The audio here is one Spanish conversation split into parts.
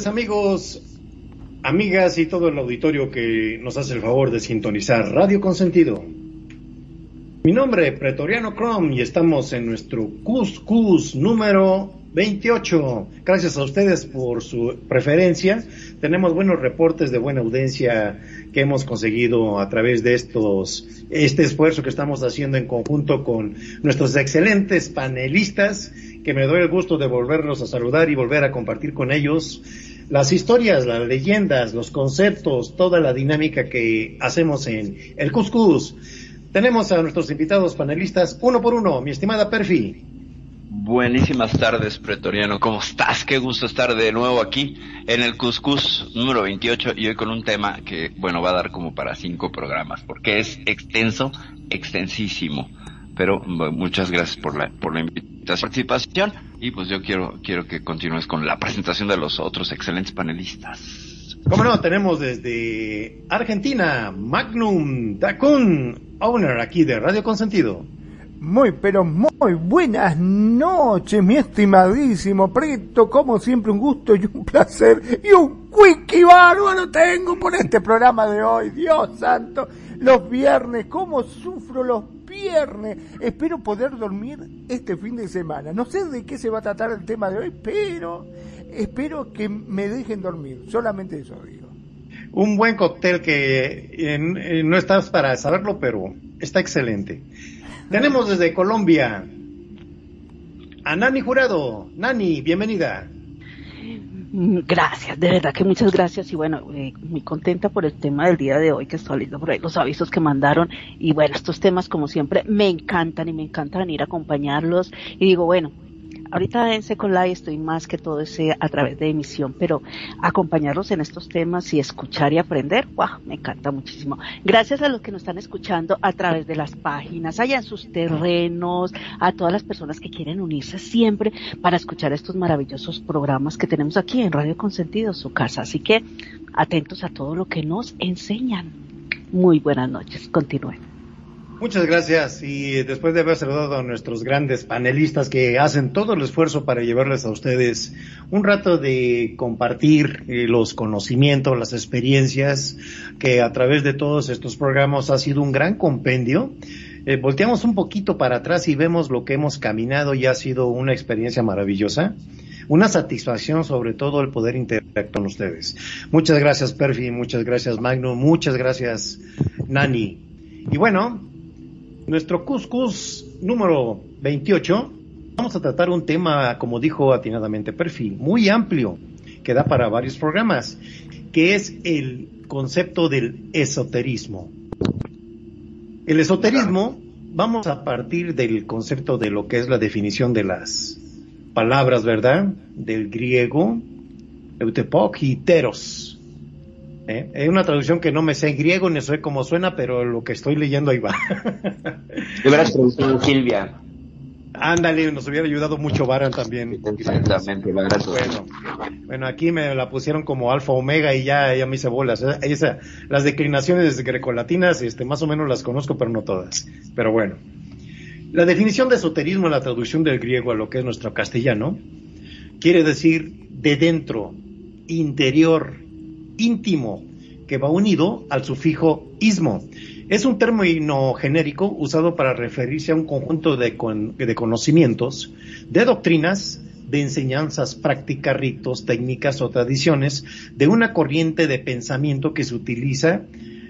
tardes amigos, amigas y todo el auditorio que nos hace el favor de sintonizar Radio Consentido. Mi nombre es Pretoriano Chrome y estamos en nuestro Cuscus número 28. Gracias a ustedes por su preferencia. Tenemos buenos reportes de buena audiencia que hemos conseguido a través de estos, este esfuerzo que estamos haciendo en conjunto con nuestros excelentes panelistas, que me doy el gusto de volverlos a saludar y volver a compartir con ellos las historias, las leyendas, los conceptos, toda la dinámica que hacemos en el Cuscus. Tenemos a nuestros invitados panelistas uno por uno, mi estimada Perfi. Buenísimas tardes, Pretoriano. ¿Cómo estás? Qué gusto estar de nuevo aquí en el Cuscus número 28 y hoy con un tema que, bueno, va a dar como para cinco programas porque es extenso, extensísimo. Pero bueno, muchas gracias por la, por la invitación, participación y pues yo quiero, quiero que continúes con la presentación de los otros excelentes panelistas. Como no, tenemos desde Argentina, Magnum Dacun, owner aquí de Radio Consentido. Muy, pero muy buenas noches, mi estimadísimo Preto. Como siempre, un gusto y un placer y un quickie bárbaro tengo por este programa de hoy. Dios santo, los viernes, cómo sufro los viernes. Espero poder dormir este fin de semana. No sé de qué se va a tratar el tema de hoy, pero espero que me dejen dormir. Solamente eso digo. Un buen cóctel que eh, no estás para saberlo, pero está excelente. Tenemos desde Colombia a Nani Jurado. Nani, bienvenida. Gracias, de verdad que muchas gracias y bueno, eh, muy contenta por el tema del día de hoy que estoy leyendo por ahí los avisos que mandaron y bueno, estos temas como siempre me encantan y me encanta venir a acompañarlos y digo, bueno, ahorita en Second Life estoy más que todo ese a través de emisión, pero acompañarlos en estos temas y escuchar y aprender, wow, me encanta muchísimo. Gracias a los que nos están escuchando a través de las páginas, allá en sus terrenos, a todas las personas que quieren unirse siempre para escuchar estos maravillosos programas que tenemos aquí en Radio Consentido, su casa. Así que atentos a todo lo que nos enseñan. Muy buenas noches, continúen. Muchas gracias y después de haber saludado a nuestros grandes panelistas que hacen todo el esfuerzo para llevarles a ustedes un rato de compartir eh, los conocimientos, las experiencias que a través de todos estos programas ha sido un gran compendio. Eh, volteamos un poquito para atrás y vemos lo que hemos caminado y ha sido una experiencia maravillosa. Una satisfacción sobre todo el poder interactuar con ustedes. Muchas gracias Perfi, muchas gracias Magno, muchas gracias Nani. Y bueno, nuestro Cuscus número 28, vamos a tratar un tema, como dijo atinadamente Perfi, muy amplio, que da para varios programas, que es el concepto del esoterismo. El esoterismo, vamos a partir del concepto de lo que es la definición de las palabras, ¿verdad? Del griego, eutepok y teros. ¿Eh? Es una traducción que no me sé en griego ni sé cómo suena, pero lo que estoy leyendo ahí va. Hubieras traducido Silvia. Ándale, nos hubiera ayudado mucho Baran también. Exactamente. Bueno, bueno, aquí me la pusieron como alfa omega y ya, ya me hice bolas. Esa, las declinaciones grecolatinas, este, más o menos las conozco, pero no todas. Pero bueno. La definición de esoterismo en la traducción del griego a lo que es nuestro castellano quiere decir de dentro, interior, íntimo, que va unido al sufijo ismo. Es un término genérico usado para referirse a un conjunto de, conocimientos, de doctrinas, de enseñanzas prácticas, ritos, técnicas o tradiciones de una corriente de pensamiento que se utiliza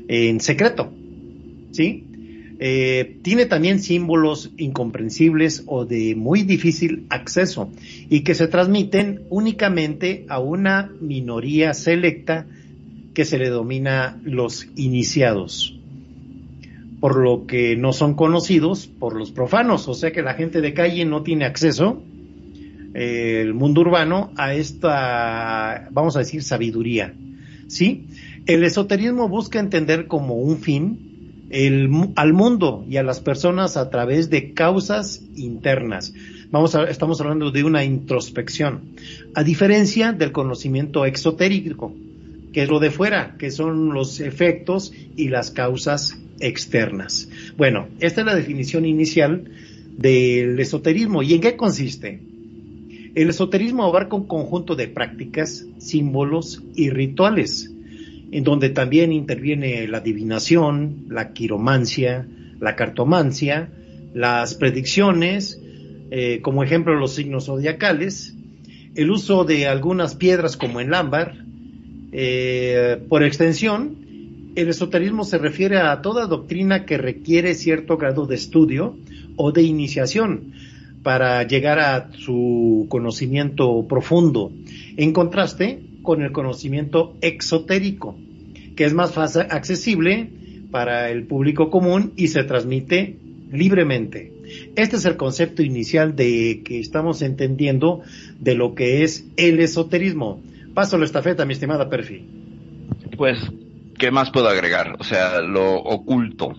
en secreto. ¿Sí? Eh, tiene también símbolos incomprensibles o de muy difícil acceso y que se transmiten únicamente a una minoría selecta que se le domina los iniciados, por lo que no son conocidos por los profanos, o sea que la gente de calle no tiene acceso, eh, el mundo urbano, a esta, vamos a decir, sabiduría. ¿Sí? El esoterismo busca entender como un fin el, al mundo y a las personas a través de causas internas. Vamos estamos hablando de una introspección, a diferencia del conocimiento exotérico, que es lo de fuera, que son los efectos y las causas externas. Bueno, esta es la definición inicial del esoterismo. ¿Y en qué consiste? El esoterismo abarca un conjunto de prácticas, símbolos y rituales en donde también interviene la adivinación, la quiromancia, la cartomancia, las predicciones, eh, como ejemplo los signos zodiacales, el uso de algunas piedras como el ámbar, eh, por extensión, el esoterismo se refiere a toda doctrina que requiere cierto grado de estudio o de iniciación para llegar a su conocimiento profundo, en contraste con el conocimiento exotérico, que es más fácil, accesible para el público común y se transmite libremente. Este es el concepto inicial de que estamos entendiendo de lo que es el esoterismo. Paso la estafeta, mi estimada Perfi. Pues, ¿qué más puedo agregar? O sea, lo oculto,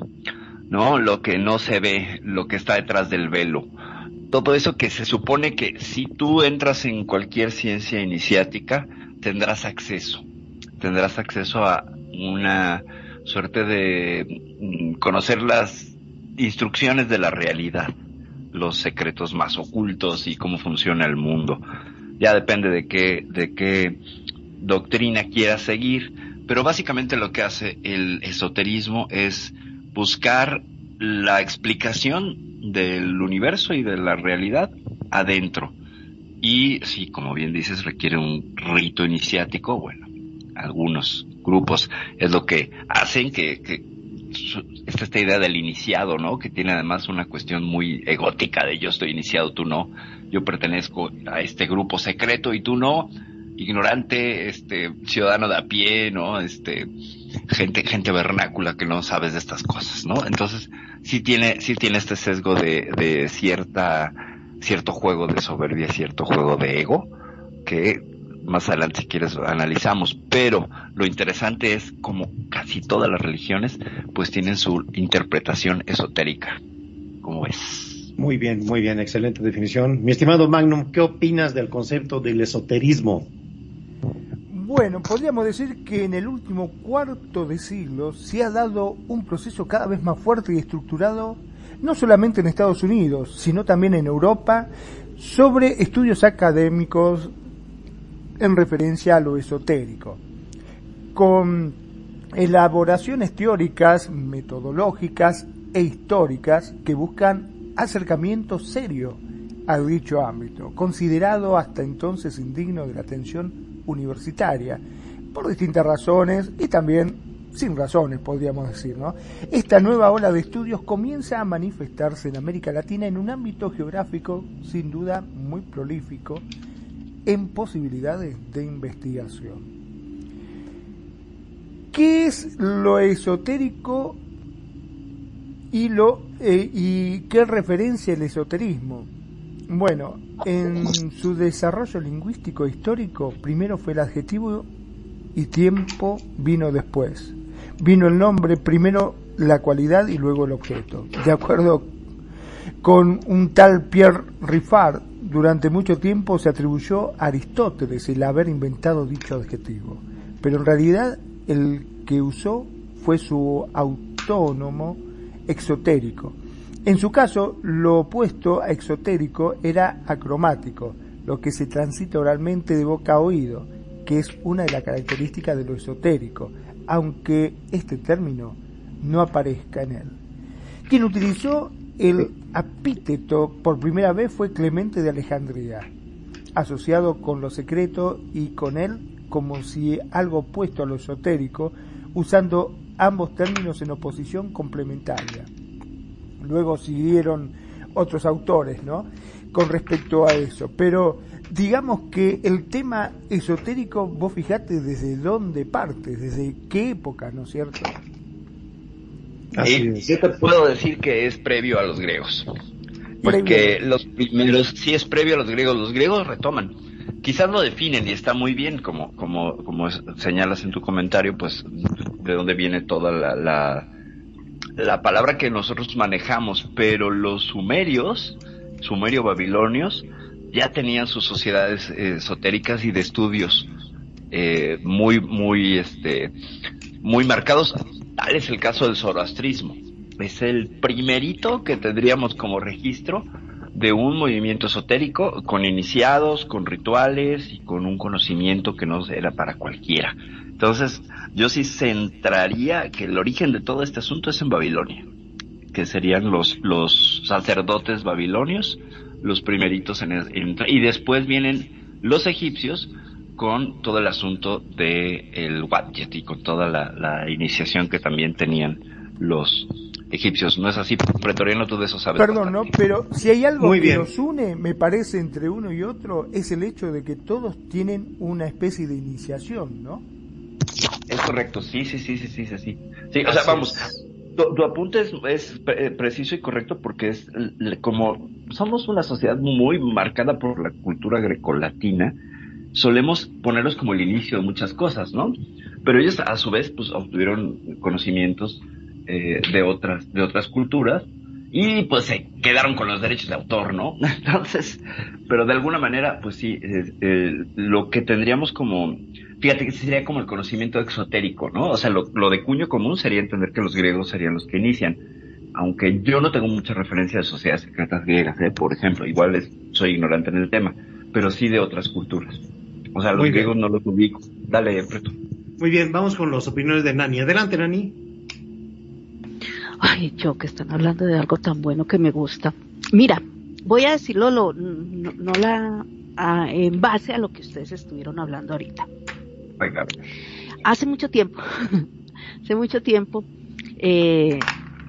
¿no? Lo que no se ve, lo que está detrás del velo. Todo eso que se supone que si tú entras en cualquier ciencia iniciática, tendrás acceso. Tendrás acceso a una suerte de mm, conocer las instrucciones de la realidad, los secretos más ocultos y cómo funciona el mundo. Ya depende de qué, de qué doctrina quieras seguir, pero básicamente lo que hace el esoterismo es buscar la explicación del universo y de la realidad adentro y sí, como bien dices, requiere un rito iniciático, bueno, algunos grupos es lo que hacen que, que esta, esta idea del iniciado, ¿no? Que tiene además una cuestión muy egótica de yo estoy iniciado, tú no, yo pertenezco a este grupo secreto y tú no, ignorante, este, ciudadano de a pie, ¿no? Este, gente, gente vernácula que no sabes de estas cosas, ¿no? Entonces, sí tiene, sí tiene este sesgo de, de cierta cierto juego de soberbia, cierto juego de ego, que más adelante si quieres analizamos, pero lo interesante es como casi todas las religiones pues tienen su interpretación esotérica, como es. Muy bien, muy bien, excelente definición. Mi estimado Magnum, ¿qué opinas del concepto del esoterismo? Bueno, podríamos decir que en el último cuarto de siglo se ha dado un proceso cada vez más fuerte y estructurado no solamente en Estados Unidos, sino también en Europa, sobre estudios académicos en referencia a lo esotérico, con elaboraciones teóricas, metodológicas e históricas que buscan acercamiento serio a dicho ámbito, considerado hasta entonces indigno de la atención universitaria, por distintas razones y también sin razones, podríamos decir, ¿no? Esta nueva ola de estudios comienza a manifestarse en América Latina en un ámbito geográfico sin duda muy prolífico en posibilidades de investigación. ¿Qué es lo esotérico y, lo, eh, y qué referencia el esoterismo? Bueno, en su desarrollo lingüístico histórico, primero fue el adjetivo y tiempo vino después vino el nombre, primero la cualidad y luego el objeto. De acuerdo con un tal Pierre Riffard, durante mucho tiempo se atribuyó a Aristóteles el haber inventado dicho adjetivo, pero en realidad el que usó fue su autónomo exotérico. En su caso, lo opuesto a exotérico era acromático, lo que se transita oralmente de boca a oído, que es una de las características de lo esotérico, aunque este término no aparezca en él. Quien utilizó el epíteto por primera vez fue Clemente de Alejandría, asociado con lo secreto y con él como si algo opuesto a lo esotérico, usando ambos términos en oposición complementaria. Luego siguieron otros autores, ¿no? Con respecto a eso, pero digamos que el tema esotérico, vos fijate desde dónde parte, desde qué época, ¿no es cierto? Así Yo te puedo decir que es previo a los griegos. Porque los, si es previo a los griegos, los griegos retoman. Quizás lo definen y está muy bien, como, como, como señalas en tu comentario, pues de dónde viene toda la, la, la palabra que nosotros manejamos, pero los sumerios, sumerio-babilonios, ya tenían sus sociedades eh, esotéricas y de estudios eh, muy, muy, este, muy marcados. Tal es el caso del zoroastrismo. Es el primerito que tendríamos como registro de un movimiento esotérico con iniciados, con rituales y con un conocimiento que no era para cualquiera. Entonces, yo sí centraría que el origen de todo este asunto es en Babilonia, que serían los, los sacerdotes babilonios, los primeritos en, y después vienen los egipcios con todo el asunto de el Wadjet y con toda la, iniciación que también tenían los egipcios. ¿No es así, Pretoriano? Tú de eso sabes. Perdón, ¿no? Pero si hay algo que nos une, me parece, entre uno y otro, es el hecho de que todos tienen una especie de iniciación, ¿no? Es correcto, sí, sí, sí, sí, sí, sí. Sí, o sea, vamos, tu, apunte es, eh, preciso y correcto porque es como somos una sociedad muy marcada por la cultura grecolatina, solemos ponerlos como el inicio de muchas cosas, ¿no? Pero ellos a su vez pues obtuvieron conocimientos eh, de otras de otras culturas y pues se quedaron con los derechos de autor, ¿no? Entonces, pero de alguna manera pues sí, eh, lo que tendríamos como fíjate que sería como el conocimiento exotérico, ¿no? O sea, lo, de cuño común sería entender que los griegos serían los que inician. Aunque yo no tengo mucha referencia de sociedades secretas griegas, ¿eh? por ejemplo, igual soy ignorante en el tema, pero sí de otras culturas. O sea, los griegos no los ubico. Dale, Preto. Muy bien, vamos con las opiniones de Nani. Adelante, Nani. Ay, yo que están hablando de algo tan bueno que me gusta. Mira, voy a decirlo lo, no, la en base a lo que ustedes estuvieron hablando ahorita. Hace mucho tiempo, hace mucho tiempo, eh,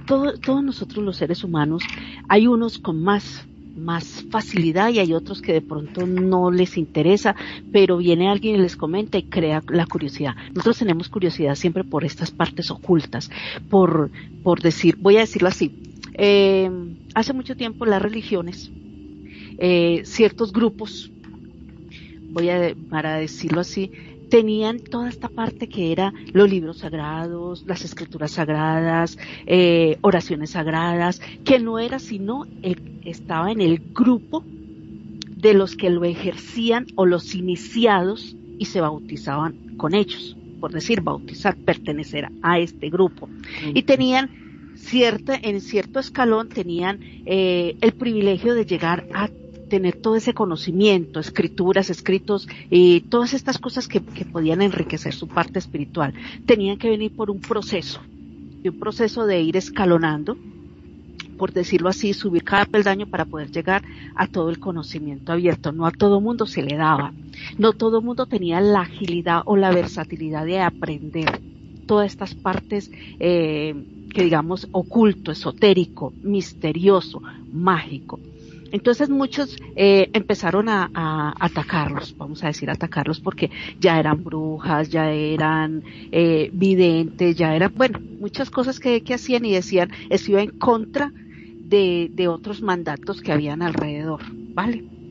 todos nosotros los seres humanos, hay unos con más más facilidad y hay otros que de pronto no les interesa, pero viene alguien y les comenta y crea la curiosidad. Nosotros tenemos curiosidad siempre por estas partes ocultas, por, por decir, voy a decirlo así, eh, hace mucho tiempo las religiones, eh, ciertos grupos, voy a, para decirlo así, tenían toda esta parte que era los libros sagrados, las escrituras sagradas, eh, oraciones sagradas, que no era sino estaba en el grupo de los que lo ejercían o los iniciados y se bautizaban con ellos, por decir bautizar, pertenecer a este grupo. Y tenían cierta, en cierto escalón tenían eh, el privilegio de llegar a tener todo ese conocimiento, escrituras, escritos y todas estas cosas que, podían enriquecer su parte espiritual, tenían que venir por un proceso, un proceso de ir escalonando, por decirlo así, subir cada peldaño para poder llegar a todo el conocimiento abierto. No a todo mundo se le daba, no todo mundo tenía la agilidad o la versatilidad de aprender todas estas partes eh, que digamos oculto, esotérico, misterioso, mágico. Entonces muchos eh, empezaron a, atacarlos, vamos a decir atacarlos porque ya eran brujas, ya eran eh, videntes, ya eran, bueno, muchas cosas que, hacían y decían, esto iba en contra de, de otros mandatos que habían alrededor, ¿vale?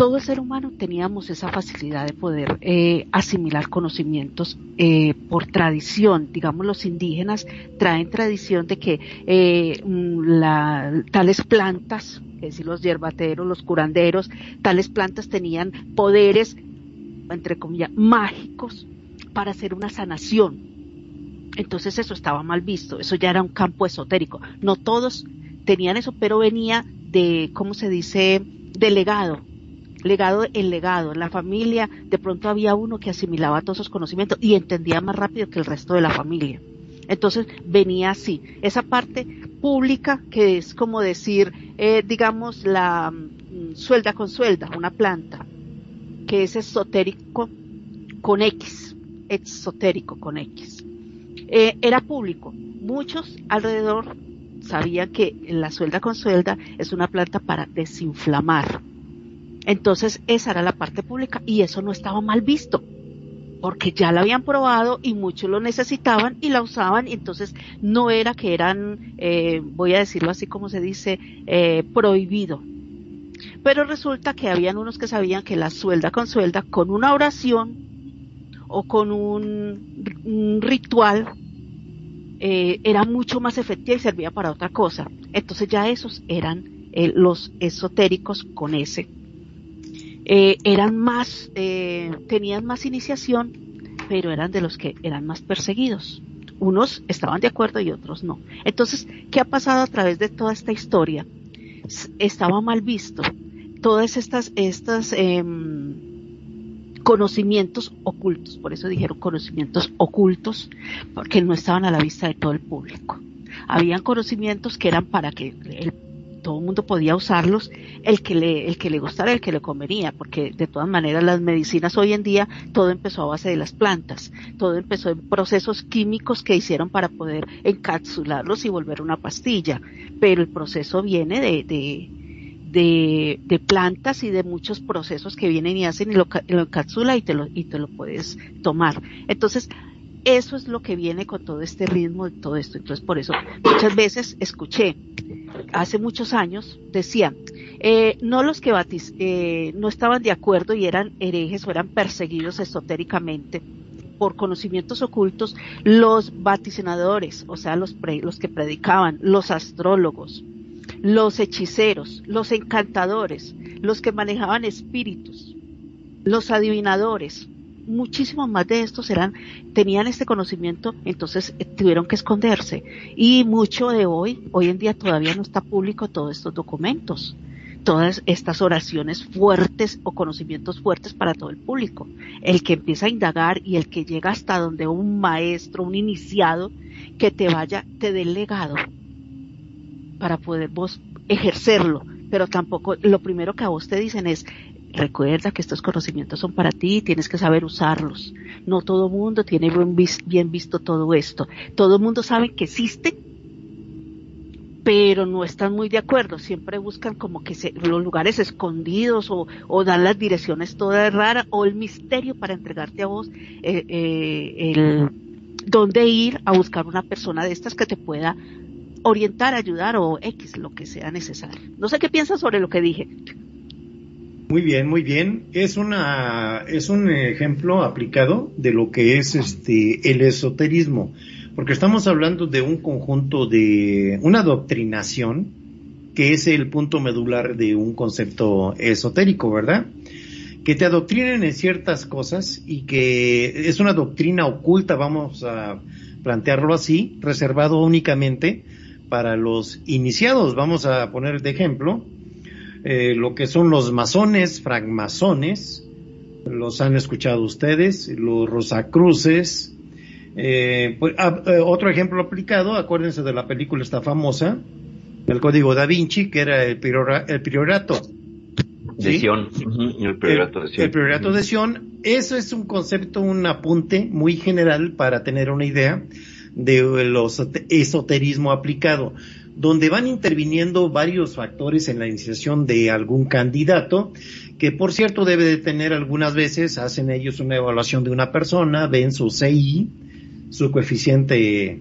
Todo el ser humano teníamos esa facilidad de poder eh, asimilar conocimientos eh, por tradición. Digamos, los indígenas traen tradición de que eh, mm, tales plantas, es decir, los hierbateros, los curanderos, tales plantas tenían poderes, entre comillas, mágicos para hacer una sanación. Entonces eso estaba mal visto, eso ya era un campo esotérico. No todos tenían eso, pero venía de, ¿cómo se dice?, delegado legado el legado. En la familia de pronto había uno que asimilaba todos esos conocimientos y entendía más rápido que el resto de la familia. Entonces venía así. Esa parte pública que es como decir, eh, digamos, la mm, suelda con suelda, una planta, que es esotérico con X, exotérico con X. Eh, era público. Muchos alrededor sabían que la suelda con suelda es una planta para desinflamar entonces esa era la parte pública y eso no estaba mal visto porque ya la habían probado y muchos lo necesitaban y la usaban y entonces no era que eran, eh, voy a decirlo así como se dice, eh, prohibido. Pero resulta que habían unos que sabían que la suelda con suelda, con una oración o con un, ritual, eh, era mucho más efectiva y servía para otra cosa. Entonces ya esos eran los esotéricos con ese eh, eran más, eh, tenían más iniciación, pero eran de los que eran más perseguidos. Unos estaban de acuerdo y otros no. Entonces, ¿qué ha pasado a través de toda esta historia? Estaba mal visto. Todas estas, estas em, conocimientos ocultos, por eso dijeron conocimientos ocultos, porque no estaban a la vista de todo el público. Habían conocimientos que eran para que el todo el mundo podía usarlos, el que le, el que le gustara, el que le convenía, porque de todas maneras las medicinas hoy en día todo empezó a base de las plantas, todo empezó en procesos químicos que hicieron para poder encapsularlos y volver una pastilla, pero el proceso viene de, de de, de, plantas y de muchos procesos que vienen y hacen y lo, lo encapsula y te lo, y te lo puedes tomar. Entonces, eso es lo que viene con todo este ritmo de todo esto. Entonces, por eso muchas veces escuché, hace muchos años, decían, eh, no los que batiz, eh, no estaban de acuerdo y eran herejes o eran perseguidos esotéricamente por conocimientos ocultos, los vaticinadores, o sea, los, los que predicaban, los astrólogos, los hechiceros, los encantadores, los que manejaban espíritus, los adivinadores, muchísimos más de estos eran, tenían este conocimiento, entonces eh, tuvieron que esconderse. Y mucho de hoy, hoy en día todavía no está público todos estos documentos, todas estas oraciones fuertes o conocimientos fuertes para todo el público. El que empieza a indagar y el que llega hasta donde un maestro, un iniciado, que te vaya, te dé el legado para poder vos ejercerlo. Pero tampoco, lo primero que a vos te dicen es, Recuerda que estos conocimientos son para ti y tienes que saber usarlos. No todo mundo tiene bien, visto todo esto. Todo el mundo sabe que existe, pero no están muy de acuerdo. Siempre buscan como que se, los lugares escondidos o, dan las direcciones todas raras o el misterio para entregarte a vos eh, eh, el dónde ir a buscar una persona de estas que te pueda orientar, ayudar o X, lo que sea necesario. No sé qué piensas sobre lo que dije. Muy bien, muy bien. Es una, es un ejemplo aplicado de lo que es este, el esoterismo, porque estamos hablando de un conjunto de, una doctrinación que es el punto medular de un concepto esotérico, ¿verdad? Que te adoctrinen en ciertas cosas y que es una doctrina oculta, vamos a plantearlo así, reservado únicamente para los iniciados. Vamos a poner de ejemplo, eh, lo que son los masones, francmasones, los han escuchado ustedes, los rosacruces. Eh, pues, ah, eh, otro ejemplo aplicado, acuérdense de la película esta famosa, el Código da Vinci, que era el, el priorato. De Sion. el priorato de Sion. El priorato de Sion. Eso es un concepto, un apunte muy general para tener una idea de los esoterismo aplicado donde van interviniendo varios factores en la iniciación de algún candidato, que por cierto debe de tener algunas veces, hacen ellos una evaluación de una persona, ven su CI, su coeficiente eh,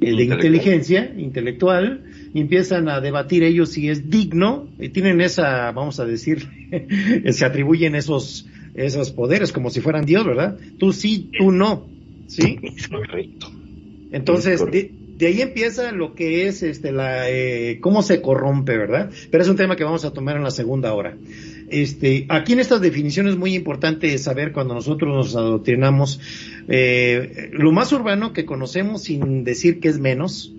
de inteligencia intelectual, y empiezan a debatir ellos si es digno, y tienen esa, vamos a decir, se atribuyen esos, esos poderes como si fueran Dios, ¿verdad? Tú sí, tú no, ¿sí? Es correcto. Entonces, de ahí empieza lo que es este la eh, cómo se corrompe, ¿verdad? Pero es un tema que vamos a tomar en la segunda hora. Este, aquí en estas definiciones es muy importante saber cuando nosotros nos adoctrinamos eh, lo más urbano que conocemos sin decir que es menos,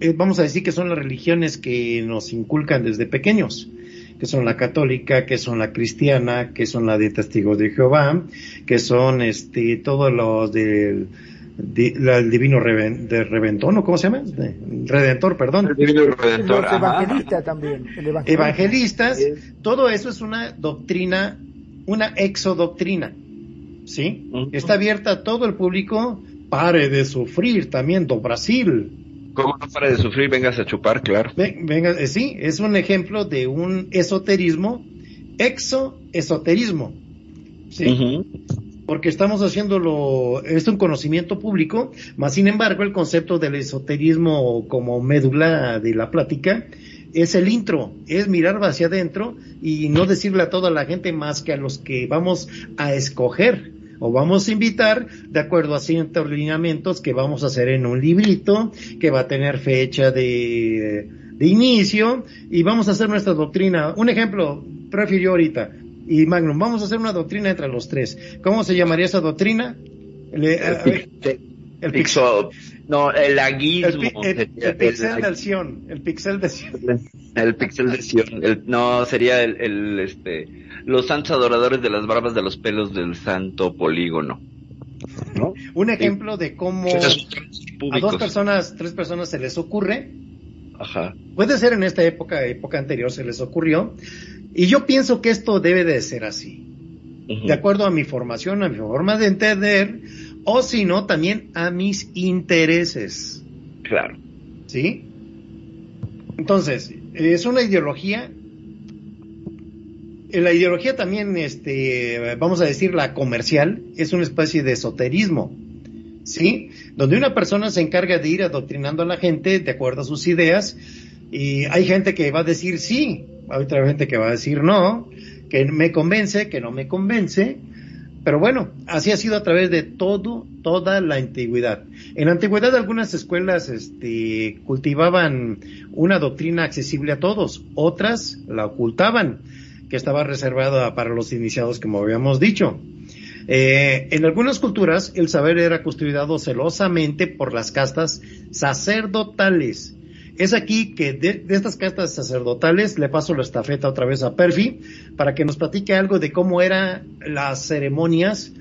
eh, vamos a decir que son las religiones que nos inculcan desde pequeños. que son la católica, que son la cristiana, que son la de testigos de Jehová, que son este todos los del el divino de Reventón, ¿o cómo se llama? Redentor, perdón. El divino Redentor. Los evangelistas también. Evangelistas, todo eso es una doctrina, una exodoctrina, ¿sí? Está abierta a todo el público, pare de sufrir también, do Brasil. ¿Cómo no pare de sufrir? Vengas a chupar, claro. venga, eh, sí, es un ejemplo de un esoterismo, exo-esoterismo, ¿sí? Porque estamos haciéndolo, es un conocimiento público, más sin embargo el concepto del esoterismo como médula de la plática es el intro, es mirar hacia adentro y no decirle a toda la gente más que a los que vamos a escoger o vamos a invitar de acuerdo a ciertos lineamientos que vamos a hacer en un librito que va a tener fecha de, de inicio y vamos a hacer nuestra doctrina. Un ejemplo, prefirió ahorita, y Magnum. Vamos a hacer una doctrina entre los tres. ¿Cómo se llamaría esa doctrina? El, el, pixel. No, el aguismo. El, pixel del Sion. El pixel de Sion. El pixel de Sion. no, sería el, este, los santos adoradores de las barbas de los pelos del santo polígono. ¿No? Un ejemplo de cómo a dos personas, tres personas se les ocurre. Ajá. Puede ser en esta época, época anterior se les ocurrió y yo pienso que esto debe de ser así. De acuerdo a mi formación, a mi forma de entender, o si no, también a mis intereses. Claro. ¿Sí? Entonces, es una ideología. La ideología también, este, vamos a decir, la comercial, es una especie de esoterismo. ¿Sí? Donde una persona se encarga de ir adoctrinando a la gente de acuerdo a sus ideas, y hay gente que va a decir sí, hay otra gente que va a decir no, que me convence, que no me convence, pero bueno, así ha sido a través de todo, toda la antigüedad. En la antigüedad algunas escuelas este, cultivaban una doctrina accesible a todos, otras la ocultaban, que estaba reservada para los iniciados, como habíamos dicho. Eh, en algunas culturas el saber era custodiado celosamente por las castas sacerdotales es aquí que de, estas castas sacerdotales le paso la estafeta otra vez a Perfi para que nos platique algo de cómo eran las ceremonias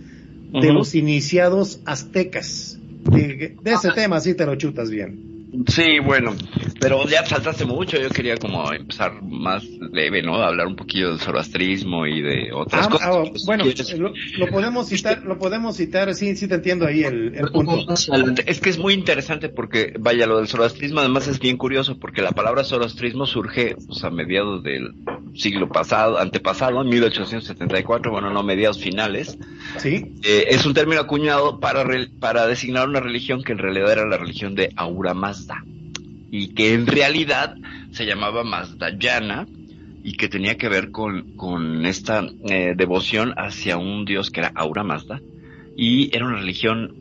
de los iniciados aztecas. De, de ese tema sí te lo chutas bien. Sí, bueno, pero ya saltaste mucho, yo quería como empezar más leve, ¿no? Hablar un poquillo del zoroastrismo y de otras ah, cosas. Ah, bueno, lo, podemos citar, lo podemos citar, sí, sí te entiendo ahí el, punto. Es que es muy interesante porque, vaya, lo del zoroastrismo además es bien curioso porque la palabra zoroastrismo surge pues, a mediados del siglo pasado, antepasado, en 1874, bueno, no, mediados finales. Sí. Eh, es un término acuñado para, para designar una religión que en realidad era la religión de Aura y que en realidad se llamaba Mazdayana y que tenía que ver con, con esta eh, devoción hacia un dios que era Aura Mazda y era una religión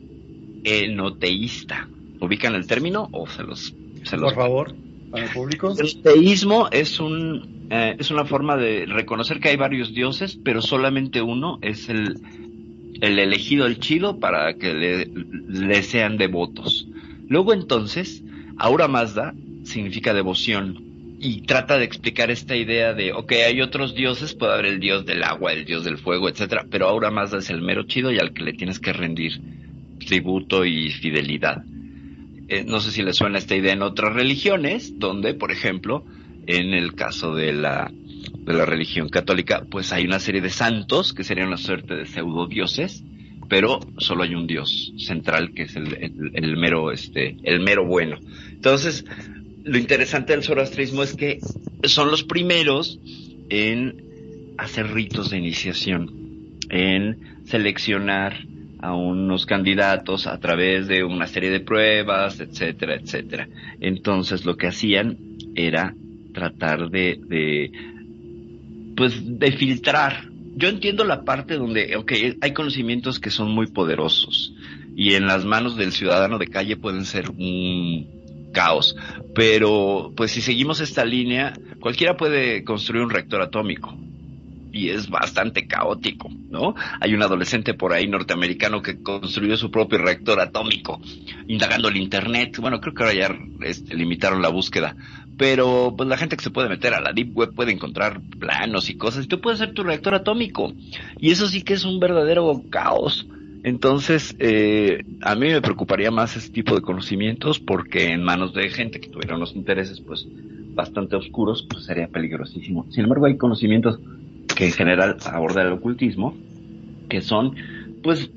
enoteísta. ¿Ubican el término o se los... Se los... Por favor, para el público. El teísmo es, un, eh, es una forma de reconocer que hay varios dioses, pero solamente uno es el, el elegido, el chido, para que le, le sean devotos. Luego entonces, Aura Mazda significa devoción y trata de explicar esta idea de, ok, hay otros dioses, puede haber el dios del agua, el dios del fuego, etcétera, pero Aura Mazda es el mero chido y al que le tienes que rendir tributo y fidelidad. Eh, no sé si le suena esta idea en otras religiones, donde, por ejemplo, en el caso de la, de la religión católica, pues hay una serie de santos que serían una suerte de pseudo dioses, pero solo hay un Dios central que es el, mero, este, el mero bueno. Entonces, lo interesante del zoroastrismo es que son los primeros en hacer ritos de iniciación, en seleccionar a unos candidatos a través de una serie de pruebas, etcétera, etcétera. Entonces lo que hacían era tratar de, de pues de filtrar yo entiendo la parte donde, ok, hay conocimientos que son muy poderosos y en las manos del ciudadano de calle pueden ser un caos, pero pues si seguimos esta línea, cualquiera puede construir un reactor atómico. Y es bastante caótico, ¿no? Hay un adolescente por ahí norteamericano que construyó su propio reactor atómico, indagando el internet. Bueno, creo que ahora ya este, limitaron la búsqueda, pero pues la gente que se puede meter a la deep web puede encontrar planos y cosas y tú puedes hacer tu reactor atómico. Y eso sí que es un verdadero caos. Entonces, eh, a mí me preocuparía más ese tipo de conocimientos porque en manos de gente que tuviera unos intereses, pues, bastante oscuros, pues sería peligrosísimo. Sin embargo, hay conocimientos que en general abordan el ocultismo, que son, pues,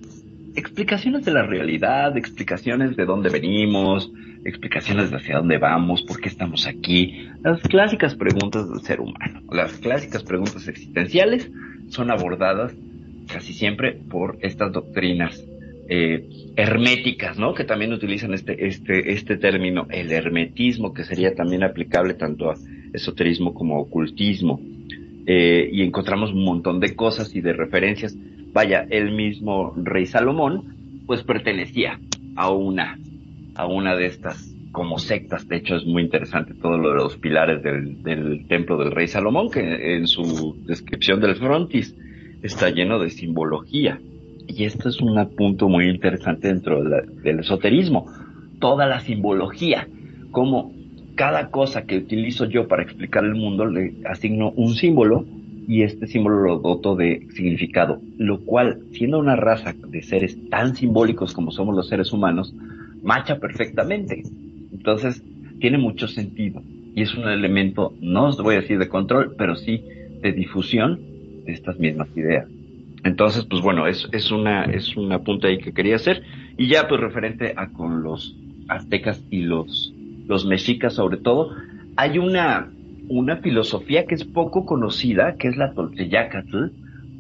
explicaciones de la realidad, explicaciones de dónde venimos, explicaciones de hacia dónde vamos, por qué estamos aquí, las clásicas preguntas del ser humano, las clásicas preguntas existenciales son abordadas casi siempre por estas doctrinas eh, herméticas, ¿no? Que también utilizan este, este, este término, el hermetismo, que sería también aplicable tanto a esoterismo como a ocultismo. Eh, y encontramos un montón de cosas y de referencias. Vaya, el mismo rey Salomón, pues pertenecía a una, a una de estas como sectas. De hecho, es muy interesante todo lo de los pilares del, templo del rey Salomón, que en su descripción del frontis está lleno de simbología. Y esto es un punto muy interesante dentro del esoterismo. Toda la simbología, como cada cosa que utilizo yo para explicar el mundo le asigno un símbolo y este símbolo lo doto de significado, lo cual, siendo una raza de seres tan simbólicos como somos los seres humanos, macha perfectamente. Entonces, tiene mucho sentido y es un elemento, no os voy a decir de control, pero sí de difusión de estas mismas ideas. Entonces, pues bueno, es, es una, es una punta ahí que quería hacer. Y ya pues referente a con los aztecas y los, los mexicas sobre todo, hay una, una filosofía que es poco conocida, que es la Tolteyacatl,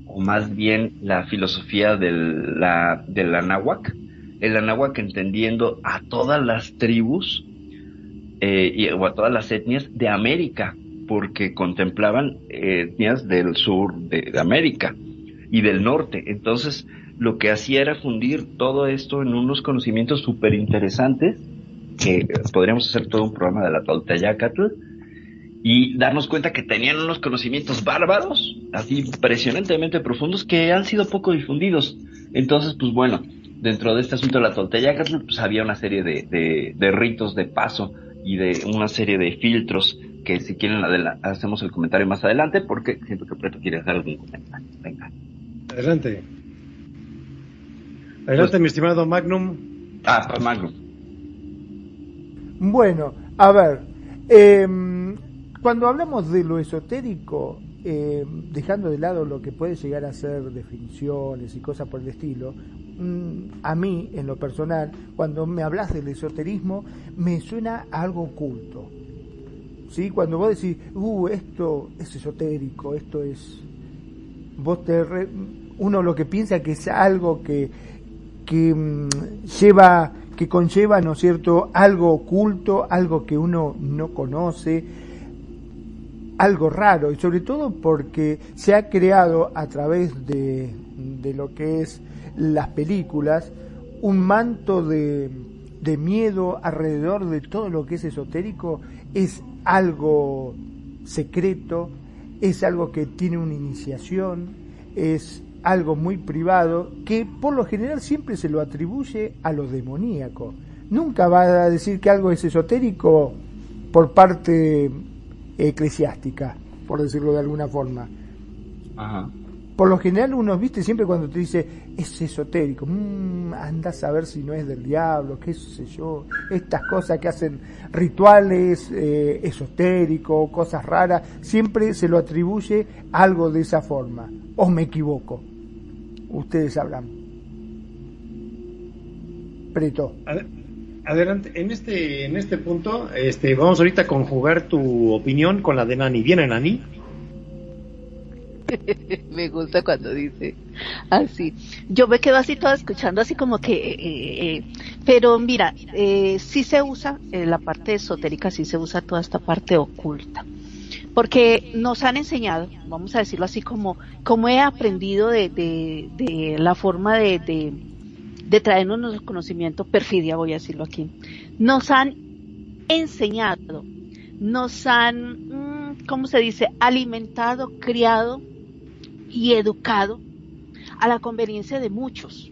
o más bien la filosofía del, la, del anáhuac. El anáhuac entendiendo a todas las tribus eh, y, o a todas las etnias de América, porque contemplaban etnias del sur de América y del norte. Entonces, lo que hacía era fundir todo esto en unos conocimientos súper interesantes, que podríamos hacer todo un programa de la Tolteyacatl, y darnos cuenta que tenían unos conocimientos bárbaros, así impresionantemente profundos, que han sido poco difundidos. Entonces, pues bueno, dentro de este asunto de la Tolteyacatl, pues había una serie de, de, ritos de paso y de una serie de filtros que si quieren hacemos el comentario más adelante porque siento que Preto quiere hacer algún comentario. Venga. Adelante. Adelante, pues- mi estimado Magnum. Ah, pues, Magnum. Bueno, a ver, em, cuando hablamos de lo esotérico, em, dejando de lado lo que puede llegar a ser definiciones y cosas por el estilo, mm, a mí, en lo personal, cuando me hablas del esoterismo, me suena a algo oculto. ¿Sí? Cuando vos decís, uh, esto es esotérico, esto es... Vos te uno lo que piensa que es algo que, que mm, lleva, que conlleva, ¿no es cierto?, algo oculto, algo que uno no conoce, algo raro, y sobre todo porque se ha creado a través de, de lo que es las películas un manto de, de miedo alrededor de todo lo que es esotérico, es algo secreto, es algo que tiene una iniciación, es algo muy privado que por lo general siempre se lo atribuye a lo demoníaco. Nunca va a decir que algo es esotérico por parte eclesiástica, por decirlo de alguna forma. Por lo general uno, viste, siempre cuando te dice es esotérico, mmm, anda a saber si no es del diablo, qué sé yo, estas cosas que hacen rituales eh, esotéricos, cosas raras, siempre se lo atribuye algo de esa forma. ¿O me equivoco? ustedes hablan. Preto. Adelante, en este, en este punto, este, vamos ahorita a conjugar tu opinión con la de Nani. ¿Viene Nani? me gusta cuando dice así. Yo me quedo así toda escuchando, así como que, eh, eh, pero mira, eh, sí se usa, en la parte esotérica sí se usa toda esta parte oculta porque nos han enseñado, vamos a decirlo así, como, como he aprendido de, de, la forma de, de, de traernos nuestro conocimiento, perfidia voy a decirlo aquí, nos han enseñado, nos han, mm, ¿cómo se dice?, alimentado, criado y educado a la conveniencia de muchos,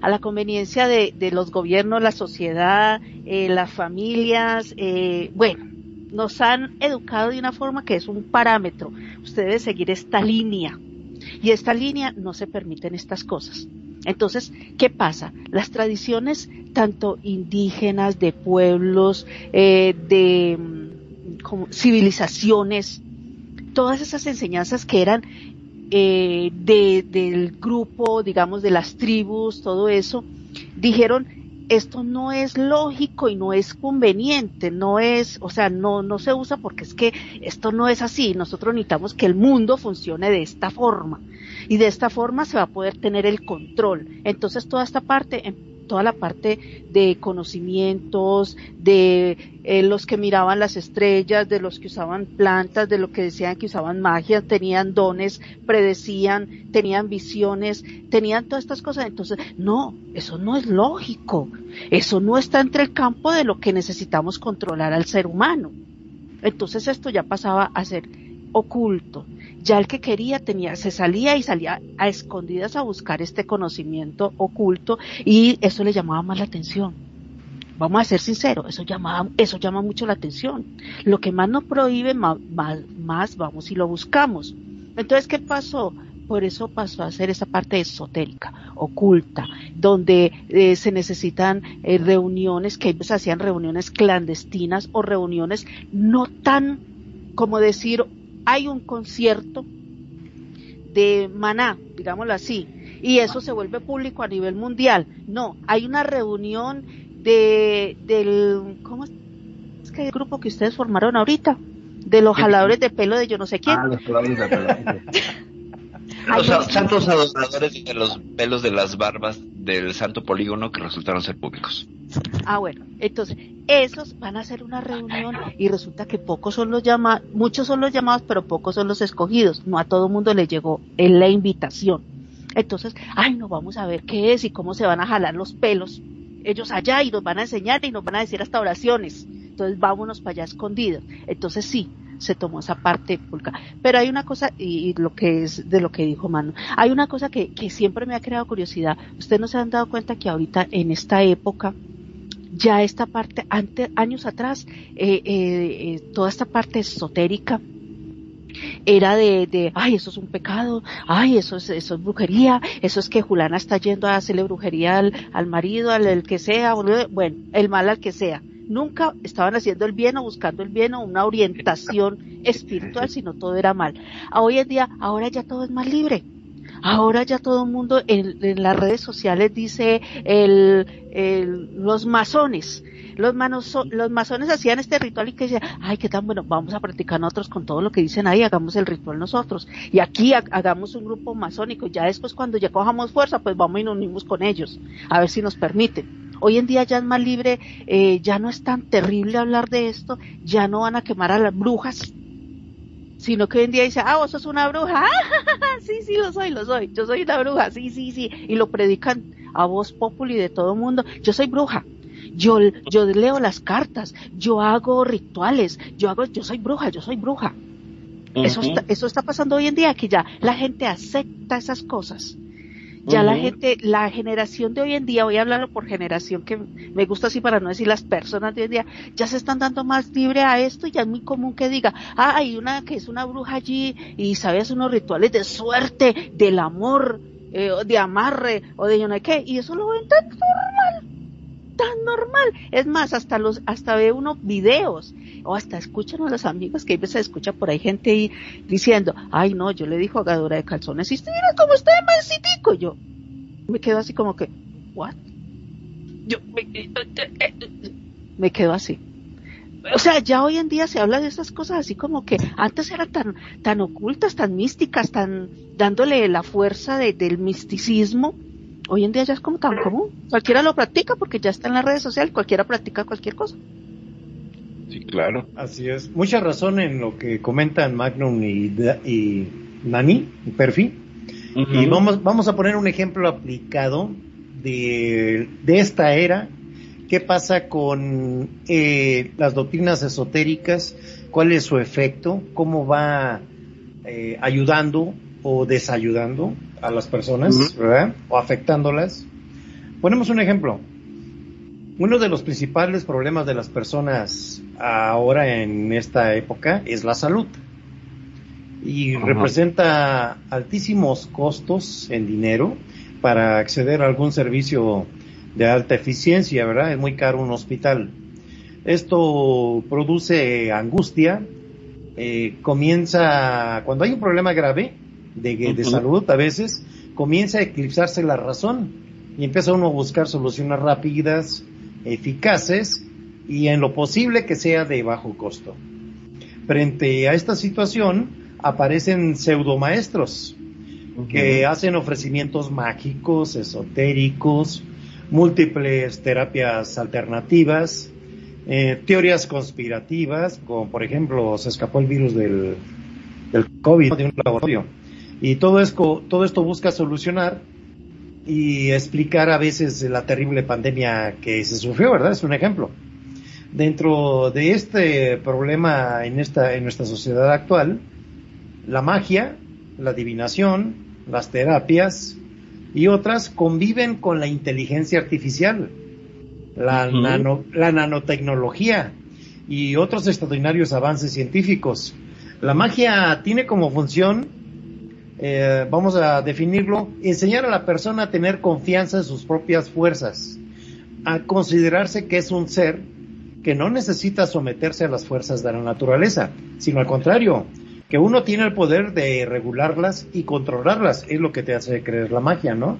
a la conveniencia de, los gobiernos, la sociedad, eh, las familias, eh, bueno, nos han educado de una forma que es un parámetro. Usted debe seguir esta línea. Y esta línea no se permiten estas cosas. Entonces, ¿qué pasa? Las tradiciones tanto indígenas, de pueblos, eh, de mm, civilizaciones, todas esas enseñanzas que eran eh, del grupo, digamos, de las tribus, todo eso, dijeron, esto no es lógico y no es conveniente, no es, o sea, no, no se usa porque es que esto no es así, nosotros necesitamos que el mundo funcione de esta forma y de esta forma se va a poder tener el control. Entonces toda esta parte toda la parte de conocimientos, de eh, los que miraban las estrellas, de los que usaban plantas, de los que decían que usaban magia, tenían dones, predecían, tenían visiones, tenían todas estas cosas. Entonces, no, eso no es lógico. Eso no está entre el campo de lo que necesitamos controlar al ser humano. Entonces esto ya pasaba a ser oculto ya el que quería tenía, se salía y salía a escondidas a buscar este conocimiento oculto y eso le llamaba más la atención. Vamos a ser sinceros, eso llama, eso llama mucho la atención. Lo que más nos prohíbe, más, más, vamos y lo buscamos. Entonces, ¿qué pasó? Por eso pasó a ser esa parte esotérica, oculta, donde eh, se necesitan eh, reuniones, que se hacían reuniones clandestinas o reuniones no tan, como decir, hay un concierto de maná, digámoslo así, y eso se vuelve público a nivel mundial. No, hay una reunión de, del, ¿cómo es? que el grupo que ustedes formaron ahorita? De los jaladores de pelo de yo no sé quién. Ah, los jaladores de pelo. los santos adoradores de los pelos de las barbas del santo polígono que resultaron ser públicos. Ah, bueno, entonces, esos van a hacer una reunión y resulta que pocos son los llamados, muchos son los llamados, pero pocos son los escogidos. No a todo mundo le llegó en la invitación. Entonces, ay, no vamos a ver qué es y cómo se van a jalar los pelos. Ellos allá y nos van a enseñar y nos van a decir hasta oraciones. Entonces, vámonos para allá escondidos. Entonces, sí, se tomó esa parte pulca. Pero hay una cosa, y, lo que es de lo que dijo Manu, hay una cosa que, que siempre me ha creado curiosidad. Ustedes no se han dado cuenta que ahorita en esta época, ya esta parte, antes, años atrás, eh, eh, eh, toda esta parte esotérica era de, de, ay, eso es un pecado, ay, eso es, eso es brujería, eso es que Julana está yendo a hacerle brujería al, al marido, al que sea, bueno, el mal al que sea. Nunca estaban haciendo el bien o buscando el bien o una orientación espiritual, sino todo era mal. Hoy en día, ahora ya todo es más libre Ahora ya todo el mundo en, las redes sociales dice el, los masones. Los, los masones hacían este ritual y que decían, ay, qué tan bueno, vamos a practicar nosotros con todo lo que dicen ahí, hagamos el ritual nosotros. Y aquí hagamos un grupo masónico. Ya después cuando ya cojamos fuerza, pues vamos y nos unimos con ellos, a ver si nos permiten. Hoy en día ya es más libre, eh, ya no es tan terrible hablar de esto, ya no van a quemar a las brujas, sino que hoy en día dice, ah, vos sos una bruja, sí, sí, lo soy, lo soy, yo soy una bruja, sí, sí, sí, y lo predican a voz populi de todo el mundo, yo soy bruja, yo, yo leo las cartas, yo hago rituales, yo hago, yo soy bruja, yo soy bruja. Eso está, eso está pasando hoy en día, que ya la gente acepta esas cosas ya la gente, la generación de hoy en día, voy a hablarlo por generación que me gusta así para no decir las personas de hoy en día, ya se están dando más libre a esto y ya es muy común que diga, ah, hay una que es una bruja allí y sabes unos rituales de suerte, del amor, eh, de amarre o de yo no sé qué, y eso lo ven tan normal tan normal. Es más, hasta los, hasta ve uno videos o hasta escuchan a los amigos que a veces escucha por ahí gente ahí diciendo, ay no, yo le dijo jugadora de calzones, y mira cómo está de mansitico. Yo me quedo así como que, what? Yo me, eh, eh, eh, me quedo así. O sea, ya hoy en día se habla de esas cosas así como que antes eran tan, tan ocultas, tan místicas, tan dándole la fuerza de, del misticismo. Hoy en día ya es como tan común. Cualquiera lo practica porque ya está en las redes sociales, cualquiera practica cualquier cosa. Sí, claro. Así es. Mucha razón en lo que comentan Magnum y, y Nani, y Perfi. Y vamos, vamos a poner un ejemplo aplicado de, de esta era. ¿Qué pasa con eh, las doctrinas esotéricas? ¿Cuál es su efecto? ¿Cómo va eh, ayudando o desayudando a las personas, ¿verdad? O afectándolas. Ponemos un ejemplo. Uno de los principales problemas de las personas ahora en esta época es la salud. Y representa altísimos costos en dinero para acceder a algún servicio de alta eficiencia, ¿verdad? Es muy caro un hospital. Esto produce angustia, eh, comienza, cuando hay un problema grave de, de salud a veces, comienza a eclipsarse la razón y empieza uno a buscar soluciones rápidas, eficaces y en lo posible que sea de bajo costo. Frente a esta situación aparecen pseudomaestros que hacen ofrecimientos mágicos, esotéricos, múltiples terapias alternativas, eh, teorías conspirativas, como por ejemplo se escapó el virus del, del COVID de un laboratorio. Y todo esto, todo esto busca solucionar y explicar a veces la terrible pandemia que se sufrió, ¿verdad? Es un ejemplo. Dentro de este problema en esta, en nuestra sociedad actual, la magia, la adivinación, las terapias y otras conviven con la inteligencia artificial la, la nanotecnología y otros extraordinarios avances científicos. La magia tiene como función, eh, vamos a definirlo, enseñar a la persona a tener confianza en sus propias fuerzas, a considerarse que es un ser que no necesita someterse a las fuerzas de la naturaleza, sino al contrario, que uno tiene el poder de regularlas y controlarlas, es lo que te hace creer la magia, ¿no?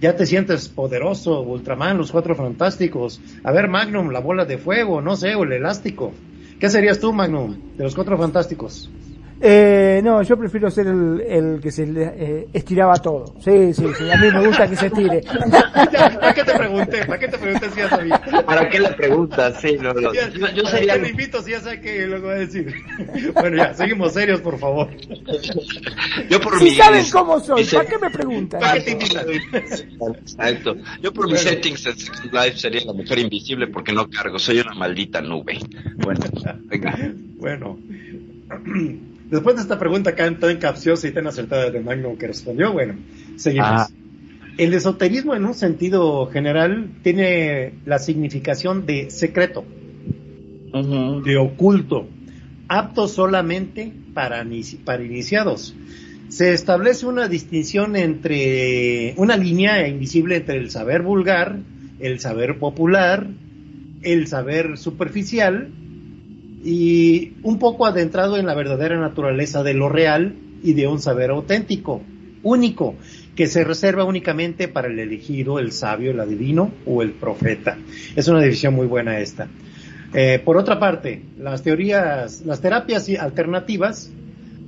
Ya te sientes poderoso, Ultraman, los cuatro fantásticos. A ver, Magnum, la bola de fuego, no sé, o el elástico. ¿Qué serías tú, Magnum, de los cuatro fantásticos? Eh, no, yo prefiero ser el, el que se eh, estiraba todo. Sí, sí, sí, a mí me gusta que se estire. ¿Para qué te pregunté? ¿Para qué te pregunté si ya sabía? ¿Para qué le preguntas? Sí, no, no. Yo, yo sería... Te invito si ya sé que lo voy a decir. Bueno, ya, seguimos serios, por favor. Yo por si mi... saben cómo soy, ¿para qué me preguntan? ¿Para qué te invitan? Exacto. Yo por mis settings en Second Life sería la mujer invisible porque no cargo, soy una maldita nube. Bueno, venga. Bueno. Después de esta pregunta tan, tan capciosa y tan acertada de Magno que respondió, bueno, seguimos. Ah. El esoterismo en un sentido general tiene la significación de secreto, de oculto, apto solamente para, para iniciados. Se establece una distinción entre, una línea invisible entre el saber vulgar, el saber popular, el saber superficial y un poco adentrado en la verdadera naturaleza de lo real y de un saber auténtico, único, que se reserva únicamente para el elegido, el sabio, el adivino o el profeta. Es una división muy buena esta. Eh, por otra parte, las teorías, las terapias alternativas,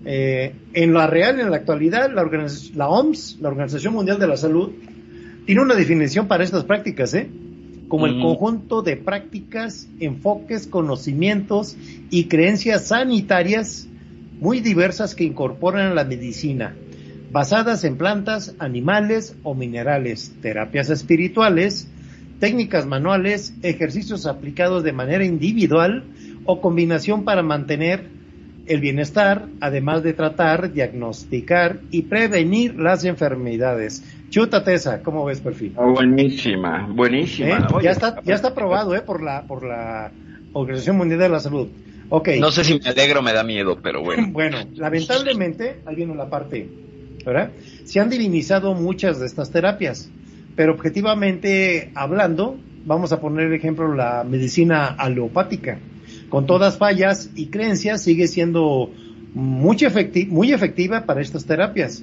eh, en la real, en la actualidad, la, la OMS, la Organización Mundial de la Salud, tiene una definición para estas prácticas, ¿eh? Como el conjunto de prácticas, enfoques, conocimientos y creencias sanitarias muy diversas que incorporan la medicina, basadas en plantas, animales o minerales, terapias espirituales, técnicas manuales, ejercicios aplicados de manera individual o combinación para mantener el bienestar, además de tratar, diagnosticar y prevenir las enfermedades. Chuta Tesa, ¿cómo ves perfil? Oh, buenísima, buenísima. ¿Eh? Ya está, ya está aprobado, eh, por la, por la Organización Mundial de la Salud. Okay. No sé si me alegro o me da miedo, pero bueno. bueno, lamentablemente, ahí viene la parte, ¿verdad? Se han divinizado muchas de estas terapias, pero objetivamente hablando, vamos a poner el ejemplo la medicina aleopática. Con todas fallas y creencias, sigue siendo muy, efecti muy efectiva para estas terapias.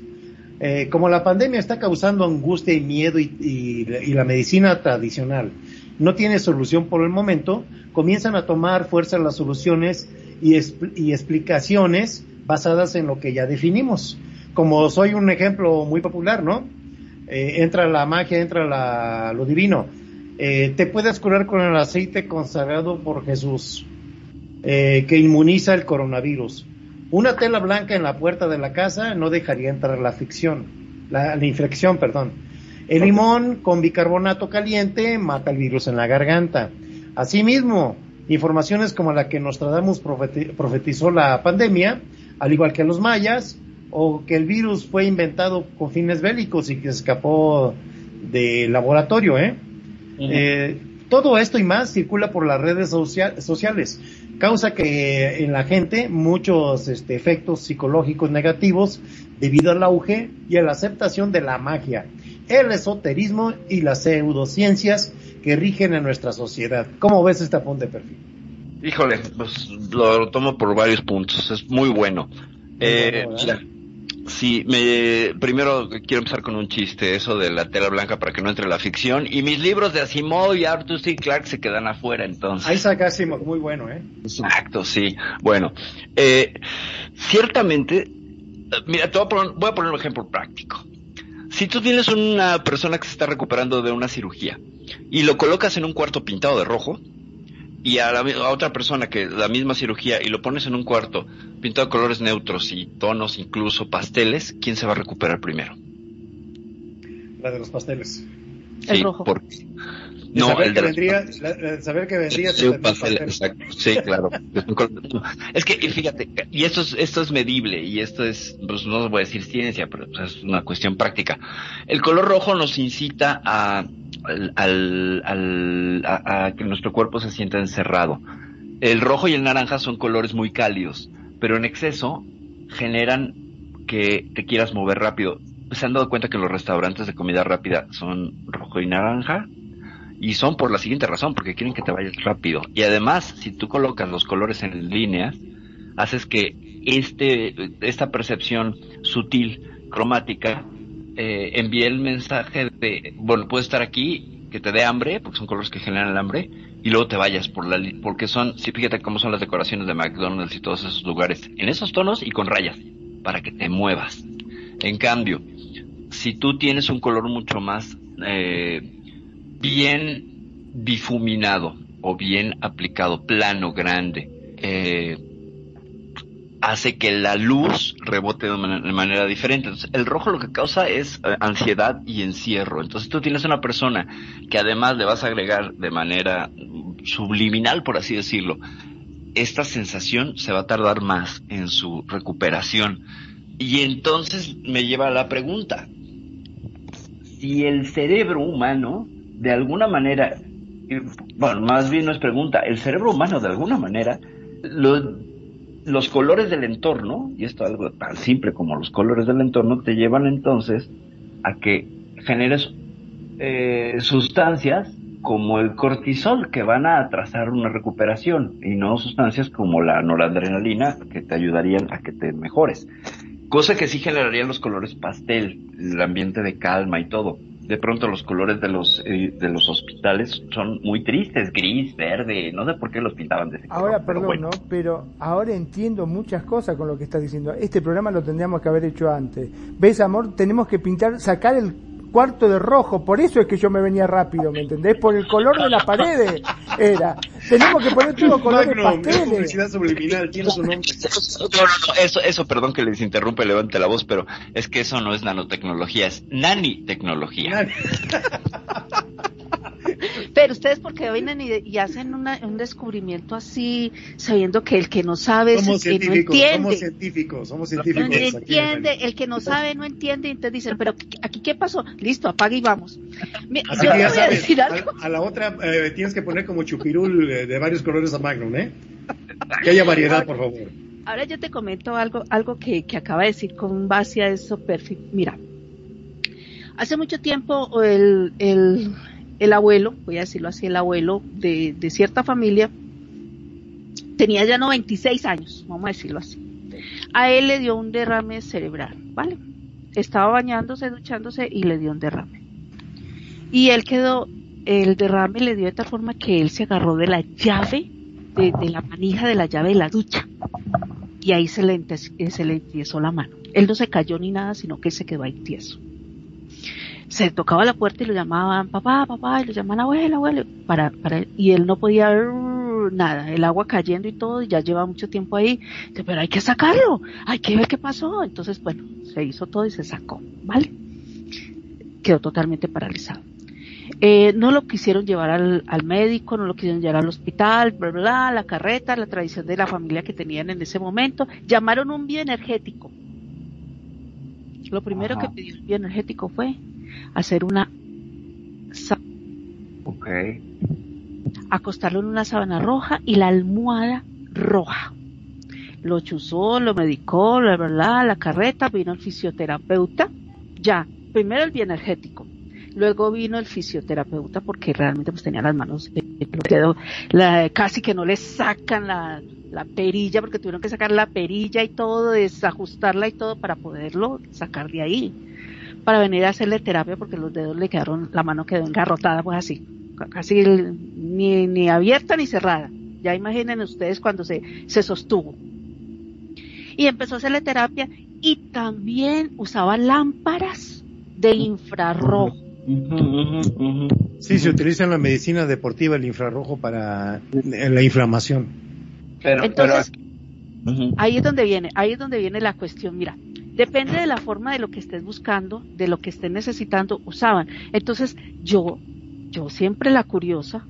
Eh, como la pandemia está causando angustia y miedo y, y, y, la medicina tradicional no tiene solución por el momento, comienzan a tomar fuerza las soluciones y, explicaciones basadas en lo que ya definimos. Como soy un ejemplo muy popular, ¿no? Eh, entra la magia, entra la, lo divino. Eh, te puedes curar con el aceite consagrado por Jesús, que inmuniza el coronavirus. Una tela blanca en la puerta de la casa no dejaría entrar la ficción, la, la infección, perdón. El limón con bicarbonato caliente mata el virus en la garganta. Asimismo, informaciones como la que Nostradamus profetizó la pandemia, al igual que los mayas, o que el virus fue inventado con fines bélicos y que escapó del laboratorio, ¿eh? eh todo esto y más circula por las redes sociales, causa que en la gente muchos este, efectos psicológicos negativos debido al auge y a la aceptación de la magia, el esoterismo y las pseudociencias que rigen en nuestra sociedad. ¿Cómo ves este punto de perfil? Híjole, pues lo tomo por varios puntos, es muy bueno. Eh, Sí, me, primero quiero empezar con un chiste, eso de la tela blanca para que no entre la ficción. Y mis libros de Asimov y Arthur C. Clarke se quedan afuera, entonces. Ahí saca Asimov, muy bueno, ¿eh? Exacto, sí. Bueno, eh, ciertamente, mira, te voy a, poner, voy a poner un ejemplo práctico. Si tú tienes una persona que se está recuperando de una cirugía y lo colocas en un cuarto pintado de rojo, y a, la, otra persona que la misma cirugía y lo pones en un cuarto pintado de colores neutros y tonos, incluso pasteles, ¿quién se va a recuperar primero? La de los pasteles. el rojo. no, saber el que vendría, saber que vendría sí, pastel, exacto. sí, claro. es que fíjate, y esto es, esto es medible y esto es, pues no voy a decir ciencia, pero pues, es una cuestión práctica. El color rojo nos incita a al, a, que nuestro cuerpo se sienta encerrado. El rojo y el naranja son colores muy cálidos, pero en exceso generan que te quieras mover rápido. Se han dado cuenta que los restaurantes de comida rápida son rojo y naranja y son por la siguiente razón, porque quieren que te vayas rápido. Y además, si tú colocas los colores en líneas, haces que este, esta percepción sutil, cromática, eh, envíe el mensaje de, bueno, puedes estar aquí, que te dé hambre, porque son colores que generan el hambre, y luego te vayas por la, porque son, si fíjate cómo son las decoraciones de McDonald's y todos esos lugares, en esos tonos y con rayas, para que te muevas. En cambio, si tú tienes un color mucho más eh, bien difuminado o bien aplicado, plano, grande, eh, hace que la luz rebote de, manera diferente. Entonces, el rojo lo que causa es eh, ansiedad y encierro. Entonces, tú tienes una persona que además le vas a agregar de manera subliminal, por así decirlo, esta sensación se va a tardar más en su recuperación. Y entonces me lleva a la pregunta, si el cerebro humano, de alguna manera, bueno, más bien no es pregunta, el cerebro humano de alguna manera lo los colores del entorno, y esto es algo tan simple como los colores del entorno, te llevan entonces a que generes eh, sustancias como el cortisol que van a atrasar una recuperación y no sustancias como la noradrenalina que te ayudarían a que te mejores. Cosa que sí generarían los colores pastel, el ambiente de calma y todo de pronto los colores de los eh, de los hospitales son muy tristes, gris, verde, no sé por qué los pintaban de ese Ahora, perdón, ¿no? Pero ahora entiendo muchas cosas con lo que estás diciendo. Este programa lo tendríamos que haber hecho antes. ¿Ves, amor? Tenemos que pintar, sacar el cuarto de rojo, por eso es que yo me venía rápido, ¿me entendés? Por el color de las paredes era. Tenemos que poner todo colores pasteles. subliminal, tiene su nombre. eso, eso, perdón que les interrumpe, levante la voz, pero es que eso no es nanotecnología, es nanitecnología. Pero ustedes porque vienen y, hacen un descubrimiento así, sabiendo que el que no sabe somos que no entiende. Somos científicos, somos científicos. No entiende, el que no sabe no entiende, y entonces dicen, pero aquí qué pasó, listo, apaga y vamos. a, la otra eh, tienes que poner como chupirul eh, de varios colores a Magnum, ¿eh? Que haya variedad, por favor. Ahora yo te comento algo, algo que, que acaba de decir con base a eso, perfecto. Mira, hace mucho tiempo el, el, el abuelo, voy a decirlo así, el abuelo de, cierta familia, tenía ya 96 años, vamos a decirlo así. A él le dio un derrame cerebral, ¿vale? Estaba bañándose, duchándose y le dio un derrame. Y él quedó, el derrame le dio de tal forma que él se agarró de la llave, de, la manija de la llave de la ducha. Y ahí se le, se la mano. Él no se cayó ni nada, sino que se quedó ahí tieso se tocaba la puerta y lo llamaban papá, papá, y lo llamaban abuelo, abuelo, para, para, y él no podía ver nada, el agua cayendo y todo, y ya lleva mucho tiempo ahí, pero hay que sacarlo, hay que ver qué pasó, entonces bueno, se hizo todo y se sacó, ¿vale? Quedó totalmente paralizado. Eh, no lo quisieron llevar al, al, médico, no lo quisieron llevar al hospital, bla, bla, la carreta, la tradición de la familia que tenían en ese momento. Llamaron un bioenergético Lo primero que pidió el bioenergético fue hacer una acostarlo en una sábana roja y la almohada roja. Lo chuzó, lo medicó, la verdad, la carreta, vino el fisioterapeuta, ya, primero el bioenergético, luego vino el fisioterapeuta porque realmente pues tenía las manos quedó la, casi que no le sacan la, la perilla porque tuvieron que sacar la perilla y todo, desajustarla y todo para poderlo sacar de ahí, para venir a hacerle terapia porque los dedos le quedaron, la mano quedó engarrotada pues así, casi ni, ni abierta ni cerrada. Ya imaginen ustedes cuando se, se sostuvo. Y empezó a hacerle terapia y también usaba lámparas de infrarrojo. Sí, se utiliza en la medicina deportiva el infrarrojo para la inflamación. Pero, Entonces, pero, ahí es donde viene, ahí es donde viene la cuestión. Mira, depende de la forma de lo que estés buscando, de lo que estés necesitando, usaban. Entonces, yo, yo siempre la curiosa,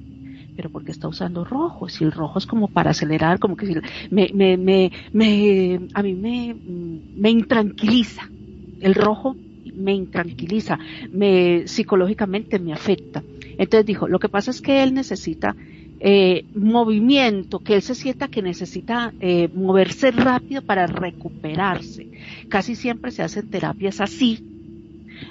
pero porque está usando rojo? Si el rojo es como para acelerar, como que si me, me, me, me a mí me, me intranquiliza. El rojo me intranquiliza, me psicológicamente me afecta. Entonces dijo, lo que pasa es que él necesita eh, movimiento, que él se sienta que necesita eh, moverse rápido para recuperarse. Casi siempre se hacen terapias así,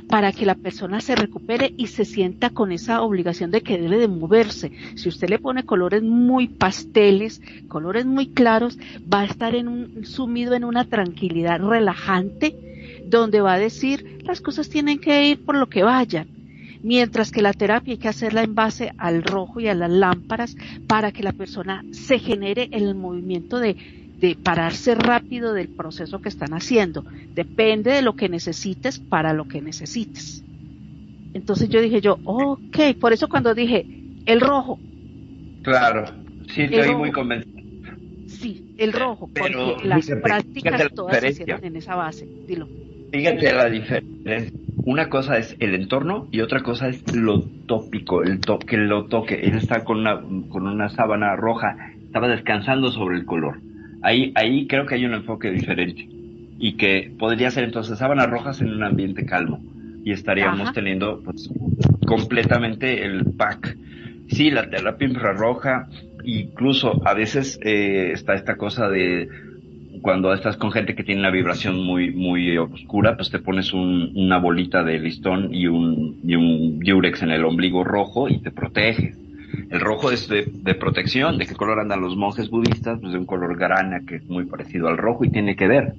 para que la persona se recupere y se sienta con esa obligación de que debe de moverse. Si usted le pone colores muy pasteles, colores muy claros, va a estar en un, sumido en una tranquilidad relajante donde va a decir las cosas tienen que ir por lo que vayan. Mientras que la terapia hay que hacerla en base al rojo y a las lámparas para que la persona se genere el movimiento de, de pararse rápido del proceso que están haciendo. Depende de lo que necesites para lo que necesites. Entonces yo dije yo, ok, por eso cuando dije el rojo. Claro, sí, estoy rojo. muy convencido. Sí, el rojo, Pero, porque las fíjate, prácticas fíjate la todas se hicieron en esa base. Dilo. Fíjate la diferencia. Una cosa es el entorno y otra cosa es lo tópico, el to que lo toque. Él está con una, con una sábana roja, estaba descansando sobre el color. Ahí, ahí creo que hay un enfoque diferente. Y que podría ser entonces sábanas rojas en un ambiente calmo. Y estaríamos Ajá. teniendo pues, completamente el pack. Sí, la terapia infrarroja, incluso a veces eh, está esta cosa de cuando estás con gente que tiene una vibración muy muy oscura, pues te pones un- una bolita de listón y un, y un diurex en el ombligo rojo y te protege. El rojo es de, de protección. ¿De qué color andan los monjes budistas? Pues de un color grana que es muy parecido al rojo y tiene que ver.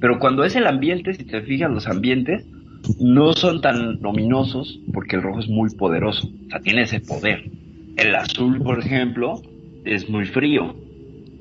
Pero cuando es el ambiente, si te fijas, los ambientes no son tan luminosos porque el rojo es muy poderoso. O sea, tiene ese poder. El azul, por ejemplo, es muy frío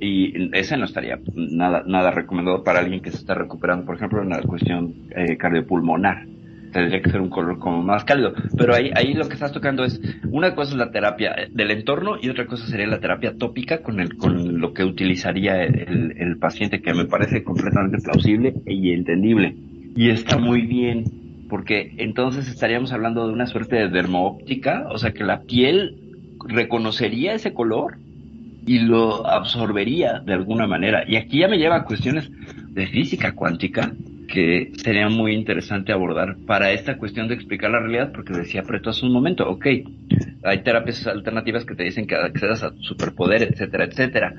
y ese no estaría nada nada recomendado para alguien que se está recuperando, por ejemplo, en la cuestión eh, cardiopulmonar. Tendría que ser un color como más cálido. Pero ahí, ahí lo que estás tocando es, una cosa es la terapia eh, del entorno y otra cosa sería la terapia tópica con el, con lo que utilizaría el, el paciente, que me parece completamente plausible y entendible. Y está muy bien, porque entonces estaríamos hablando de una suerte de dermoóptica, o sea que la piel reconocería ese color y lo absorbería de alguna manera. Y aquí ya me lleva a cuestiones de física cuántica que sería muy interesante abordar para esta cuestión de explicar la realidad, porque decía Preto hace un momento, ok, hay terapias alternativas que te dicen que accedas a superpoder, etcétera, etcétera.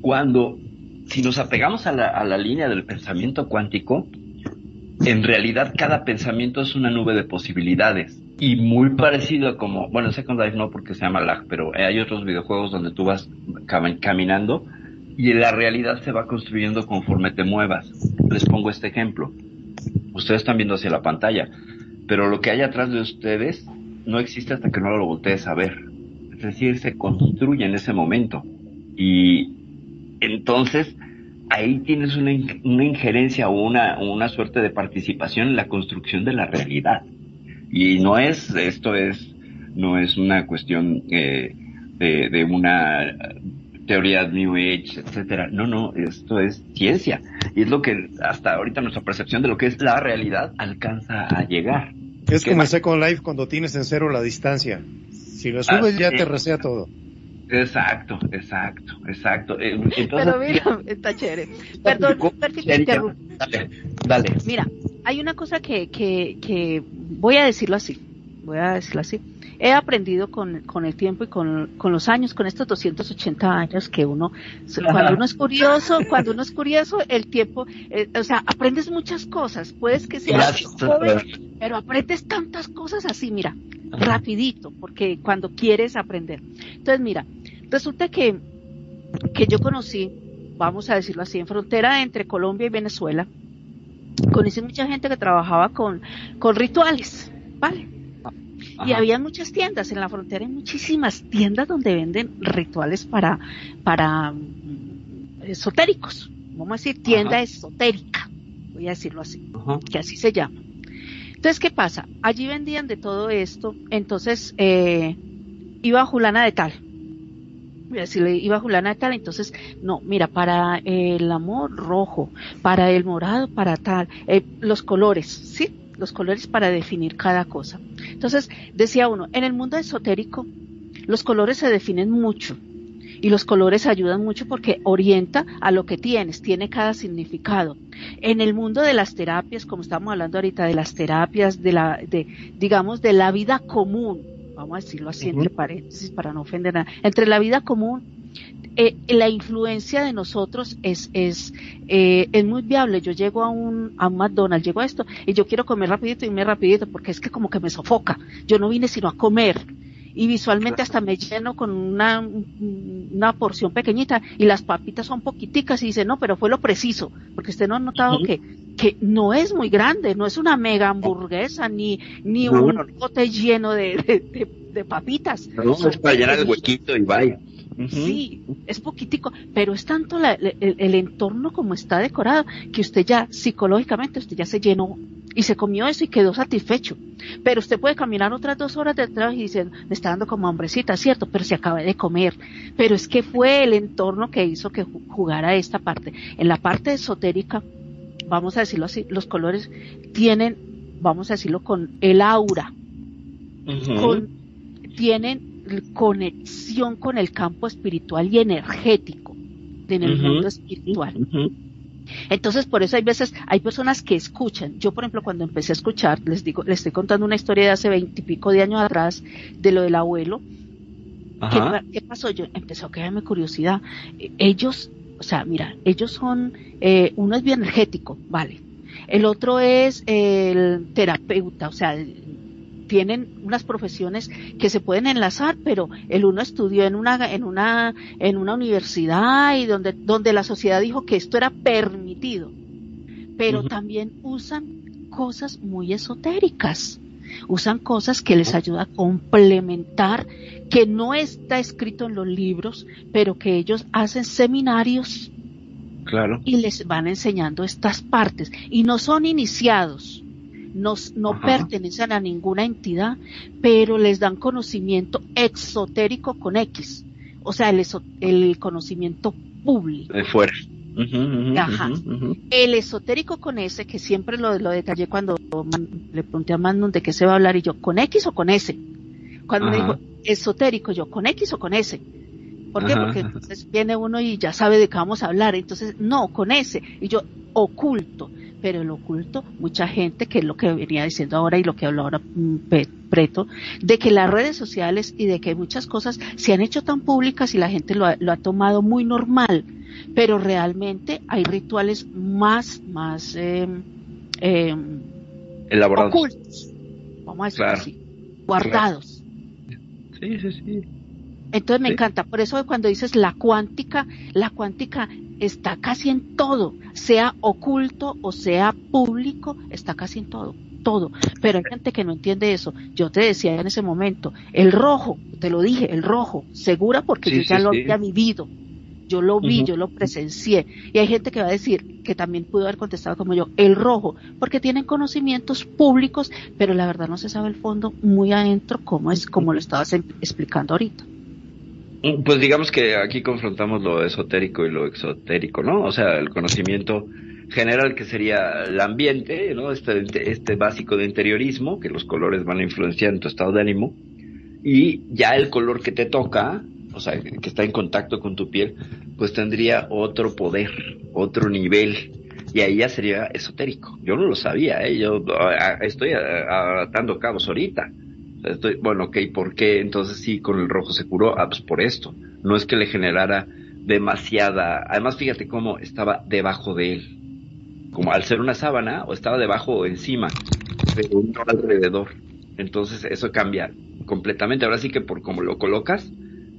Cuando, si nos apegamos a la, a la línea del pensamiento cuántico, en realidad cada pensamiento es una nube de posibilidades y muy parecido a como, bueno, Second Life no porque se llama lag, pero hay otros videojuegos donde tú vas cam- caminando y la realidad se va construyendo conforme te muevas. Les pongo este ejemplo. Ustedes están viendo hacia la pantalla, pero lo que hay atrás de ustedes no existe hasta que no lo voltees a ver. Es decir, se construye en ese momento. Y entonces ahí tienes una, una injerencia o una, una suerte de participación en la construcción de la realidad. Y no es, esto es, no es una cuestión eh, de, de una teoría New Age, etcétera. No, no, esto es ciencia. Y es lo que hasta ahorita nuestra percepción de lo que es la realidad alcanza a llegar. Es ¿Qué como en? Second Life cuando tienes en cero la distancia. Si lo subes ya Así te es. resea todo. Exacto, exacto, exacto. Eh, Entonces, Pero mira, está chévere. Perdón, te interrumpa. Dale, dale. Mira, hay una cosa que, que, que voy a decirlo así, voy a decirlo así. He aprendido con, con el tiempo y con, con, los años, con estos 280 años que uno, cuando uno es curioso, cuando uno es curioso, el tiempo, eh, o sea, aprendes muchas cosas. Puedes que seas joven, pero aprendes tantas cosas así, mira, rapidito, porque cuando quieres aprender. Entonces, mira, resulta que, que yo conocí, vamos a decirlo así, en frontera entre Colombia y Venezuela, conocí mucha gente que trabajaba con, con rituales, ¿vale? Y había muchas tiendas en la frontera, hay muchísimas tiendas donde venden rituales para, para mm, esotéricos. Vamos a decir tienda esotérica, voy a decirlo así, que así se llama. Entonces, ¿qué pasa? Allí vendían de todo esto, entonces eh, iba Julana de tal. Si le iba Julana de tal, entonces, no, mira, para el amor rojo, para el morado, para tal, eh, los colores, ¿sí? Los colores para definir cada cosa. Entonces, decía uno, en el mundo esotérico, los colores se definen mucho y los colores ayudan mucho porque orienta a lo que tienes, tiene cada significado. En el mundo de las terapias, como estamos hablando ahorita de las terapias, de la, de, digamos, de la vida común, vamos a decirlo así entre paréntesis para no ofender a entre la vida común eh, la influencia de nosotros es, es, eh, es muy viable. Yo llego a un, a McDonald's, llego a esto y yo quiero comer rapidito y me rapidito porque es que como que me sofoca. Yo no vine sino a comer y visualmente hasta me lleno con una, una porción pequeñita y las papitas son poquiticas y dice, no, pero fue lo preciso, porque usted no ha notado que, que no es muy grande, no es una mega hamburguesa ni, ni un bote lleno de, de, de, papitas. No, es para llenar el huequito y vaya. Sí, es poquitico, pero es tanto la, el, el, entorno como está decorado que usted ya psicológicamente usted ya se llenó y se comió eso y quedó satisfecho. Pero usted puede caminar otras dos horas detrás y dice, me está dando como hambrecita, cierto, pero se acaba de comer. Pero es que fue el entorno que hizo que jugara esta parte. En la parte esotérica, vamos a decirlo así, los colores tienen, vamos a decirlo con el aura, con, tienen conexión con el campo espiritual y energético en el mundo espiritual. Entonces, por eso hay veces, hay personas que escuchan. Yo, por ejemplo, cuando empecé a escuchar, les digo, les estoy contando una historia de hace veintipico de años atrás, de lo del abuelo. ¿Qué, pasó? Yo empezó a quedarme curiosidad. Ellos, o sea, mira, ellos son, eh, uno es bioenergético, vale. El otro es el terapeuta, o sea, tienen unas profesiones que se pueden enlazar, pero el uno estudió en una, en una, en una universidad y donde, donde la sociedad dijo que esto era permitido. Pero también usan cosas muy esotéricas. Usan cosas que les ayuda a complementar, que no está escrito en los libros, pero que ellos hacen seminarios Claro. Y les van enseñando estas partes. Y no son iniciados no, no pertenecen a ninguna entidad, pero les dan conocimiento exotérico con X, o sea, el, el conocimiento público. De fuera. Ajá. El esotérico con S, que siempre lo, lo detallé cuando le pregunté a Magnum de qué se va a hablar, y yo, ¿con X o con S? Cuando me dijo esotérico, yo, ¿con X o con S? ¿Por qué? Porque entonces viene uno y ya sabe de qué vamos a hablar. Entonces, no, con S. Y yo, oculto pero el oculto, mucha gente, que es lo que venía diciendo ahora y lo que habló ahora mm, Preto, de que las redes sociales y de que muchas cosas se han hecho tan públicas y la gente lo ha, lo ha tomado muy normal, pero realmente hay rituales más, más eh, eh, elaborados, ocultos, vamos a decirlo así, guardados. Sí, sí, sí. Entonces me encanta, por eso cuando dices la cuántica, la cuántica está casi en todo, sea oculto o sea público, está casi en todo, todo. Pero hay gente que no entiende eso. Yo te decía en ese momento, el rojo, te lo dije, el rojo, segura porque yo ya lo había vivido. Yo lo vi, yo lo presencié. Y hay gente que va a decir, que también pudo haber contestado como yo, el rojo, porque tienen conocimientos públicos, pero la verdad no se sabe el fondo muy adentro cómo es, como lo estabas em, explicando ahorita. Pues digamos que aquí confrontamos lo esotérico y lo exotérico, ¿no? O sea, el conocimiento general que sería el ambiente, ¿no? Este, este básico de interiorismo, que los colores van a influenciar en tu estado de ánimo, y ya el color que te toca, o sea, que está en contacto con tu piel, pues tendría otro poder, otro nivel Y ahí ya sería esotérico. Yo no lo sabía, ¿eh? Yo estoy atando cabos ahorita. Estoy, bueno, ok, ¿por qué entonces sí con el rojo se curó? Ah, pues por esto. No es que le generara demasiada. Además, fíjate cómo estaba debajo de él. Como al ser una sábana, o estaba debajo o encima, pero no alrededor. Entonces, eso cambia completamente. Ahora sí que por como lo colocas,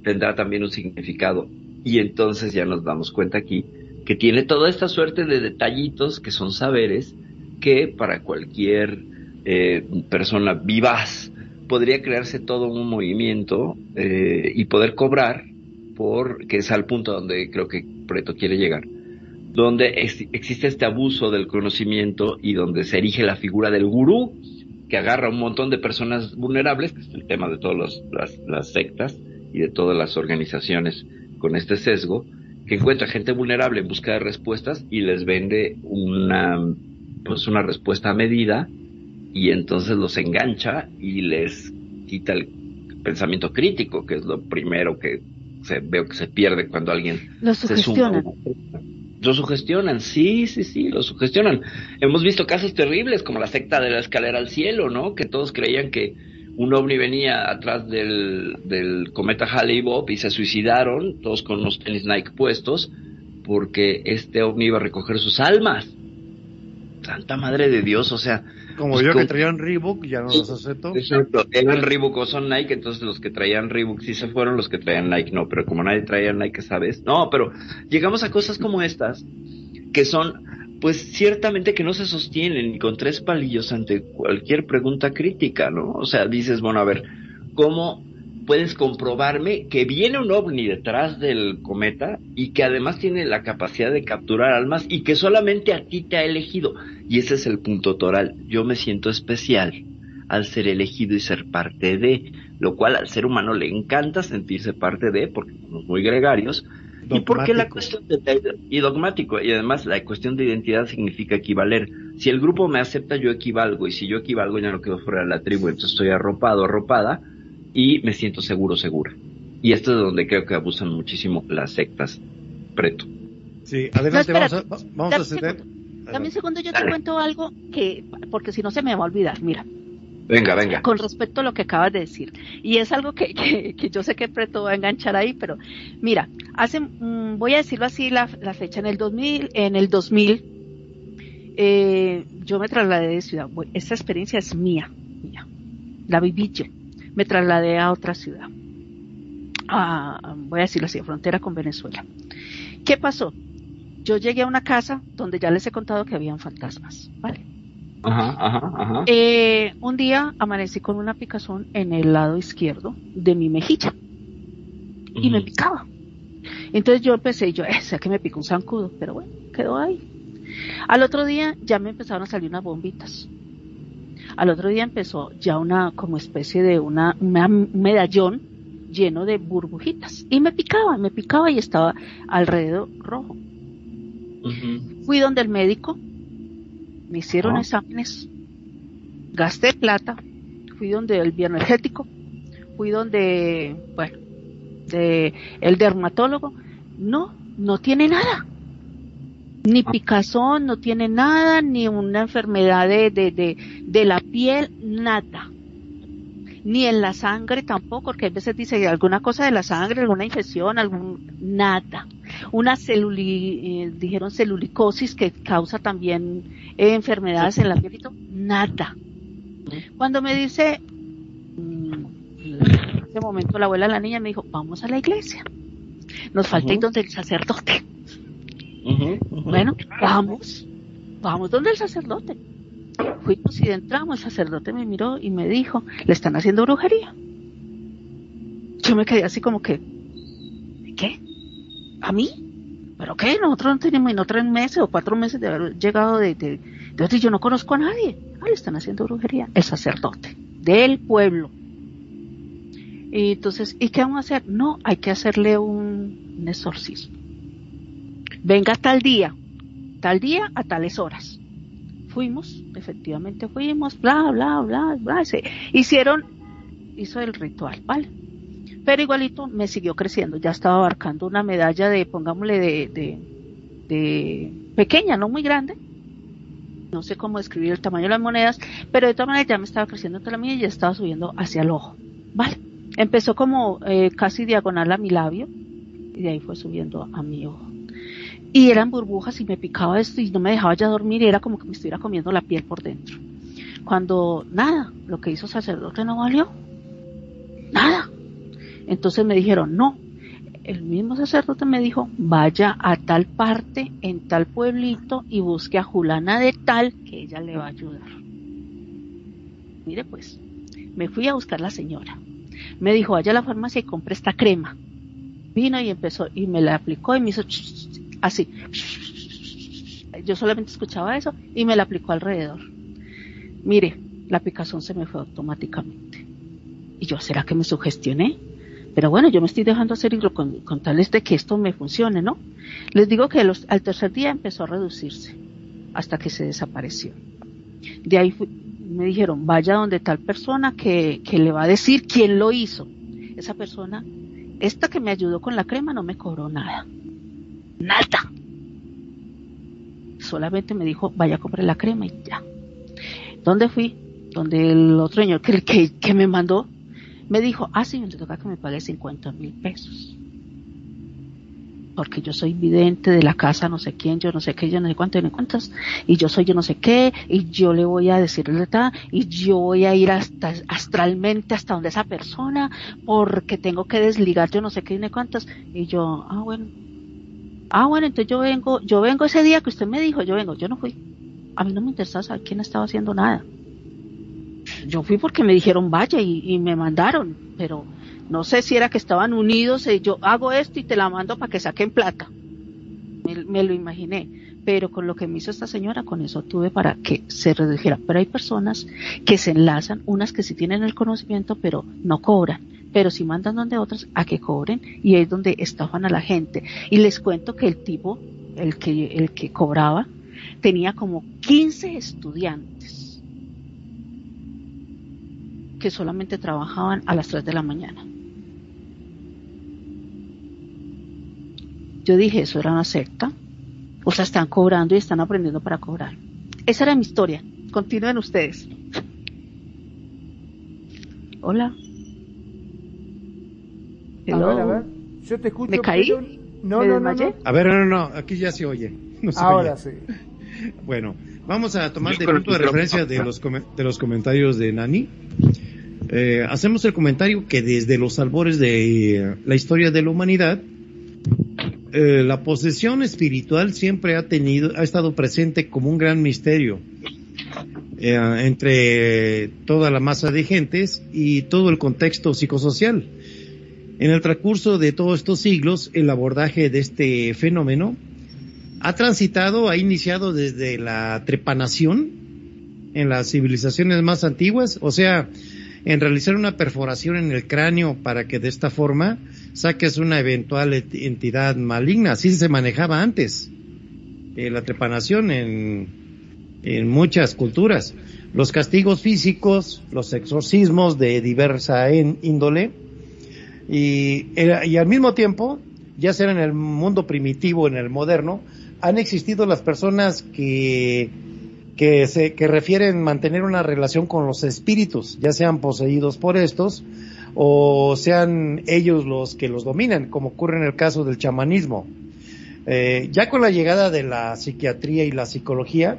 tendrá también un significado. Y entonces ya nos damos cuenta aquí que tiene toda esta suerte de detallitos que son saberes que para cualquier eh, persona vivaz podría crearse todo un movimiento eh, y poder cobrar por que es al punto donde creo que Preto quiere llegar donde existe este abuso del conocimiento y donde se erige la figura del gurú que agarra a un montón de personas vulnerables, que es el tema de todas las, las sectas y de todas las organizaciones con este sesgo, que encuentra gente vulnerable en busca de respuestas y les vende una, pues una respuesta a medida y entonces los engancha y les quita el pensamiento crítico, que es lo primero que se, veo que se pierde cuando alguien se suma. Lo sugestionan, sí, sí, sí, lo sugestionan. Hemos visto casos terribles como la secta de la escalera al cielo, ¿no? Que todos creían que un ovni venía atrás del, del cometa Halley-Bob y se suicidaron, todos con unos tenis Nike puestos, porque este ovni iba a recoger sus almas. Santa Madre de Dios, o sea, como pues yo que traían Reebok, ya no los acepto. Exacto, eran Reebok o son Nike, entonces los que traían Reebok sí se fueron, los que traían Nike no, pero como nadie traía Nike, ¿sabes? No, pero llegamos a cosas como estas, que son, pues ciertamente que no se sostienen ni con tres palillos ante cualquier pregunta crítica, ¿no? O sea, dices, bueno, a ver, ¿cómo puedes comprobarme que viene un ovni detrás del cometa y que además tiene la capacidad de capturar almas y que solamente a ti te ha elegido. Y ese es el punto toral. Yo me siento especial al ser elegido y ser parte de, lo cual al ser humano le encanta sentirse parte de, porque somos muy gregarios, y porque la cuestión de, y dogmático, y además la cuestión de identidad significa equivaler. Si el grupo me acepta, yo equivalgo, y si yo equivalgo, ya no quedo fuera de la tribu, entonces estoy arropado, arropada, y me siento seguro, segura. Y esto es donde creo que abusan muchísimo las sectas preto. Sí, adelante, vamos a, vamos a un segundo, yo te cuento algo que, porque si no se me va a olvidar, mira. Venga, venga. Con respecto a lo que acabas de decir. Y es algo que, que, yo sé que Preto va a enganchar ahí, pero mira, hace, mm, voy a decirlo así, la, la, fecha, en el 2000, en el 2000, eh, yo me trasladé de ciudad. Esta experiencia es mía, mía. La viví yo me trasladé a otra ciudad. voy a decirlo así, frontera con Venezuela. ¿Qué pasó? Yo llegué a una casa donde ya les he contado que habían fantasmas, ¿vale? Ajá, ajá, ajá. Eh, un día amanecí con una picazón en el lado izquierdo de mi mejilla y me picaba. Entonces yo empecé, yo, eh, sé que me picó un zancudo, pero bueno, quedó ahí. Al otro día ya me empezaron a salir unas bombitas. Al otro día empezó ya una como especie de una, un medallón lleno de burbujitas. Y me picaba, me picaba y estaba alrededor rojo. Fui donde el médico, me hicieron exámenes, gasté plata, fui donde el bioenergético, fui donde, bueno, de el dermatólogo, no, no tiene nada ni ah. picazón, no tiene nada, ni una enfermedad de, de, de, la piel, nada. Ni en la sangre tampoco, porque a veces dice alguna cosa de la sangre, alguna infección, algún, nada. Una celuli, eh, dijeron celulicosis que causa también eh, enfermedades en la piel, nada. Cuando me dice, mm, en ese momento la abuela de la niña me dijo, vamos a la iglesia. Nos falta ir donde el sacerdote. Bueno, vamos, vamos donde el sacerdote. Fuimos y entramos, el sacerdote me miró y me dijo, le están haciendo brujería. Yo me quedé así como que, ¿qué? ¿A mí? ¿Pero qué? Nosotros no tenemos no tres meses o cuatro meses de haber llegado de, de, de, yo no conozco a nadie. Ah, le están haciendo brujería. El sacerdote del pueblo. Y entonces, ¿y qué vamos a hacer? No, hay que hacerle un, un exorcismo venga tal día, tal día a tales horas. Fuimos, efectivamente fuimos, bla, bla, bla, bla, hicieron, hizo el ritual, ¿vale? Pero igualito me siguió creciendo, ya estaba abarcando una medalla de, pongámosle, de, de, de pequeña, no muy grande. No sé cómo describir el tamaño de las monedas, pero de todas maneras ya me estaba creciendo toda la mía y ya estaba subiendo hacia el ojo. Vale. Empezó como eh, casi diagonal a mi labio y de ahí fue subiendo a mi ojo. Y eran burbujas y me picaba esto y no me dejaba ya dormir y era como que me estuviera comiendo la piel por dentro. Cuando nada, lo que hizo sacerdote no valió. Nada. Entonces me dijeron, no, el mismo sacerdote me dijo, vaya a tal parte, en tal pueblito, y busque a Julana de tal, que ella le va a ayudar. Mire pues, me fui a buscar la señora. Me dijo, vaya a la farmacia y compre esta crema. Vino y empezó, y me la aplicó y me hizo así. Yo solamente escuchaba eso y me la aplicó alrededor. Mire, la picazón se me fue automáticamente. Y yo, ¿será que me sugestioné? Pero bueno, yo me estoy dejando hacer con, con tales de que esto me funcione, ¿no? Les digo que al tercer día empezó a reducirse hasta que se desapareció. De ahí me dijeron, vaya donde tal persona que, que le va a decir quién lo hizo. Esa persona, esta que me ayudó con la crema no me cobró nada. Nada. Solamente me dijo, vaya a comprar la crema y ya. ¿Dónde fui? Donde el otro señor que, me mandó me dijo, ah, sí, me toca que me pague 50 mil pesos. Porque yo soy vidente de la casa, no sé quién, yo no sé qué, yo no sé cuánto, no cuántas, y yo soy yo no sé qué, y yo le voy a decirle tal, y yo voy a ir hasta astralmente hasta donde esa persona, porque tengo que desligar yo no sé qué, ni cuántas, y yo, ah, bueno, ah, bueno, entonces yo vengo, yo vengo ese día que usted me dijo, yo vengo, yo no fui. A mí no me interesaba saber quién estaba haciendo nada yo fui porque me dijeron vaya y, me mandaron, pero no sé si era que estaban unidos, y yo hago esto y te la mando para que saquen plata. Me, lo imaginé, pero con lo que me hizo esta señora, con eso tuve para que se redujera. Pero hay personas que se enlazan, unas que sí tienen el conocimiento, pero no cobran pero si mandan donde otras a que cobren y es donde estafan a la gente. Y les cuento que el tipo, el que, el que cobraba, tenía como 15 estudiantes que solamente trabajaban a las 3 de la mañana. Yo dije, eso era una secta. O sea, están cobrando y están aprendiendo para cobrar. Esa era mi historia. Continúen ustedes. Hola. A ver, a ver. Yo te escucho. ¿Me caí? No, no, no, A ver, no, no, aquí ya se oye. Ahora sí. Bueno, vamos a tomar de punto de referencia de los, de los comentarios de Nani. Eh, hacemos el comentario que desde los albores de eh, la historia de la humanidad, eh, la posesión espiritual siempre ha tenido, ha estado presente como un gran misterio entre toda la masa de gentes y todo el contexto psicosocial. En el transcurso de todos estos siglos, el abordaje de este fenómeno ha transitado, ha iniciado desde la trepanación en las civilizaciones más antiguas, o sea, en realizar una perforación en el cráneo para que de esta forma saques una eventual entidad maligna. Así se manejaba antes eh, la trepanación en, en muchas culturas. Los castigos físicos, los exorcismos de diversa índole y, al mismo tiempo, ya sea en el mundo primitivo, en el moderno, han existido las personas que que se que refieren mantener una relación con los espíritus, ya sean poseídos por estos o sean ellos los que los dominan, como ocurre en el caso del chamanismo. Eh, ya con la llegada de la psiquiatría y la psicología,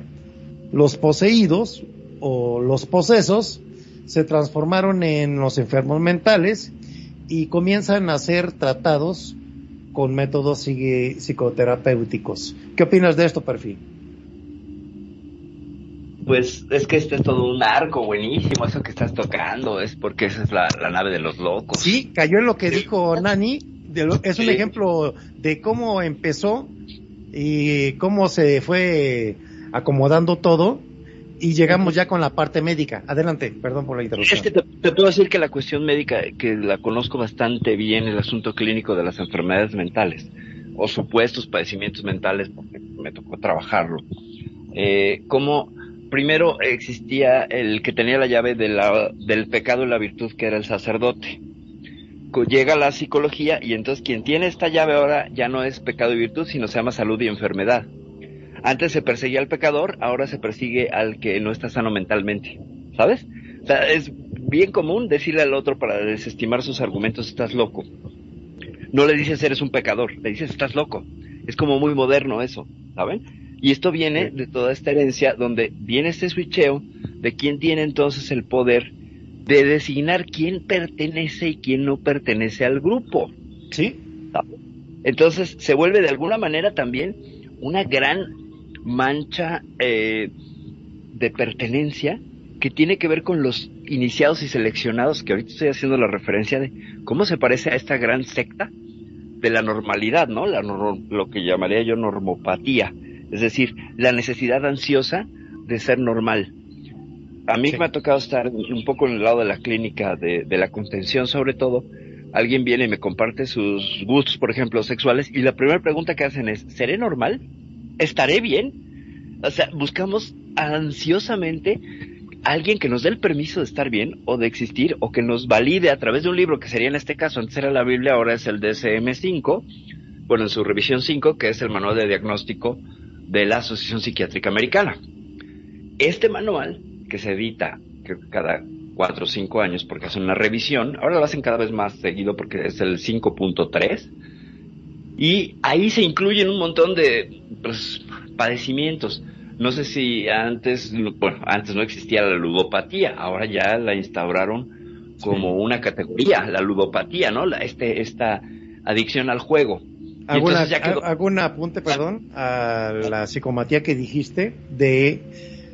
los poseídos o los posesos se transformaron en los enfermos mentales y comienzan a ser tratados con métodos psicoterapéuticos. ¿Qué opinas de esto, Perfil? Pues es que este es todo un arco buenísimo, eso que estás tocando, es porque esa es la, nave de los locos. Sí, cayó en lo que dijo Nani, es un ejemplo de cómo empezó y cómo se fue acomodando todo y llegamos ya con la parte médica. Adelante, perdón por la interrupción. Es que te, te, puedo decir que la cuestión médica, que la conozco bastante bien, el asunto clínico de las enfermedades mentales o supuestos padecimientos mentales, porque me tocó trabajarlo. Eh, cómo primero existía el que tenía la llave de la, del pecado y la virtud, que era el sacerdote. Llega la psicología y entonces quien tiene esta llave ahora ya no es pecado y virtud, sino se llama salud y enfermedad. Antes se perseguía al pecador, ahora se persigue al que no está sano mentalmente, ¿sabes? O sea, es bien común decirle al otro para desestimar sus argumentos, estás loco. No le dices eres un pecador, le dices estás loco. Es como muy moderno eso, ¿saben? Y esto viene de toda esta herencia donde viene este switcheo de quién tiene entonces el poder de designar quién pertenece y quién no pertenece al grupo. Sí. Entonces se vuelve de alguna manera también una gran mancha eh, de pertenencia que tiene que ver con los iniciados y seleccionados, que ahorita estoy haciendo la referencia de cómo se parece a esta gran secta de la normalidad, ¿no? La, lo que llamaría yo normopatía, es decir, la necesidad ansiosa de ser normal. A mí me ha tocado estar un poco en el lado de la clínica, de, de la contención sobre todo. Alguien viene y me comparte sus gustos, por ejemplo, sexuales, y la primera pregunta que hacen es, ¿seré normal? ¿Estaré bien? O sea, buscamos ansiosamente alguien que nos dé el permiso de estar bien o de existir o que nos valide a través de un libro que sería en este caso, antes era la Biblia, ahora es el DSM-5, bueno, en su revisión 5, que es el manual de diagnóstico de la Asociación Psiquiátrica Americana. Este manual, que se edita cada cuatro o cinco años porque hacen una revisión, ahora lo hacen cada vez más seguido porque es el 5.3, y ahí se incluyen un montón de pues, padecimientos no sé si antes, bueno, antes no existía la ludopatía, ahora ya la instauraron como una categoría, la ludopatía, ¿no? La, este, esta adicción al juego. ¿Alguna, ¿Algún apunte, perdón, a la psicomatía que dijiste de,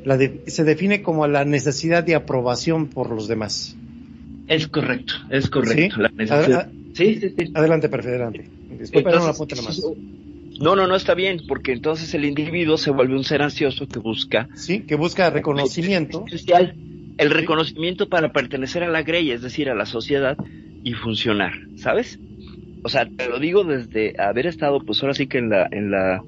la se define como la necesidad de aprobación por los demás? Es correcto, es correcto. ¿Sí? sí, sí, Adelante, perfecto, adelante. Apunte nomás. No, no, no está bien, porque entonces el individuo se vuelve un ser ansioso que busca. Sí, que busca reconocimiento. El reconocimiento para pertenecer a la grey, es decir, a la sociedad y funcionar, ¿sabes? O sea, te lo digo desde haber estado, pues ahora sí que en la, en la,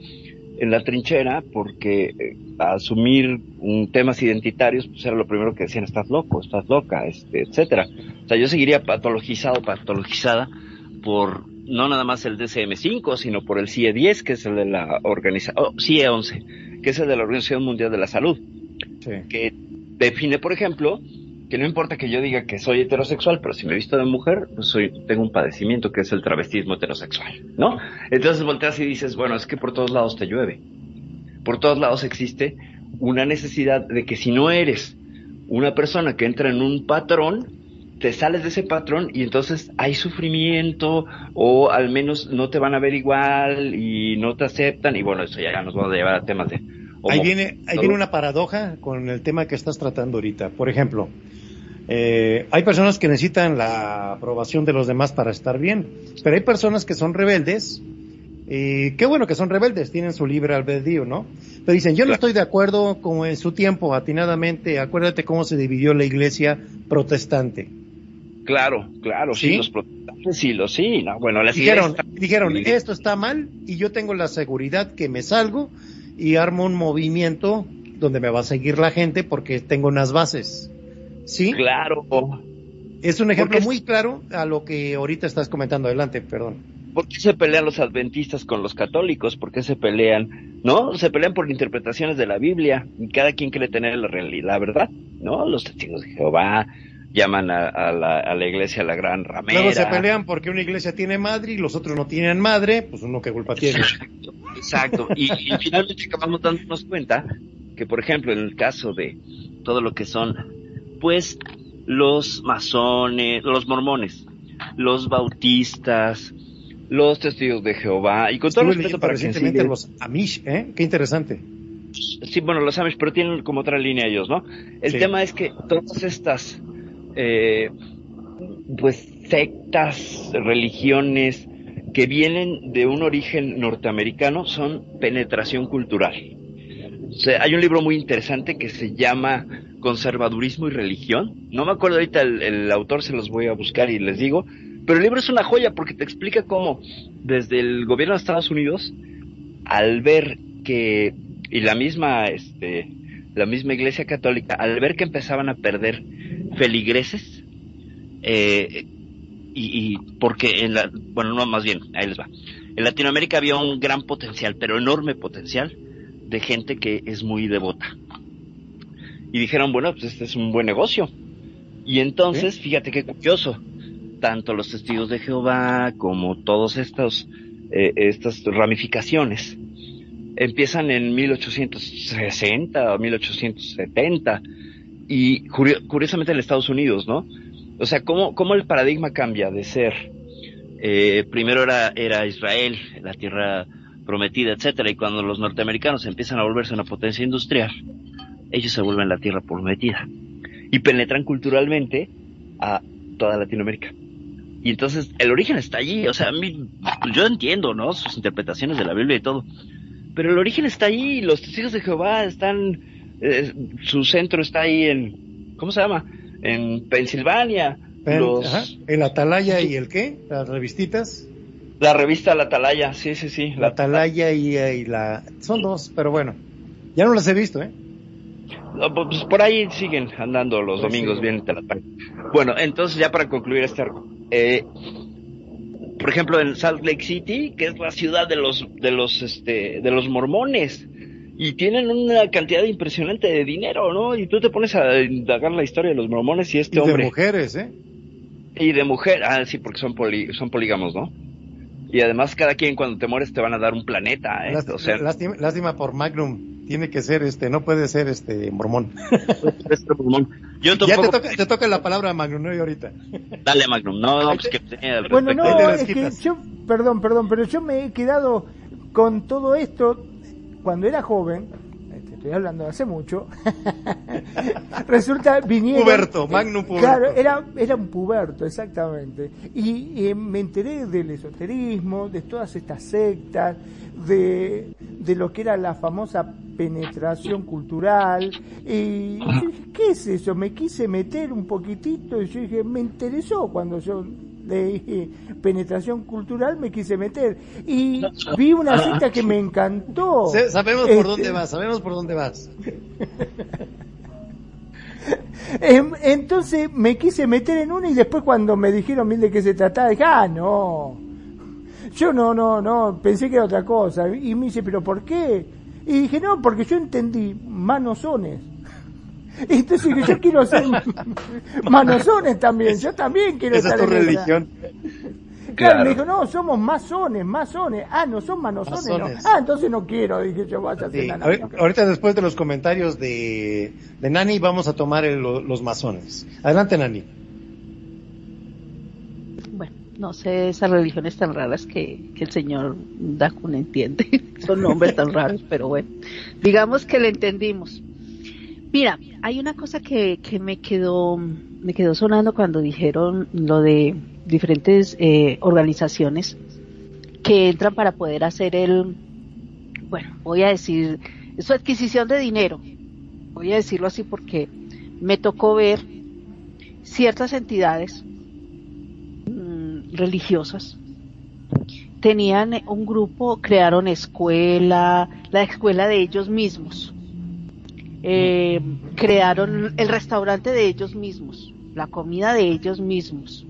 en la trinchera, porque eh, asumir un, temas identitarios, pues era lo primero que decían, estás loco, estás loca, este, etcétera. O sea, yo seguiría patologizado, patologizada por no nada más el DCM5, sino por el CIE10, que es el de la organización, oh, CIE11, que es el de la Organización Mundial de la Salud, que define, por ejemplo, que no importa que yo diga que soy heterosexual, pero si me he visto de mujer, pues soy, tengo un padecimiento que es el travestismo heterosexual, ¿no? Entonces volteas y dices, bueno, es que por todos lados te llueve. Por todos lados existe una necesidad de que si no eres una persona que entra en un patrón, te sales de ese patrón y entonces hay sufrimiento o al menos no te van a ver igual y no te aceptan y bueno, eso ya nos va a llevar a temas de... ahí viene, ahí viene una paradoja con el tema que estás tratando ahorita. Por ejemplo, eh, hay personas que necesitan la aprobación de los demás para estar bien, pero hay personas que son rebeldes y qué bueno que son rebeldes, tienen su libre albedrío, ¿no? Pero dicen, yo no estoy de acuerdo como en su tiempo, atinadamente, acuérdate cómo se dividió la iglesia protestante. Claro, claro, sí, los protestantes sí, los sí, no, bueno, las dijeron, dijeron, esto está mal y yo tengo la seguridad que me salgo y armo un movimiento donde me va a seguir la gente porque tengo unas bases. ¿Sí? Claro. Es un ejemplo muy claro a lo que ahorita estás comentando. Adelante, perdón. ¿Por qué se pelean los adventistas con los católicos? ¿Por qué se pelean? ¿No? Se pelean por interpretaciones de la Biblia y cada quien quiere tener la realidad, la verdad, ¿no? Los testigos de Jehová, llaman a, la, a, la, iglesia la gran ramera. Luego se pelean porque una iglesia tiene madre y los otros no tienen madre, pues uno qué culpa tiene. Exacto, Y, finalmente acabamos dándonos cuenta que, por ejemplo, en el caso de todo lo que son, pues, los masones, los mormones, los bautistas, los testigos de Jehová, y con todo respeto para recientemente los Amish, ¿eh? Qué interesante. Sí, bueno, los Amish, pero tienen como otra línea ellos, ¿no? El tema es que todas estas eh, pues sectas, religiones que vienen de un origen norteamericano son penetración cultural. hay un libro muy interesante que se llama Conservadurismo y Religión. No me acuerdo ahorita el, el, autor, se los voy a buscar y les digo. Pero el libro es una joya porque te explica cómo desde el gobierno de Estados Unidos, al ver que, y la misma, este, la misma iglesia católica, al ver que empezaban a perder feligreses, eh, y, porque en la, bueno, no, más bien, ahí les va. En Latinoamérica había un gran potencial, pero enorme potencial, de gente que es muy devota. Y dijeron, bueno, pues este es un buen negocio. Y entonces, fíjate qué curioso, tanto los testigos de Jehová como todos estos, eh, estas ramificaciones empiezan en 1860 o 1870 y curiosamente en Estados Unidos, ¿no? O sea, ¿cómo, cómo el paradigma cambia de ser, eh, primero era, era Israel, la tierra prometida, etcétera, y cuando los norteamericanos empiezan a volverse una potencia industrial, ellos se vuelven la tierra prometida y penetran culturalmente a toda Latinoamérica. Y entonces el origen está allí, o sea, a mí, yo entiendo, ¿no? Sus interpretaciones de la Biblia y todo, pero el origen está allí, los testigos de Jehová están, eh, su centro está ahí en, ¿cómo se llama? En Pensilvania. En, Atalaya y el qué? Las revistitas. La revista La Atalaya, sí, sí, sí. La, Atalaya y, la... Son dos, pero bueno, ya no las he visto, ¿eh? pues por ahí siguen andando los pues domingos bien. Bueno, entonces ya para concluir este arco. Eh, por ejemplo, en Salt Lake City, que es la ciudad de los, de los, este, de los mormones, y tienen una cantidad impresionante de dinero, ¿no? Y tú te pones a indagar la historia de los mormones y este hombre. de mujeres, ¿eh? Y de mujer, ah, sí, porque son, son polígamos, ¿no? Y además cada quien cuando te mueres te van a dar un planeta, ¿eh? Lástima, o sea, lástima, por Magnum. Tiene que ser este, no puede ser este mormón. ya te toca, te toca, la palabra Magnum, ¿no? Y ahorita. Dale Magnum, no, pues que tenía Bueno, no, es que yo, perdón, perdón, pero yo me he quedado con todo esto cuando era joven estoy hablando de hace mucho, resulta vinieron... Puberto, Magnum Puberto. Claro, era, era un puberto, exactamente. Y, me enteré del esoterismo, de todas estas sectas, de, de lo que era la famosa penetración cultural. Y yo dije, ¿qué es eso? Me quise meter un poquitito y yo dije, me interesó cuando yo de penetración cultural me quise meter y vi una cita que me encantó. sabemos por dónde este, vas, sabemos por dónde vas. Em, entonces me quise meter en una y después cuando me dijeron bien de qué se trataba, dije, ah, no. Yo no, no, no, pensé que era otra cosa. Y me dice, pero ¿por qué? Y dije, no, porque yo entendí manosones. Entonces yo quiero ser manosones también, yo también quiero Esa es religión. Claro, me dijo, no, somos masones, masones. Ah, no son manosones, Ah, entonces no quiero, dije yo, vaya a sí. Ahorita después de los comentarios de, de Nani vamos a tomar los masones. Adelante, Nani. Bueno, no sé, esas religiones tan raras que, que el señor Dakun entiende. son nombres tan raros, pero bueno, digamos que le entendimos. Mira, hay una cosa que, que me quedó me quedó sonando cuando dijeron lo de diferentes eh, organizaciones que entran para poder hacer el, bueno, voy a decir, su adquisición de dinero. Voy a decirlo así porque me tocó ver ciertas entidades mm, religiosas tenían un grupo, crearon escuela, la escuela de ellos mismos eh, crearon el restaurante de ellos mismos, la comida de ellos mismos.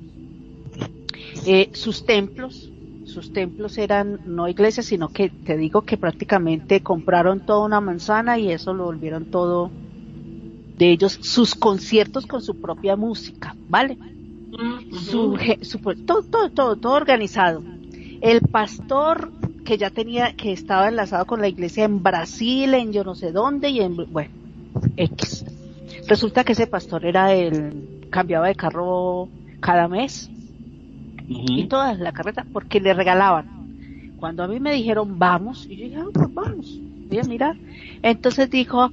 Eh, sus templos, sus templos eran no iglesias, sino que te digo que prácticamente compraron toda una manzana y eso lo volvieron todo de ellos, sus conciertos con su propia música, ¿vale? Su, todo, todo, todo, todo organizado. El pastor que ya tenía, que estaba enlazado con la iglesia en Brasil, en yo no sé dónde, y en, bueno, X. Resulta que ese pastor era el, cambiaba de carro cada mes y toda la carreta porque le regalaban. Cuando a mí me dijeron vamos, y yo dije, ah, pues vamos, voy a mirar. Entonces dijo,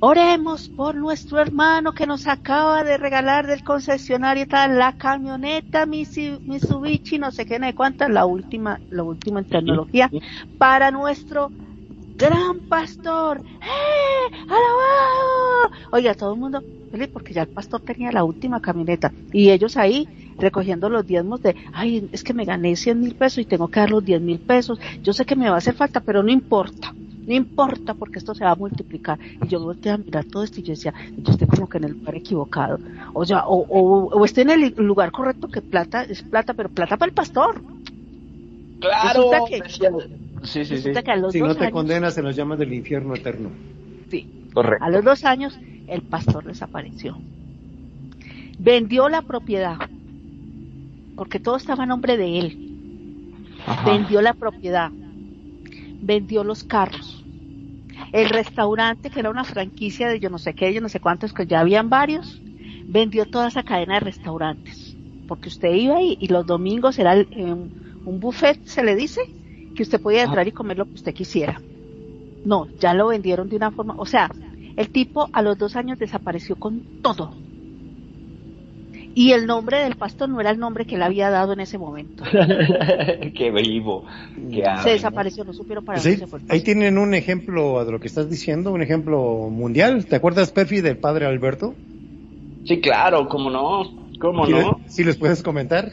oremos por nuestro hermano que nos acaba de regalar del concesionario tal, la camioneta Mitsubishi, no sé qué, no sé cuánta, la última, la última en tecnología, para nuestro gran pastor, ¡eh! ¡Alabado! Oiga, todo el mundo porque ya el pastor tenía la última camioneta y ellos ahí recogiendo los diezmos de, ay, es que me gané 100 mil pesos y tengo que dar los 10 mil pesos. Yo sé que me va a hacer falta, pero no importa. No importa porque esto se va a multiplicar. Y yo volteé a mirar todo esto y yo decía, yo estoy como que en el lugar equivocado. O sea, o, o, estoy en el lugar correcto que plata es plata, pero plata para el pastor. Claro, Sí, sí, sí. Resulta que a los Si dos no te años, condenas en las llamas del infierno eterno. sí, Correcto. a los dos años el pastor desapareció. Vendió la propiedad, porque todo estaba a nombre de él. Ajá. Vendió la propiedad, vendió los carros. El restaurante, que era una franquicia de yo no sé qué, yo no sé cuántos, que ya habían varios, vendió toda esa cadena de restaurantes. Porque usted iba ahí y los domingos era el- eh, un, buffet, se le dice, que usted podía entrar y comer lo que usted quisiera. No, ya lo vendieron de una forma, o sea, el tipo a los dos años desapareció con todo. Y el nombre del pastor no era el nombre que él había dado en ese momento. qué vivo. Qué Se desapareció, no supieron para Pues dónde ahí, se fue. el ahí pastor. tienen un ejemplo de lo que estás diciendo, un ejemplo mundial. ¿Te acuerdas, Perfi, del padre Alberto? Sí, claro, cómo no. ¿Cómo ¿Sí, no? sí les puedes comentar?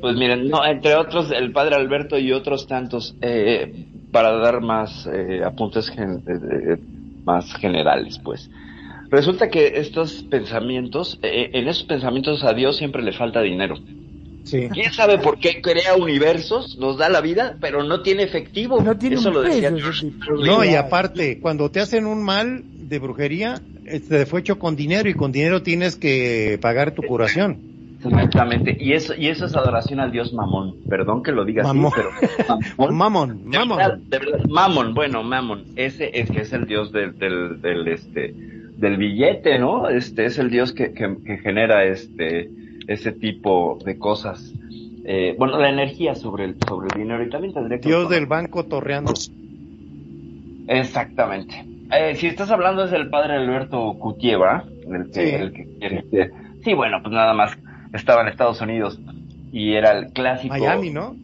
Pues miren, no, entre otros, el padre Alberto y otros tantos, eh, para dar más eh, apuntes gen- eh, eh, más generales, pues. Resulta que estos pensamientos, eh, en esos pensamientos a Dios siempre le falta dinero. Sí. ¿Quién sabe por qué crea universos, nos da la vida, pero no tiene efectivo? No tiene Eso un lo decía George. No, y aparte, cuando te hacen un mal de brujería, este fue hecho con dinero y con dinero tienes que pagar tu curación. Exactamente, y eso, y eso es adoración al dios Mamón. Perdón que lo diga Mamón. así, pero Mamón. Mamón, De verdad, mamón. de verdad, Mamón, bueno, Mamón, ese es que es el dios del, del, del, este, del billete, ¿no? Este es el dios que, que, que genera este, ese tipo de cosas. Eh, bueno, la energía sobre el, sobre el dinero y también tendría que Dios del banco torreando. Exactamente. Eh, si estás hablando es del padre Alberto Cutieva, el que, Sí. el que quiere ser- Sí, bueno, pues nada más estaba en Estados Unidos y era el clásico. Miami, ¿no?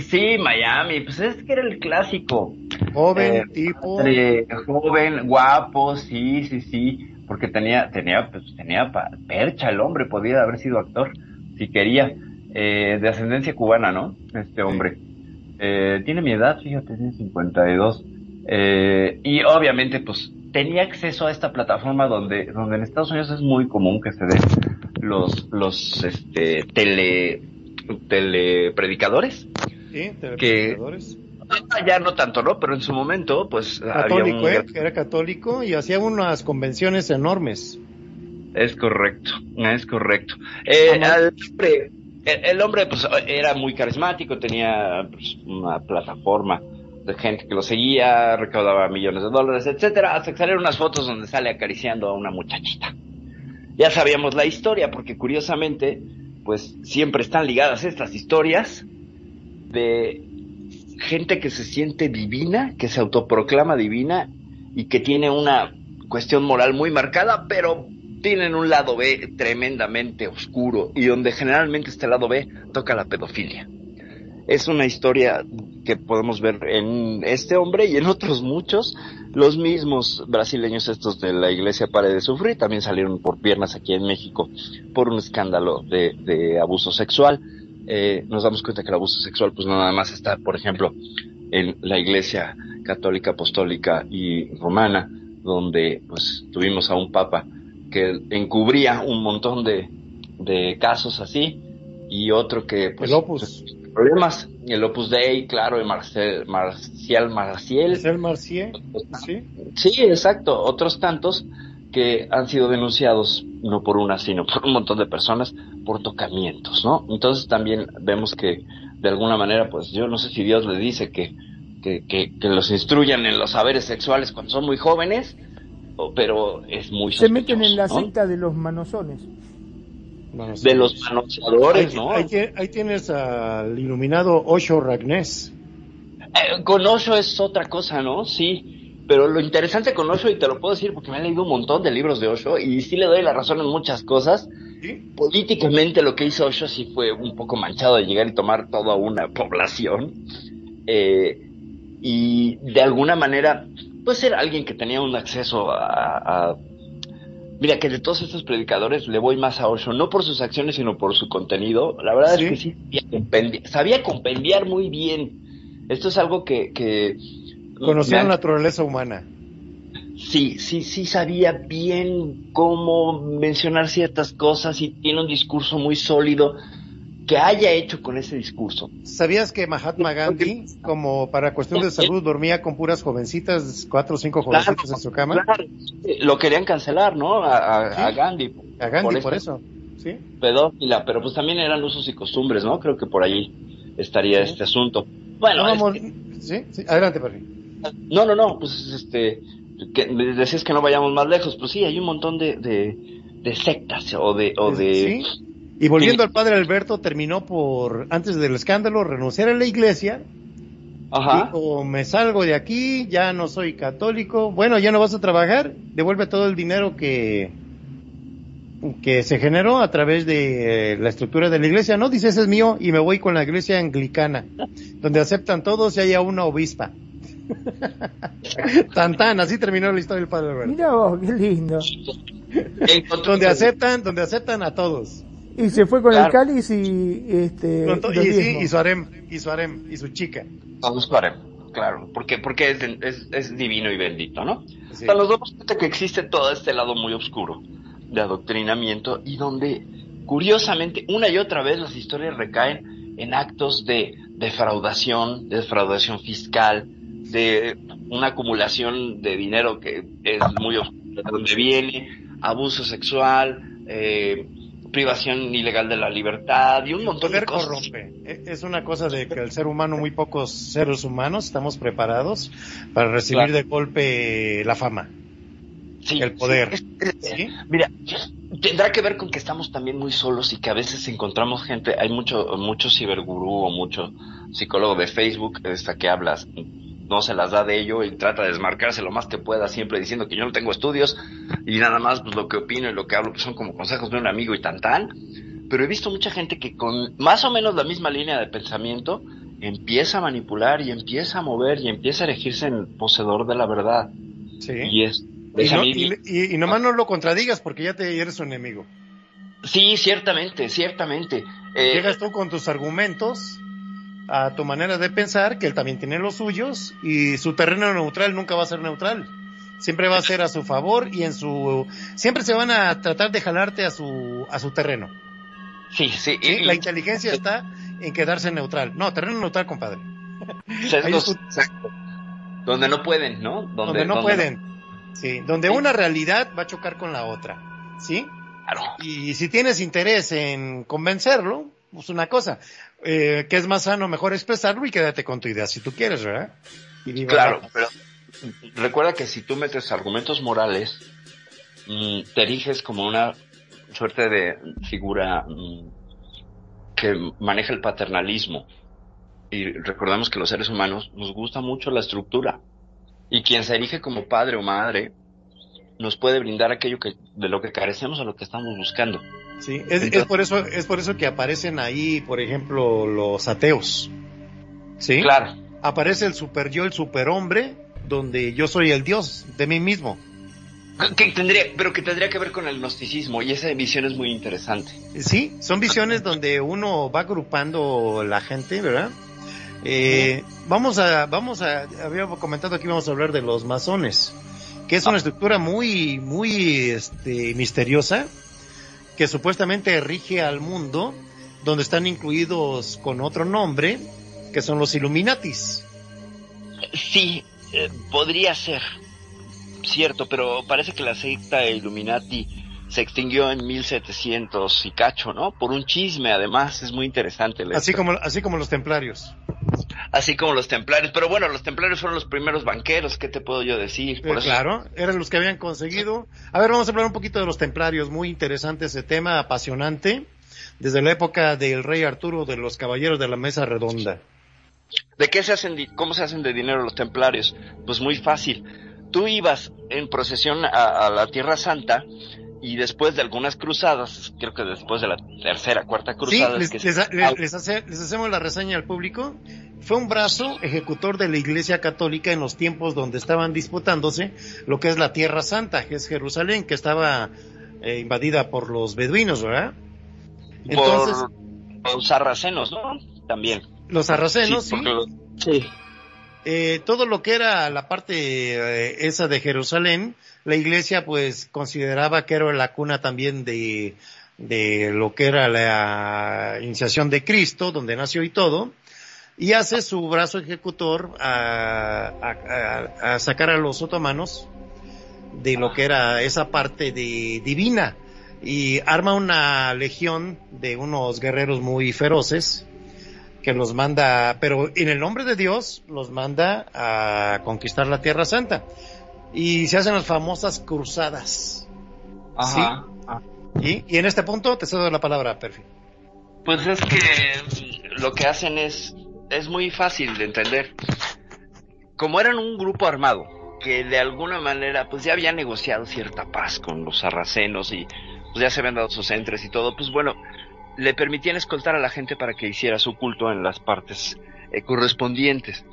Sí, Miami, pues es que era el clásico. Joven, Eh, tipo. padre joven, guapo, sí, sí, sí, porque tenía, tenía, pues tenía pa- percha el hombre, podía haber sido actor, si quería, eh, de ascendencia cubana, ¿no? Este hombre. Eh, tiene mi edad, fíjate, tiene 52. Eh, y obviamente, pues, tenía acceso a esta plataforma donde, donde en Estados Unidos es muy común que se den los, los, este, tele, telepredicadores. Sí, telepredicadores. Ah, Ya no tanto, ¿no? Pero en su momento, pues, había un... ¿eh? Era católico y hacía unas convenciones enormes. Es correcto, es correcto. Eh, al hombre, el, el hombre, pues, era muy carismático, tenía pues, una plataforma de gente que lo seguía, recaudaba millones de dólares, etcétera, hasta que salieron unas fotos donde sale acariciando a una muchachita. Ya sabíamos la historia, porque curiosamente, pues, siempre están ligadas estas historias de gente que se siente divina, que se autoproclama divina y que tiene una cuestión moral muy marcada, pero tienen un lado B tremendamente oscuro y donde generalmente este lado B toca la pedofilia. Es una historia que podemos ver en este hombre y en otros muchos. Los mismos brasileños estos de la iglesia Pare de Sufrir también salieron por piernas aquí en México por un escándalo de, abuso sexual. Eh, nos damos cuenta que el abuso sexual pues no nada más está, por ejemplo, en la iglesia católica, apostólica y romana, donde pues tuvimos a un papa que encubría un montón de, de casos así y otro que pues El Opus. Problemas el Opus Dei claro el Marcel, Marcial Marciel Marcier, sí. sí exacto otros tantos que han sido denunciados no por una sino por un montón de personas por tocamientos no entonces también vemos que de alguna manera pues yo no sé si Dios le dice que que, que, que los instruyan en los saberes sexuales cuando son muy jóvenes pero es muy Se meten en la ¿no? secta de los manosones. Bueno, sí. de los manoseadores Ahí, no ahí tie- ahí tienes al iluminado Osho Ragnés. Eh, con Osho es otra cosa, ¿no? Sí. Pero lo interesante con Osho, y te lo puedo decir porque me he leído un montón de libros de Osho, y sí le doy la razón en muchas cosas. ¿Sí? Políticamente lo que hizo Osho sí fue un poco manchado de llegar y tomar toda una población. Eh, y de alguna manera, pues era alguien que tenía un acceso a, a- Mira, que de todos estos predicadores le voy más a Osho, no por sus acciones, sino por su contenido. La verdad Sí. es que sí, sabía compendi- sabía compendiar muy bien. Esto es algo que... que Conocía la naturaleza humana. Sí, sí, sí sabía bien cómo mencionar ciertas cosas y tiene un discurso muy sólido que haya hecho con ese discurso. ¿Sabías que Mahatma Gandhi, como para cuestión de salud, dormía con puras jovencitas, cuatro o cinco jovencitas en su cama? Claro. Lo querían cancelar, ¿no? A, a, a Gandhi. A Gandhi, por, eso. ¿Sí? Pedófila, pero pues también eran usos y costumbres, ¿no? Creo que por allí estaría este asunto. Bueno, vamos, ¿sí? ¿Sí? adelante, Perry. No, no, no, pues este, que, decías que no vayamos más lejos, pues sí, hay un montón de, de, de sectas o de, o de, ¿Sí? Y volviendo al padre Alberto, terminó por, antes del escándalo, renunciar a la iglesia. Ajá. Dijo, me salgo de aquí, ya no soy católico. Bueno, ya no vas a trabajar, devuelve todo el dinero que, que se generó a través de la estructura de la iglesia. No, dice, ese es mío y me voy con la iglesia anglicana, donde aceptan todos y haya una obispa. tan tan, así terminó la historia del padre Alberto. Mira vos, qué lindo. donde aceptan, donde aceptan a todos. Y se fue con claro. el cáliz y este y, sí, y, su harem, y su harem, y su chica. Con su harem, claro, porque, porque es, es, es divino y bendito, ¿no? Sí. O sea, nos damos cuenta que existe todo este lado muy oscuro de adoctrinamiento y donde, curiosamente, una y otra vez las historias recaen en actos de defraudación, de defraudación fiscal, de una acumulación de dinero que es muy oscuro, de donde viene, abuso sexual, eh, privación ilegal de la libertad y un montón de cosas. corrompe. Es una cosa de que el ser humano, muy pocos seres humanos, estamos preparados para recibir claro. de golpe la fama. Sí, el poder. Sí, es, ¿Sí? Mira, tendrá que ver con que estamos también muy solos y que a veces encontramos gente, hay mucho, mucho cibergurú o mucho psicólogo de Facebook, esta que hablas, no se las da de ello y trata de desmarcarse lo más que pueda, siempre diciendo que yo no tengo estudios y nada más pues, lo que opino y lo que hablo pues, son como consejos de un amigo y tan tan. Pero he visto mucha gente que con más o menos la misma línea de pensamiento empieza a manipular y empieza a mover y empieza a elegirse en poseedor de la verdad. Sí. Y es. Y, no, y, y, y nomás no lo contradigas porque ya te eres su enemigo. Sí, ciertamente, ciertamente. Eh, Llegas tú con tus argumentos a tu manera de pensar, que él también tiene los suyos, y su terreno neutral nunca va a ser neutral. Siempre va a ser a su favor y en su, siempre se van a tratar de jalarte a su, a su terreno. Sí, sí. ¿Sí? Y, la inteligencia está en quedarse neutral. No, terreno neutral, compadre. Sesgos, exacto. Donde no pueden, ¿no? Donde, donde no donde pueden. No. Sí, donde sí. una realidad va a chocar con la otra. ¿Sí? Claro. Y si tienes interés en convencerlo, pues una cosa, eh, que es más sano, mejor expresarlo y quédate con tu idea si tú quieres, ¿verdad? Y claro, pero recuerda que si tú metes argumentos morales, mmm, te eriges como una suerte de figura mmm, que maneja el paternalismo. Y recordamos que los seres humanos nos gusta mucho la estructura. Y quien se erige como padre o madre nos puede brindar aquello que, de lo que carecemos o lo que estamos buscando. Sí, es, Entonces, es, por eso, es por eso que aparecen ahí, por ejemplo, los ateos. ¿Sí? Claro. Aparece el super yo, el superhombre, donde yo soy el dios de mí mismo. Que tendría, pero que tendría que ver con el gnosticismo y esa visión es muy interesante. Sí, son visiones donde uno va agrupando la gente, ¿verdad? Eh, vamos a, vamos a, había comentado aquí vamos a hablar de los masones, que es una estructura muy, muy, este, misteriosa, que supuestamente rige al mundo, donde están incluidos con otro nombre, que son los Illuminatis. Sí, eh, podría ser, cierto, pero parece que la secta Illuminati se extinguió en 1700 y cacho, ¿no? Por un chisme, además, es muy interesante. Así como, así como los templarios. Así como los templarios, pero bueno, los templarios fueron los primeros banqueros, ¿qué te puedo yo decir? Por eh, claro, eran los que habían conseguido. A ver, vamos a hablar un poquito de los templarios, muy interesante ese tema, apasionante, desde la época del rey Arturo, de los caballeros de la mesa redonda. ¿De qué se hacen, cómo se hacen de dinero los templarios? Pues muy fácil. Tú ibas en procesión a, a la Tierra Santa y después de algunas cruzadas, creo que después de la tercera, cuarta cruzada. Sí, les, que les, les, les, hace, les, hacemos la reseña al público. Fue un brazo ejecutor de la Iglesia Católica en los tiempos donde estaban disputándose lo que es la Tierra Santa, que es Jerusalén, que estaba eh, invadida por los beduinos, ¿verdad? Entonces, por los sarracenos, ¿no? También. Los sarracenos, sí. Sí. sí. Eh, todo lo que era la parte eh, esa de Jerusalén, la iglesia pues consideraba que era la cuna también de, de lo que era la iniciación de Cristo, donde nació y todo, y hace su brazo ejecutor a, a, a sacar a los otomanos de lo que era esa parte de divina y arma una legión de unos guerreros muy feroces que los manda, pero en el nombre de Dios los manda a conquistar la Tierra Santa y se hacen las famosas cruzadas. Ajá. ¿Sí? Y, y en este punto te cedo la palabra, Perfi. Pues es que lo que hacen es, es muy fácil de entender. Como eran un grupo armado, que de alguna manera pues ya había negociado cierta paz con los sarracenos y pues ya se habían dado sus entres y todo, pues bueno, le permitían escoltar a la gente para que hiciera su culto en las partes eh, correspondientes.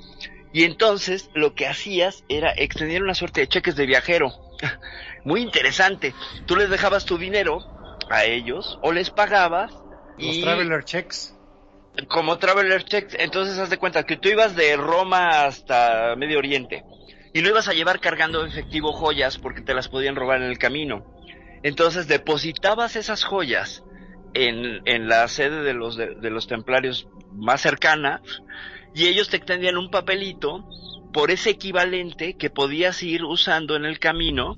Y entonces lo que hacías era extender una suerte de cheques de viajero. Muy interesante. Tú les dejabas tu dinero a ellos o les pagabas Los y traveler checks. como traveler checks, entonces haz de cuenta que tú ibas de Roma hasta Medio Oriente y no ibas a llevar cargando efectivo joyas porque te las podían robar en el camino. Entonces depositabas esas joyas en, en la sede de los, de, de los templarios más cercana y ellos te extendían un papelito por ese equivalente que podías ir usando en el camino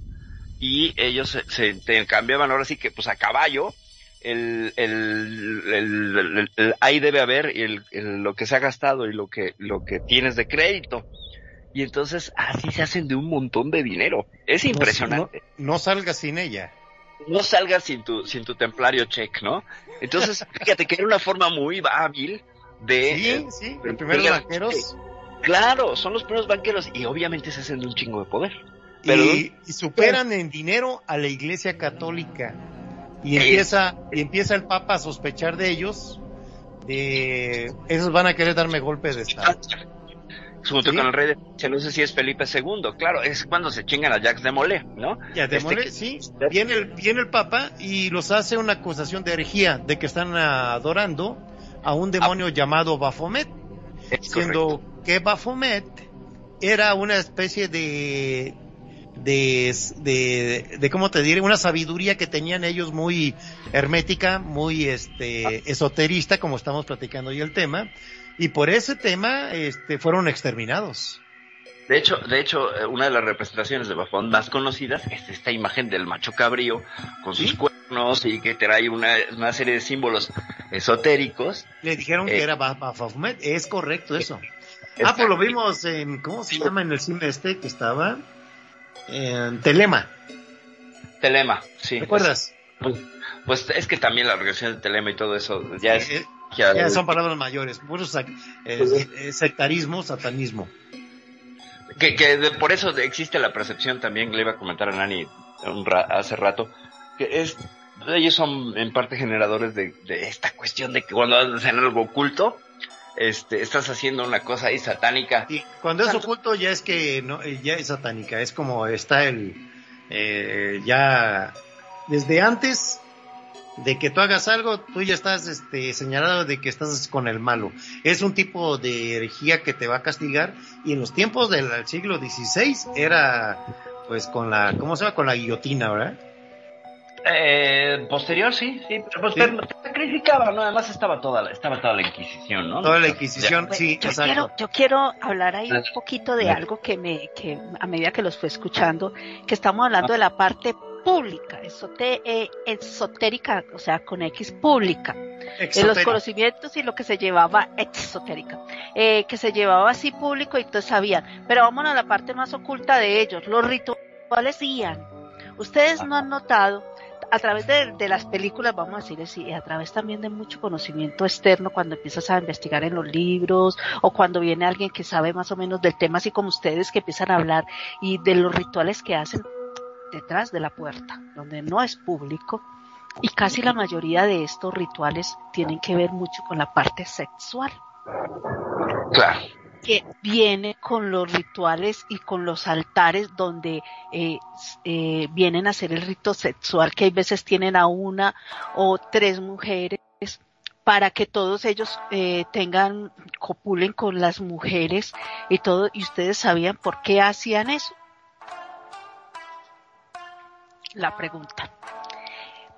y ellos se, se te cambiaban ahora sí que pues a caballo el, el, el, el- el- ahí debe haber lo que se ha gastado y lo que lo que tienes de crédito y entonces así se hacen de un montón de dinero es No- impresionante No, no salgas sin ella. no salgas sin tu, sin tu templario check, ¿no? Entonces, fíjate que era una forma muy hábil de... Sí, eh, sí, los primeros de- banqueros. Claro, son los primeros banqueros y obviamente se hacen de un chingo de poder. Pero y, y superan en dinero a la Iglesia Católica y empieza y empieza el Papa a sospechar de ellos de esos van a querer darme golpe de estado junto Sí. con el rey de no sé si es Felipe II, claro, es cuando se chingan a Jacques de Molay, ¿no? ya de Este que- sí viene el viene el Papa y los hace una acusación de herejía de que están adorando a un demonio llamado Baphomet siendo que Baphomet era una especie de de, de, de cómo te diré, una sabiduría que tenían ellos muy hermética, muy este esoterista, como estamos platicando hoy el tema, y por ese tema este fueron exterminados. De hecho, de hecho, eh, una de las representaciones de Bafón más conocidas es esta imagen del macho cabrío con sus Sí. cuernos y que trae una, una serie de símbolos esotéricos. Le dijeron que Eh. era Ba- Baphomet, es correcto eso. Ah, Está- pues lo vimos en, ¿cómo se llama en el cine este que estaba? En Telema, Telema, sí. ¿recuerdas? Pues, pues es que también la organización de Telema y todo eso ya es... Eh, ya- Ya son palabras mayores, puro sac- eh, eh, sectarismo, satanismo. que, que de- por eso existe la percepción también, le iba a comentar a Nani un ra- hace rato, que es ellos son en parte generadores de, de esta cuestión de que cuando hacen algo oculto, este, estás haciendo una cosa ahí satánica. Y cuando es oculto ya es que no, ya es satánica, es como está el eh, ya desde antes de que tú hagas algo, tú ya estás este señalado de que estás con el malo. Es un tipo de herejía que te va a castigar y en los tiempos del siglo XVI era pues con la ¿cómo se llama? con la guillotina, ¿verdad? Eh, posterior, sí, sí, pero pues Sí. te- te sacrificaba, ¿no? Además estaba toda la, estaba toda la Inquisición, ¿no? Toda la Inquisición, Pues, sí, yo exacto. quiero, yo quiero hablar ahí un poquito de algo que me, que a medida que los fue escuchando, que estamos hablando de la parte pública, esote- eh, esotérica, o sea, con X pública, de los conocimientos y lo que se llevaba exotérica, eh, que se llevaba así público y todos sabían, pero vámonos a la parte más oculta de ellos, los rituales guían. Ustedes no han notado a través de, de las películas, vamos a decir así, y a través también de mucho conocimiento externo, cuando empiezas a investigar en los libros, o cuando viene alguien que sabe más o menos del tema, así como ustedes que empiezan a hablar y de los rituales que hacen detrás de la puerta, donde no es público, y casi la mayoría de estos rituales tienen que ver mucho con la parte sexual Claro. Que viene con los rituales y con los altares donde eh, eh, vienen a hacer el rito sexual, que hay veces tienen a una o tres mujeres para que todos ellos eh, tengan, copulen con las mujeres y todo, y ustedes sabían por qué hacían eso. La pregunta.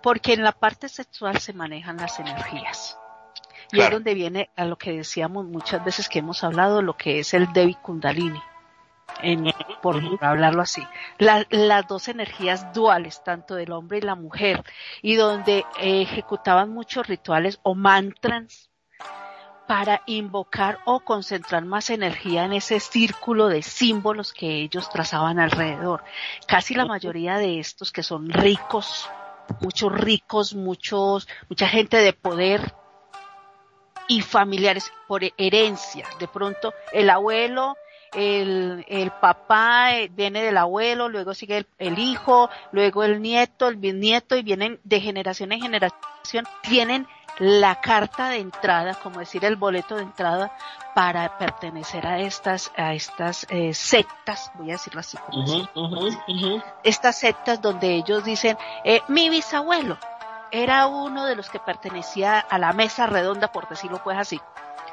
porque en la parte sexual se manejan las energías. Y es donde viene a lo que decíamos muchas veces que hemos hablado, lo que es el Devi Kundalini, en, por hablarlo así. las dos energías duales, tanto del hombre y la mujer, y donde ejecutaban muchos rituales o mantras para invocar o concentrar más energía en ese círculo de símbolos que ellos trazaban alrededor. Casi la mayoría de estos que son ricos, muchos ricos, muchos, mucha gente de poder y familiares por herencia. De pronto el abuelo el, el papá eh, viene del abuelo, luego sigue el, el, hijo, luego el nieto, el bisnieto y vienen de generación en generación, tienen la carta de entrada, como decir el boleto de entrada para pertenecer a estas a estas eh, sectas, voy a decirlo así, estas sectas donde ellos dicen eh, mi bisabuelo era uno de los que pertenecía a la mesa redonda, por decirlo pues así,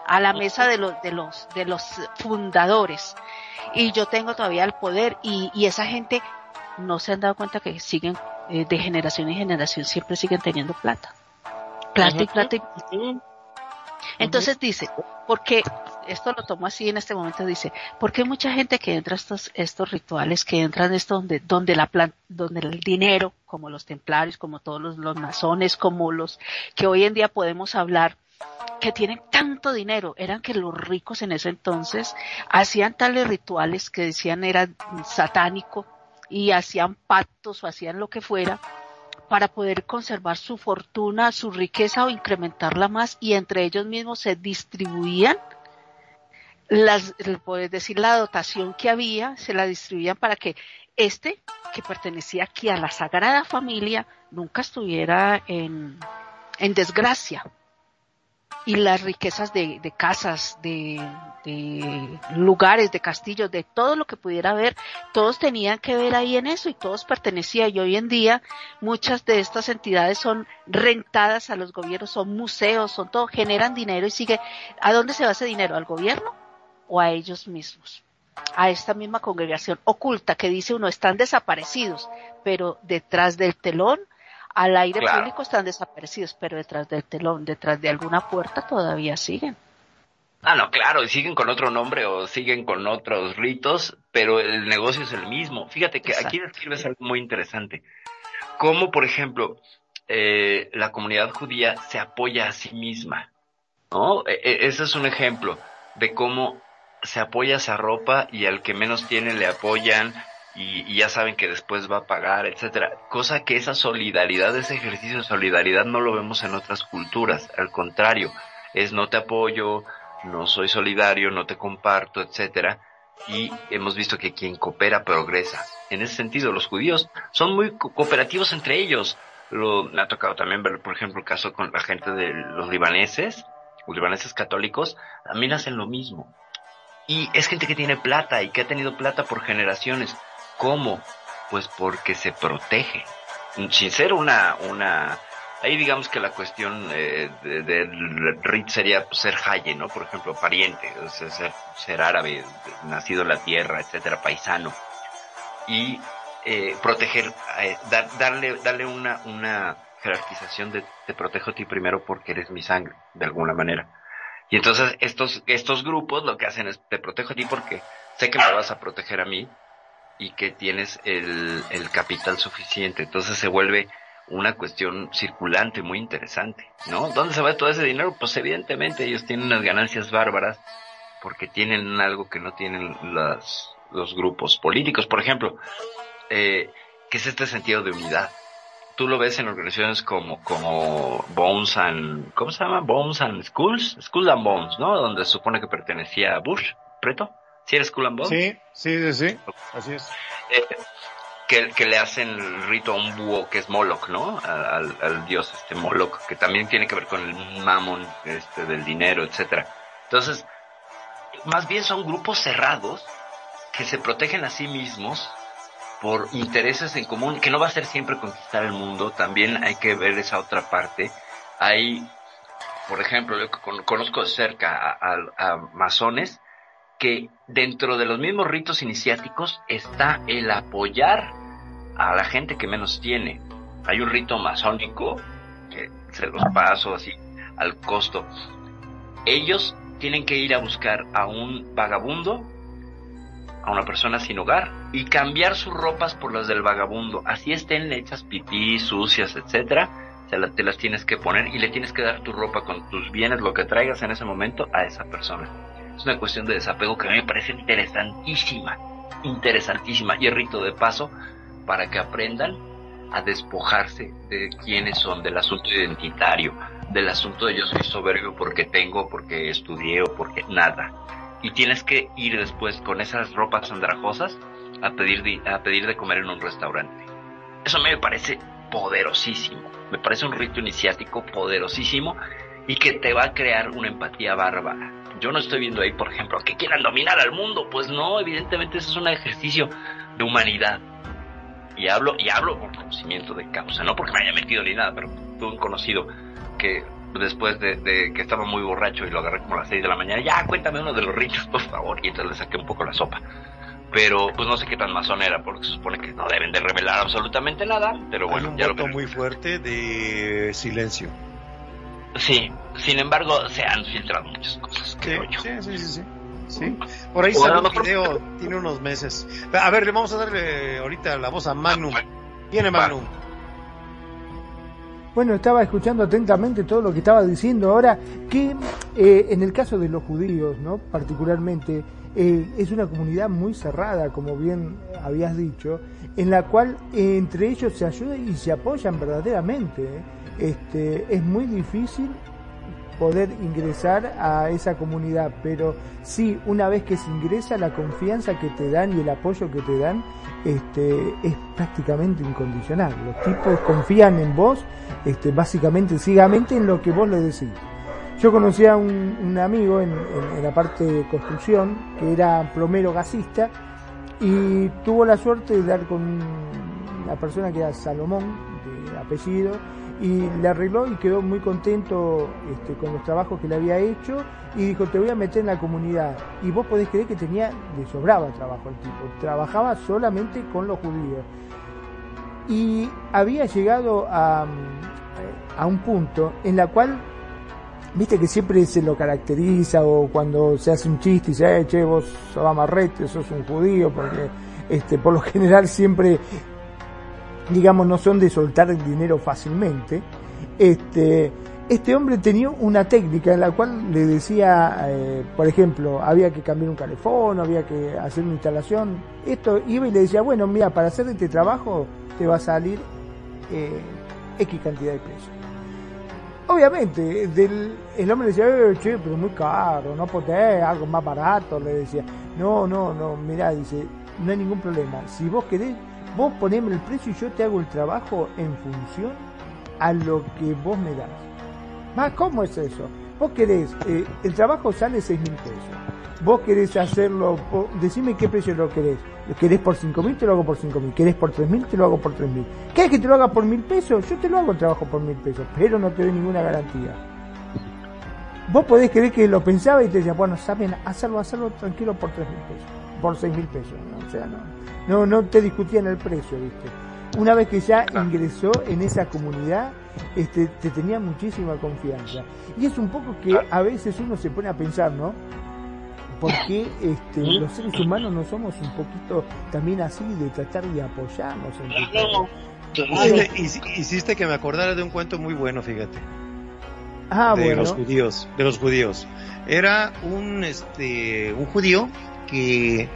a la mesa de los de los de los fundadores. Y yo tengo todavía el poder y, y esa gente no se han dado cuenta que siguen eh, de generación en generación siempre siguen teniendo plata. Entonces dice, porque esto lo tomo así en este momento, dice, porque mucha gente que entra a estos, estos rituales, que entran esto donde, donde la donde el dinero, como los templarios, como todos los, los masones, como los que hoy en día podemos hablar, que tienen tanto dinero, eran que los ricos en ese entonces hacían tales rituales que decían era satánico y hacían pactos o hacían lo que fuera para poder conservar su fortuna, su riqueza o incrementarla más y entre ellos mismos se distribuían las, poder decir la dotación que había, se la distribuían para que este, que pertenecía aquí a la Sagrada Familia, nunca estuviera en, en desgracia y las riquezas de, de casas, de, de, lugares, de castillos, de todo lo que pudiera haber, todos tenían que ver ahí en eso y todos pertenecían. Y hoy en día muchas de estas entidades son rentadas a los gobiernos, son museos, son todo, generan dinero y sigue. ¿A dónde se va ese dinero? ¿Al gobierno o a ellos mismos? a esta misma congregación oculta que dice uno están desaparecidos, pero detrás del telón al aire público están desaparecidos, pero detrás del telón, detrás de alguna puerta todavía siguen. Ah, no, claro, y siguen con otro nombre o siguen con otros ritos, pero el negocio es el mismo. Fíjate que aquí describes algo muy interesante. Cómo, por ejemplo, eh, la comunidad judía se apoya a sí misma, ¿no? E, e, ese es un ejemplo de cómo se apoya esa ropa y al que menos tiene le apoyan, y, ya saben que después va a pagar, etcétera. Cosa que esa solidaridad, ese ejercicio de solidaridad no lo vemos en otras culturas. Al contrario, es no te apoyo, no soy solidario, no te comparto, etcétera. Y hemos visto que quien coopera progresa. En ese sentido, los judíos son muy cooperativos entre ellos. Lo, me ha tocado también ver, por ejemplo, el caso con la gente de los libaneses, los libaneses católicos, también hacen lo mismo. Y es gente que tiene plata y que ha tenido plata por generaciones. ¿Cómo? Pues porque se protege. Sin ser una, una, ahí digamos que la cuestión eh, del RIT sería ser haye, ¿no? Por ejemplo, pariente, ser, ser, árabe, nacido en la tierra, etcétera, paisano. Y eh, proteger, eh, darle, darle una, una jerarquización de te protejo a ti primero porque eres mi sangre, de alguna manera. Y entonces estos, estos grupos lo que hacen es te protejo a ti porque sé que me vas a proteger a mí y que tienes el, el capital suficiente. Entonces se vuelve una cuestión circulante muy interesante, ¿no? ¿Dónde se va todo ese dinero? Pues evidentemente ellos tienen unas ganancias bárbaras porque tienen algo que no tienen las, los grupos políticos, por ejemplo, eh, que es este sentido de unidad. Tú lo ves en organizaciones como, como Bones and, ¿cómo se llama? Bones and Schools, School and Bones, ¿no? Donde se supone que pertenecía a Bush, Preto. ¿Sí eres Skull and Sí, sí, sí, sí. Así es. Eh, que, que, le hacen el rito a un búho que es Moloch, ¿no? Al, al, dios este Moloch, que también tiene que ver con el mamón este, del dinero, etcétera. Entonces, más bien son grupos cerrados que se protegen a sí mismos por intereses en común, que no va a ser siempre conquistar el mundo, también hay que ver esa otra parte. Hay, por ejemplo, yo conozco de cerca a, a, a masones que dentro de los mismos ritos iniciáticos está el apoyar a la gente que menos tiene. Hay un rito masónico que se los paso así al costo. Ellos tienen que ir a buscar a un vagabundo, a una persona sin hogar, y cambiar sus ropas por las del vagabundo. Así estén hechas pipí, sucias, etcétera, te las tienes que poner y le tienes que dar tu ropa con tus bienes, lo que traigas en ese momento a esa persona. Es una cuestión de desapego que a mí me parece interesantísima, interesantísima. Y el rito de paso para que aprendan a despojarse de quiénes son, del asunto identitario, del asunto de yo soy soberbio porque tengo, porque estudié o porque nada. Y tienes que ir después con esas ropas andrajosas a pedir de, a pedir de comer en un restaurante. Eso me parece poderosísimo. Me parece un rito iniciático poderosísimo y que te va a crear una empatía bárbara. Yo no estoy viendo ahí, por ejemplo, que quieran dominar al mundo. Pues no, evidentemente eso es un ejercicio de humanidad. Y hablo, y hablo por conocimiento de causa, no porque me haya metido ni nada, pero tuve un conocido que después de, que estaba muy borracho y lo agarré como a las 6 de la mañana, ya cuéntame uno de los ritos, por favor, y entonces le saqué un poco la sopa. Pero pues no sé qué tan masón era, porque se supone que no deben de revelar absolutamente nada, pero bueno, Hay un ya voto lo muy fuerte de silencio. Sí, sin embargo, se han filtrado muchas cosas, Sí, creo yo. sí, sí, sí, sí. Sí. Por ahí salió un video, tiene unos meses. A ver, le vamos a darle ahorita la voz a Magnum. Viene Magnum. Bueno, estaba escuchando atentamente todo lo que estaba diciendo ahora, que eh, en el caso de los judíos, ¿no? particularmente, eh, es una comunidad muy cerrada, como bien habías dicho, en la cual eh, entre ellos se ayudan y se apoyan verdaderamente. ¿eh? Este, es muy difícil poder ingresar a esa comunidad, pero sí, una vez que se ingresa, la confianza que te dan y el apoyo que te dan este, es prácticamente incondicional. Los tipos confían en vos, este, básicamente, ciegamente en lo que vos le decís. Yo conocí a un, amigo en, en- en la parte de construcción que era plomero gasista y tuvo la suerte de dar con una persona que era Salomón, de apellido, y le arregló y quedó muy contento este, con los trabajos que le había hecho y dijo, te voy a meter en la comunidad. Y vos podés creer que tenía, le sobraba trabajo el tipo, trabajaba solamente con los judíos. Y había llegado a, a un punto en la cual Viste que siempre se lo caracteriza o cuando se hace un chiste y dice, eh, che, vos sos amarrete, sos un judío, porque este, por lo general siempre, digamos, no son de soltar el dinero fácilmente. Este, este hombre tenía una técnica en la cual le decía, eh, por ejemplo, había que cambiar un calefón, había que hacer una instalación. Esto iba y le decía, bueno, mira, para hacer este trabajo te va a salir eh, X cantidad de pesos. Obviamente, el hombre decía, eh, che, pero muy caro, no podés, algo más barato, le decía. No, no, no, mirá, dice, no hay ningún problema. Si vos querés, vos poneme el precio y yo te hago el trabajo en función a lo que vos me das. Más, ¿cómo es eso? Vos querés, eh, el trabajo sale seis mil pesos. Vos querés hacerlo, por- decime qué precio lo querés. ¿Lo querés por cinco mil? Te lo hago por cinco mil. ¿Querés por tres mil? Te lo hago por tres mil. ¿Querés que te lo haga por mil pesos? Yo te lo hago el trabajo por mil pesos, pero no te doy ninguna garantía. Vos podés creer que lo pensaba y te decía, bueno, saben, hacerlo, hacerlo tranquilo por tres mil pesos, por seis mil pesos. ¿no? O sea, no, no, no te discutían el precio, ¿viste? Una vez que ya ingresó en esa comunidad, este, te tenía muchísima confianza. Y es un poco que a veces uno se pone a pensar, ¿no? ¿Por qué este, los seres humanos no somos un poquito también así de tratar de apoyarnos todos? Hiciste, hici- hiciste que me acordara de un cuento muy bueno, fíjate. Ah, de bueno. los judíos, de los judíos. Era un este un judío que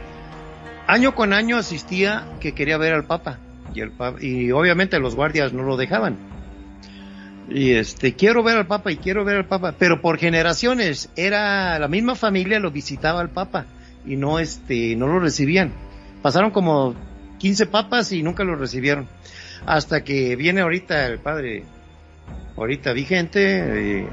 año con año asistía que quería ver al Papa y el pa- y obviamente los guardias no lo dejaban. Y este quiero ver al Papa y quiero ver al Papa, pero por generaciones era la misma familia lo visitaba al Papa y no este no lo recibían. Pasaron como 15 papas y nunca lo recibieron. Hasta que viene ahorita el padre ahorita vigente. eh,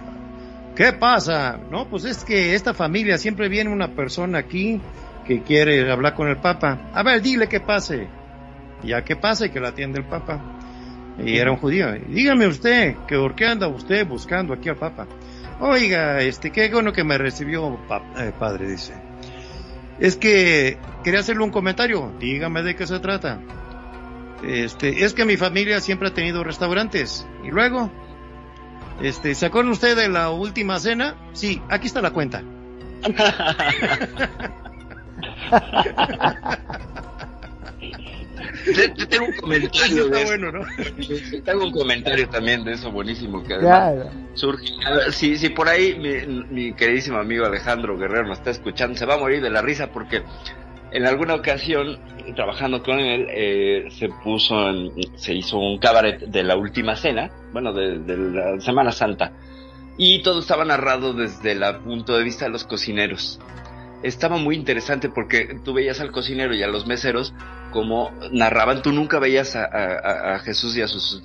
¿Qué pasa? No, pues es que esta familia siempre viene una persona aquí que quiere hablar con el Papa. A ver, dile que pase. Ya que pase, que la atiende el Papa. Y era un judío. Dígame usted, que por qué anda usted buscando aquí al Papa. Oiga, este, qué bueno que me recibió, eh, padre, dice. Es que quería hacerle un comentario. Dígame de qué se trata. Este, es que mi familia siempre ha tenido restaurantes. Y luego, este, ¿se acuerdan ustedes de la última cena? Sí, aquí está la cuenta. Tengo un comentario Está de bueno, ¿no? eso. Tengo un comentario también de eso buenísimo que además Claro. surge. A ver, si, si por ahí mi, mi queridísimo amigo Alejandro Guerrero nos está escuchando, se va a morir de la risa porque en alguna ocasión, trabajando con él, eh, se puso, en- se hizo un cabaret de la última cena, bueno, de, de la Semana Santa, y todo estaba narrado desde el punto de vista de los cocineros. Estaba muy interesante porque tú veías al cocinero y a los meseros como narraban, tú nunca veías a, Jesús y a sus,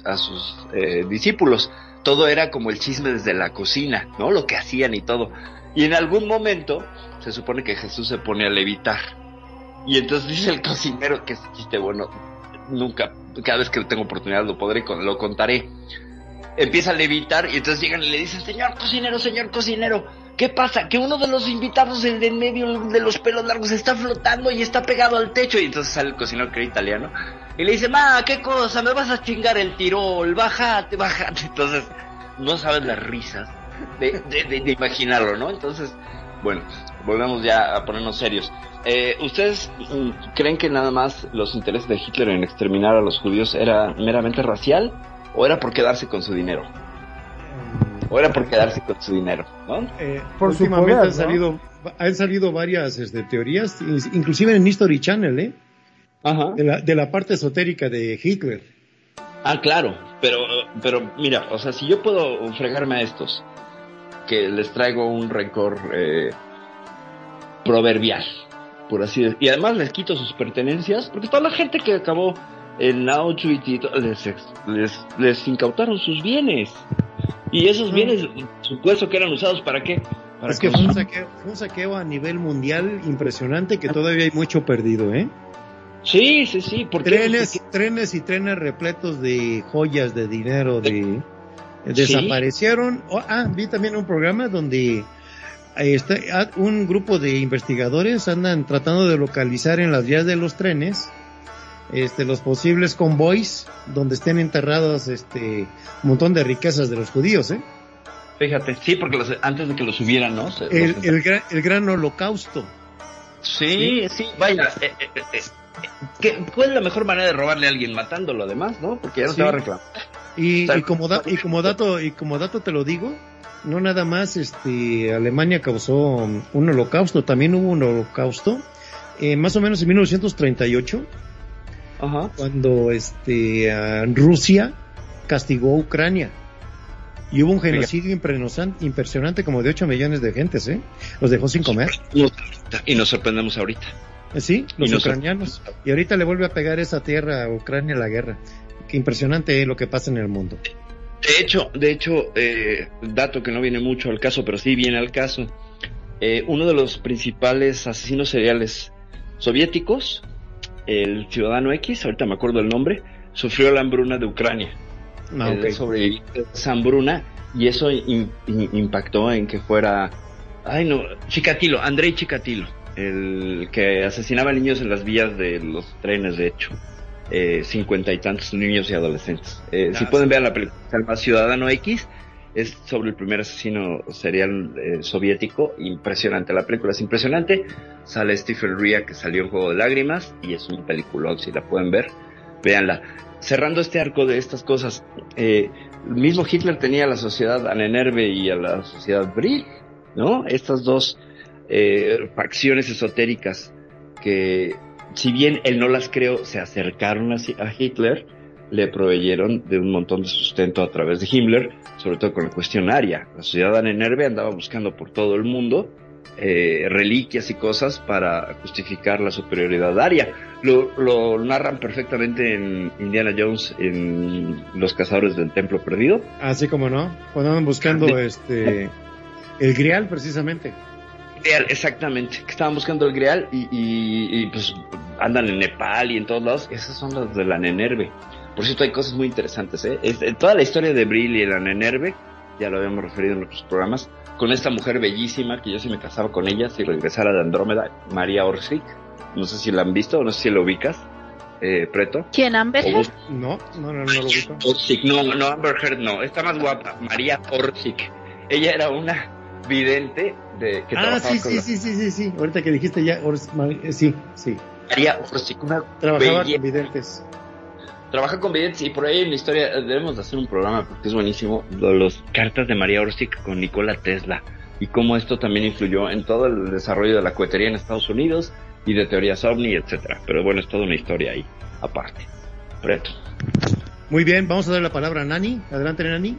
eh, discípulos, todo era como el chisme desde la cocina, ¿no? Lo que hacían y todo. Y en algún momento se supone que Jesús se pone a levitar. Y entonces dice el cocinero que es chiste bueno, nunca, cada vez que tengo oportunidad lo podré, lo contaré. Empieza a levitar y entonces llegan y le dicen, señor cocinero, señor cocinero, ¿qué pasa? Que uno de los invitados, el en medio de los pelos largos, está flotando y está pegado al techo. Y entonces sale el cocinero que era italiano y le dice, ma, ¿qué cosa? Me vas a chingar el tirol, bájate, bájate. Entonces, no sabes las risas de, de, de- de imaginarlo, ¿no? Entonces, bueno, volvemos ya a ponernos serios. Eh, ¿Ustedes mm, creen que nada más los intereses de Hitler en exterminar a los judíos era meramente racial o era por quedarse con su dinero? O era por quedarse con su dinero, ¿no? Eh, Por su últimamente poder, han ¿no? salido han salido varias este, teorías, in- inclusive en History Channel, ¿eh? Ajá. de, la, de la parte esotérica de Hitler. Ah, claro, pero, pero mira, o sea, si yo puedo fregarme a estos, que les traigo un rencor eh, proverbial, por así decirlo, y además les quito sus pertenencias, porque toda la gente que acabó en Auschwitz y les, les, les incautaron sus bienes, y esos bienes, supuesto que eran usados para qué? Para Es que fue un, saqueo, fue un saqueo a nivel mundial impresionante que todavía hay mucho perdido, ¿eh? Sí, sí, sí, porque Trenes, trenes y trenes repletos de joyas, de dinero, de desaparecieron. Oh, ah, vi también un programa donde está ah, un grupo de investigadores andan tratando de localizar en las vías de los trenes este los posibles convoys donde estén enterrados este un montón de riquezas de los judíos, ¿eh? Fíjate, sí, porque los- antes de que los subieran, ¿no? Se- El, los- el, gran, el gran holocausto. Sí, sí, vaya. eh, eh, eh, eh, ¿qué- ¿Cuál es la mejor manera de robarle a alguien matándolo además, no? Porque ya no Sí. te va a reclamar. Y, O sea, y como da- y como dato y como dato te lo digo, no nada más este Alemania causó un holocausto, también hubo un holocausto eh, más o menos en 1938 Ajá. cuando este Rusia castigó a Ucrania. Y hubo un genocidio impresionan- impresionante como de 8 millones de gentes, ¿eh? Los dejó sin comer. Y nos sorprendemos ahorita. Eh, Sí, los Y nos- ucranianos. Y ahorita le vuelve a pegar esa tierra a Ucrania la guerra. Qué impresionante es lo que pasa en el mundo. De hecho, de hecho, eh, dato que no viene mucho al caso, pero sí viene al caso. Eh, uno de los principales asesinos seriales soviéticos, el ciudadano X, ahorita me acuerdo el nombre, sufrió la hambruna de Ucrania. Ah, Él ok. sobrevivió a esa hambruna y eso im- im- impactó en que fuera, ay no, Chikatilo, Andrei Chikatilo, el que asesinaba niños en las vías de los trenes, de hecho, eh, cincuenta y tantos niños y adolescentes. Eh, si Ah, pueden ver la película, se llama Ciudadano X, es sobre el primer asesino serial eh, soviético, impresionante, la película es impresionante, sale Stephen Rea que salió en Juego de Lágrimas y es un peliculón, si la pueden ver, véanla. Cerrando este arco de estas cosas, eh, mismo Hitler tenía a la sociedad Anenerve y a la sociedad Brill, ¿no? Estas dos eh, facciones esotéricas que, si bien él no las creó, se acercaron a Hitler, le proveyeron de un montón de sustento a través de Himmler, sobre todo con la cuestión aria. La sociedad Anenerve andaba buscando por todo el mundo eh, reliquias y cosas para justificar la superioridad aria. Lo, lo narran perfectamente en Indiana Jones, en Los Cazadores del Templo Perdido. Así como no, cuando andan buscando este el grial precisamente. Grial, exactamente, que estaban buscando el Grial y, y- y, pues andan en Nepal y en todos lados. Esas son las de la Nenerve. Por cierto, hay cosas muy interesantes. ¿eh? Es- toda la historia de Brill y la Nenerve, ya lo habíamos referido en otros programas, con esta mujer bellísima que yo sí me casaba con ella si regresara de Andrómeda, María Orsic. No sé si la han visto o no sé si la ubicas. eh, Preto. ¿Quién, Amber Heard? No, no, no, no lo ubico. Orsic, no, no, Amber Heard no, está más guapa, María Orsic. Ella era una vidente de que Ah, trabajaba sí, con sí, la- sí, sí, sí, sí. Ahorita que dijiste ya, Ors- eh, sí, sí. María Orsic, una Trabajaba belleza. con videntes. Trabaja con videntes y por ahí en la historia eh, debemos de hacer un programa porque es buenísimo. Los cartas de María Orsic con Nikola Tesla y cómo esto también influyó en todo el desarrollo de la cohetería en Estados Unidos y de teorías ovni, etcétera. Pero bueno, es toda una historia ahí, aparte. Preto. Muy bien, vamos a dar la palabra a Nani. Adelante, Nani.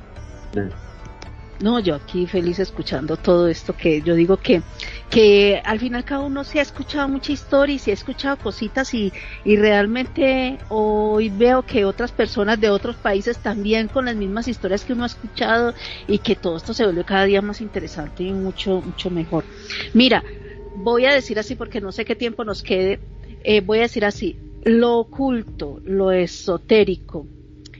No, yo aquí feliz escuchando todo esto que yo digo que, que al final cada uno se ha escuchado mucha historia y se ha escuchado cositas y, y realmente hoy veo que otras personas de otros países también con las mismas historias que uno ha escuchado y que todo esto se vuelve cada día más interesante y mucho, mucho mejor. Mira, voy a decir así porque no sé qué tiempo nos quede, eh, voy a decir así, lo oculto, lo esotérico,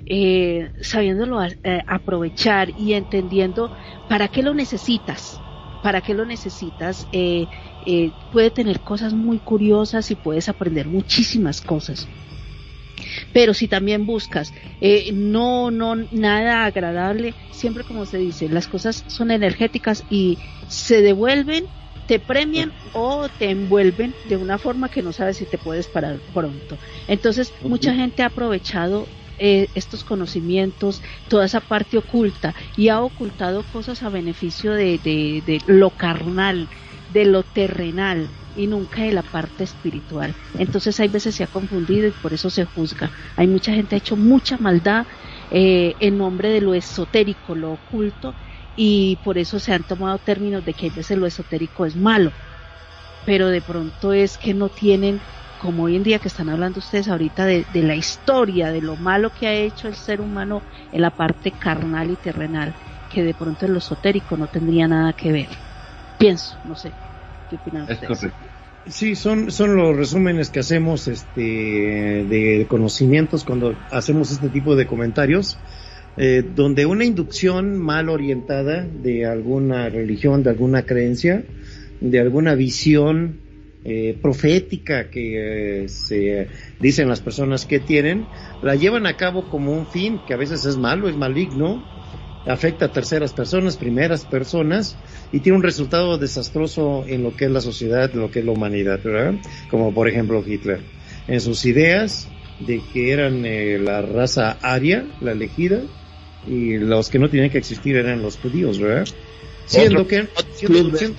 eh, sabiéndolo eh, aprovechar y entendiendo para qué lo necesitas, para qué lo necesitas, eh, eh, puede tener cosas muy curiosas y puedes aprender muchísimas cosas. Pero si también buscas eh, no, no, nada agradable, siempre como se dice, las cosas son energéticas y se devuelven, te premian o te envuelven de una forma que no sabes si te puedes parar pronto. Entonces, mucha gente ha aprovechado eh, estos conocimientos, toda esa parte oculta y ha ocultado cosas a beneficio de, de, lo carnal, de lo terrenal y nunca de la parte espiritual. Entonces hay veces se ha confundido y por eso se juzga. Hay mucha gente ha hecho mucha maldad eh, en nombre de lo esotérico, lo oculto y por eso se han tomado términos de que a veces lo esotérico es malo. Pero de pronto es que no tienen como hoy en día que están hablando ustedes ahorita de, de, la historia, de lo malo que ha hecho el ser humano en la parte carnal y terrenal, que de pronto en lo esotérico no tendría nada que ver. Pienso, no sé. ¿Qué opinan Es ustedes? correcto. Sí, son, son los resúmenes que hacemos este, de conocimientos cuando hacemos este tipo de comentarios, eh, donde una inducción mal orientada de alguna religión, de alguna creencia, de alguna visión eh, profética que eh, se dicen las personas que tienen, la llevan a cabo como un fin que a veces es malo, es maligno, afecta a terceras personas, primeras personas, y tiene un resultado desastroso en lo que es la sociedad, en lo que es la humanidad, ¿verdad? Como por ejemplo Hitler. En sus ideas de que eran eh, la raza aria, la elegida, y los que no tenían que existir eran los judíos, ¿verdad? Siendo que, siendo- siendo-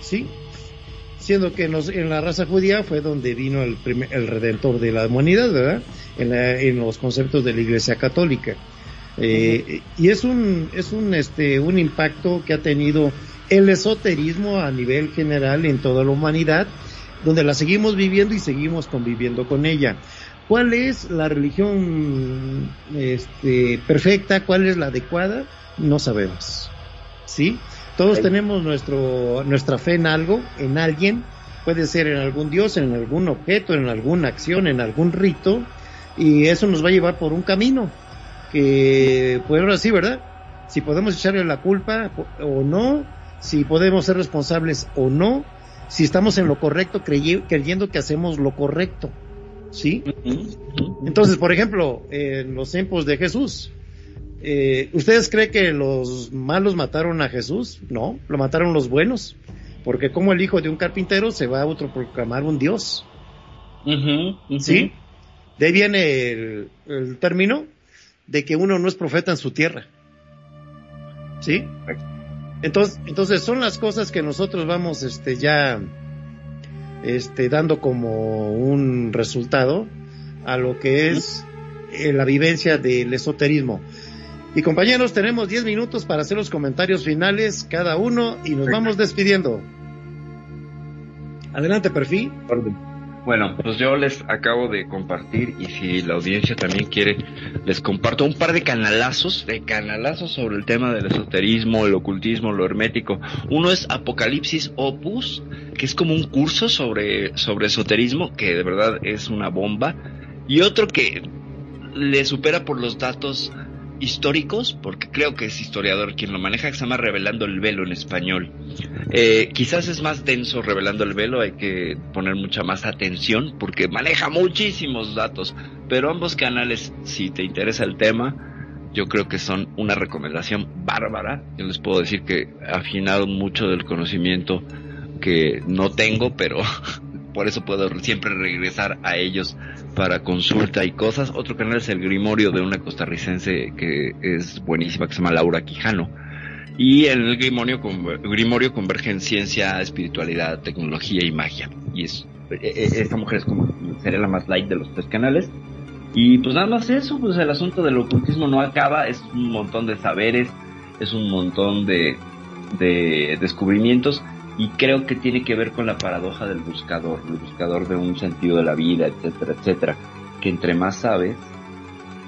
sí, siendo que en, los- en la raza judía fue donde vino el, primer- el redentor de la humanidad, ¿verdad? En, la- en los conceptos de la Iglesia Católica. Eh, Y es un es un este un impacto que ha tenido el esoterismo a nivel general en toda la humanidad, donde la seguimos viviendo y seguimos conviviendo con ella. ¿Cuál es la religión este, perfecta? ¿Cuál es la adecuada? No sabemos. ¿Sí? Todos Ahí. tenemos nuestro, nuestra fe en algo, en alguien, puede ser en algún dios, en algún objeto, en alguna acción, en algún rito, y eso nos va a llevar por un camino que, pues ahora sí, ¿verdad? Si podemos echarle la culpa o no, si podemos ser responsables o no, si estamos en lo correcto crey- creyendo que hacemos lo correcto, ¿sí? Entonces, por ejemplo, en los tiempos de Jesús, eh, ¿ustedes creen que los malos mataron a Jesús? No, lo mataron los buenos, porque como el hijo de un carpintero se va a autoproclamar un dios. ¿sí? De ahí viene el, el término de que uno no es profeta en su tierra, ¿sí? Entonces, entonces son las cosas que nosotros vamos, este, ya, este, dando como un resultado a lo que es eh, la vivencia del esoterismo. Y compañeros, tenemos 10 minutos para hacer los comentarios finales cada uno y nos vamos despidiendo. Adelante, perfil. Bueno, pues yo les acabo de compartir y si la audiencia también quiere, les comparto un par de canalazos, de canalazos sobre el tema del esoterismo, el ocultismo, lo hermético. Uno es Apocalipsis Opus, que es como un curso sobre, sobre esoterismo, que de verdad es una bomba. Y otro que le supera por los datos históricos, porque creo que es historiador quien lo maneja, que se llama Revelando el Velo en español. Eh, quizás es más denso Revelando el Velo, hay que poner mucha más atención porque maneja muchísimos datos, pero ambos canales, si te interesa el tema, yo creo que son una recomendación bárbara. Yo les puedo decir que afinado mucho del conocimiento que no tengo, pero por eso puedo siempre regresar a ellos para consulta y cosas. Otro canal es el Grimorio de una costarricense que es buenísima, que se llama Laura Quijano. Y en el Grimorio, Grimorio convergen ciencia, espiritualidad, tecnología y magia. Y es, e, e, esta mujer es como, sería la más light de los tres canales. Y pues nada más eso, pues el asunto del ocultismo no acaba, es un montón de saberes, es un montón de, de descubrimientos y creo que tiene que ver con la paradoja del buscador, el buscador de un sentido de la vida, etcétera, etcétera, que entre más sabes,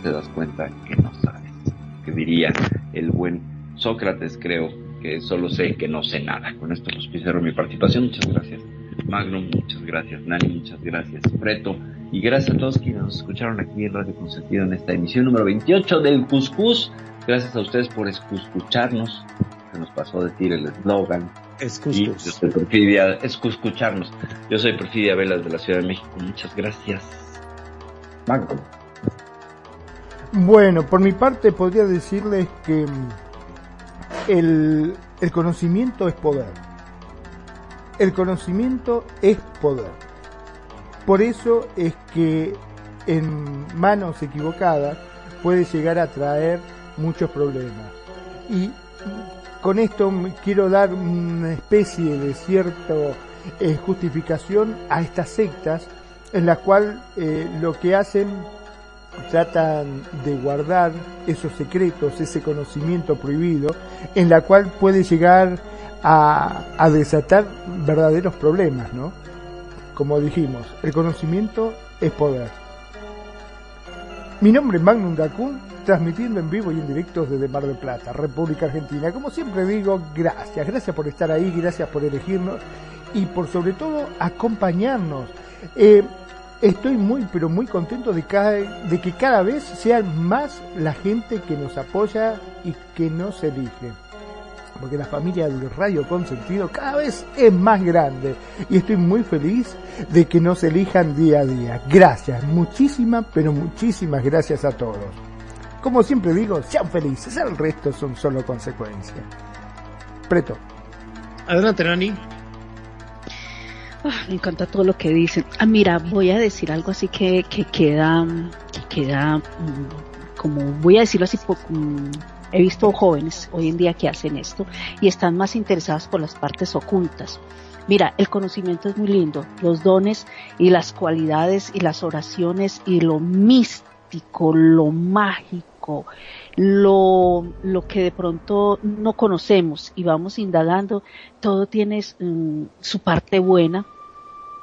te das cuenta que no sabes, que diría el buen Sócrates, creo, que solo sé que no sé nada. Con esto los cierro mi participación, muchas gracias. Magnum, muchas gracias. Nani, muchas gracias. Preto, y gracias a todos quienes nos escucharon aquí en Radio Consentido en esta emisión número 28 del Cuscus. Gracias a ustedes por escucharnos. Se nos pasó decir el eslogan es Yo soy Perfidia, es escucharnos. Yo soy Perfidia Velas de la Ciudad de México. Muchas gracias. Marco. Bueno, por mi parte podría decirles que mm, el, el conocimiento es poder. El conocimiento es poder. Por eso es que en manos equivocadas puede llegar a traer muchos problemas. Y con esto quiero dar una especie de cierta eh, justificación a estas sectas en la cual eh, lo que hacen tratan de guardar esos secretos, ese conocimiento prohibido, en la cual puede llegar a, a desatar verdaderos problemas, ¿no? Como dijimos, el conocimiento es poder. Mi nombre es Magnum Dacun transmitiendo en vivo y en directo desde Mar del Plata, República Argentina. Como siempre digo, gracias, gracias por estar ahí, gracias por elegirnos y por sobre todo acompañarnos. Eh, estoy muy, pero muy contento de, de que cada vez sean más la gente que nos apoya y que nos elige porque la familia del Radio Consentido cada vez es más grande y estoy muy feliz de que nos elijan día a día. Gracias, muchísimas, pero muchísimas gracias a todos. Como siempre digo, sean felices, el resto son solo consecuencias. Preto. Adelante, Nani. Ah, me encanta todo lo que dicen. Ah, mira, voy a decir algo así que, que queda, que queda, mm, como voy a decirlo así, mm, he visto jóvenes hoy en día que hacen esto y están más interesados por las partes ocultas. Mira, el conocimiento es muy lindo, los dones y las cualidades y las oraciones y lo místico, lo mágico lo, lo que de pronto no conocemos y vamos indagando, todo tiene mm, su parte buena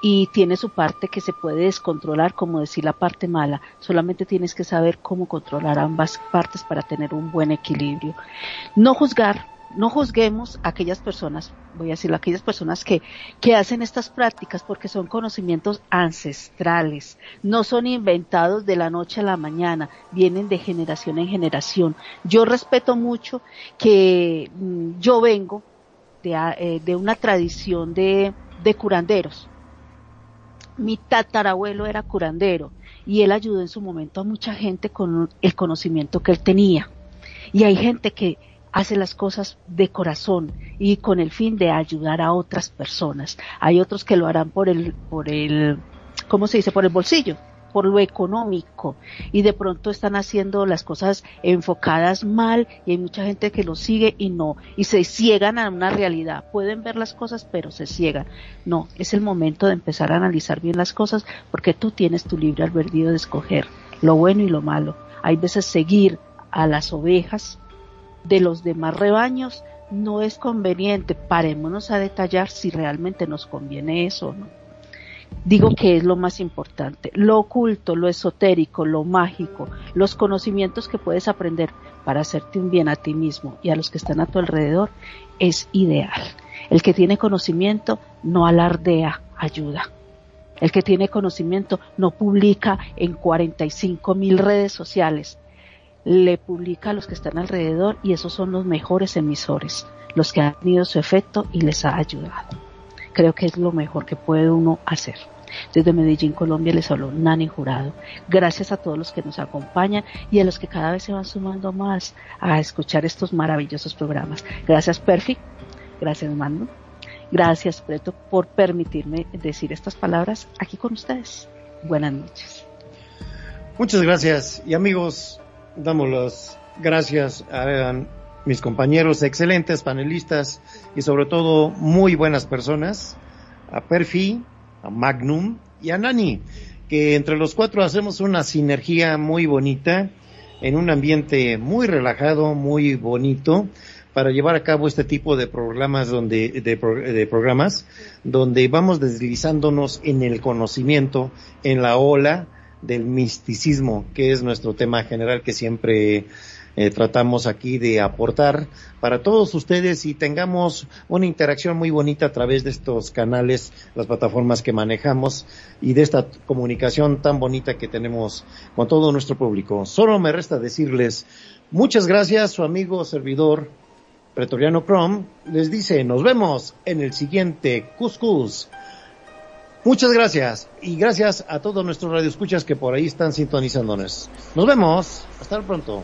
y tiene su parte que se puede descontrolar, como decir la parte mala. Solamente tienes que saber cómo controlar ambas partes para tener un buen equilibrio. No juzgar, no juzguemos a aquellas personas, voy a decir, a aquellas personas que, que hacen estas prácticas porque son conocimientos ancestrales, no son inventados de la noche a la mañana, vienen de generación en generación. Yo respeto mucho que mm, yo vengo de, eh, de, una tradición de, de curanderos. Mi tatarabuelo era curandero y él ayudó en su momento a mucha gente con el conocimiento que él tenía. Y hay gente que hace las cosas de corazón y con el fin de ayudar a otras personas. Hay otros que lo harán por el, por el, ¿cómo se dice? Por el bolsillo, por lo económico. Y de pronto están haciendo las cosas enfocadas mal y hay mucha gente que lo sigue y no. Y se ciegan a una realidad. Pueden ver las cosas pero se ciegan. No es el momento de empezar a analizar bien las cosas porque tú tienes tu libre albedrío de escoger lo bueno y lo malo. Hay veces seguir a las ovejas de los demás rebaños no es conveniente. Parémonos a detallar si realmente nos conviene eso o no. Digo que es lo más importante. Lo oculto, lo esotérico, lo mágico, los conocimientos que puedes aprender para hacerte un bien a ti mismo y a los que están a tu alrededor es ideal. El que tiene conocimiento no alardea, ayuda. El que tiene conocimiento no publica en 45 mil redes sociales, le publica a los que están alrededor y esos son los mejores emisores, los que han tenido su efecto y les ha ayudado. Creo que es lo mejor que puede uno hacer. Desde Medellín, Colombia, les habló Nani Jurado. Gracias a todos los que nos acompañan y a los que cada vez se van sumando más a escuchar estos maravillosos programas. Gracias, Perfi. Gracias, Mando. Gracias, Preto, por permitirme decir estas palabras aquí con ustedes. Buenas noches. Muchas gracias. Y amigos, damos las gracias a mis compañeros excelentes panelistas y sobre todo muy buenas personas, a Perfi, a Magnum y a Nani, que entre los cuatro hacemos una sinergia muy bonita en un ambiente muy relajado, muy bonito para llevar a cabo este tipo de programas donde de, de, programas donde vamos deslizándonos en el conocimiento, en la ola del misticismo, que es nuestro tema general que siempre eh, tratamos aquí de aportar para todos ustedes y tengamos una interacción muy bonita a través de estos canales, las plataformas que manejamos y de esta comunicación tan bonita que tenemos con todo nuestro público. Solo me resta decirles muchas gracias, su amigo servidor Pretoriano Chrome les dice nos vemos en el siguiente Cuscus. Muchas gracias y gracias a todos nuestros radioescuchas que por ahí están sintonizándonos. Nos vemos. Hasta pronto.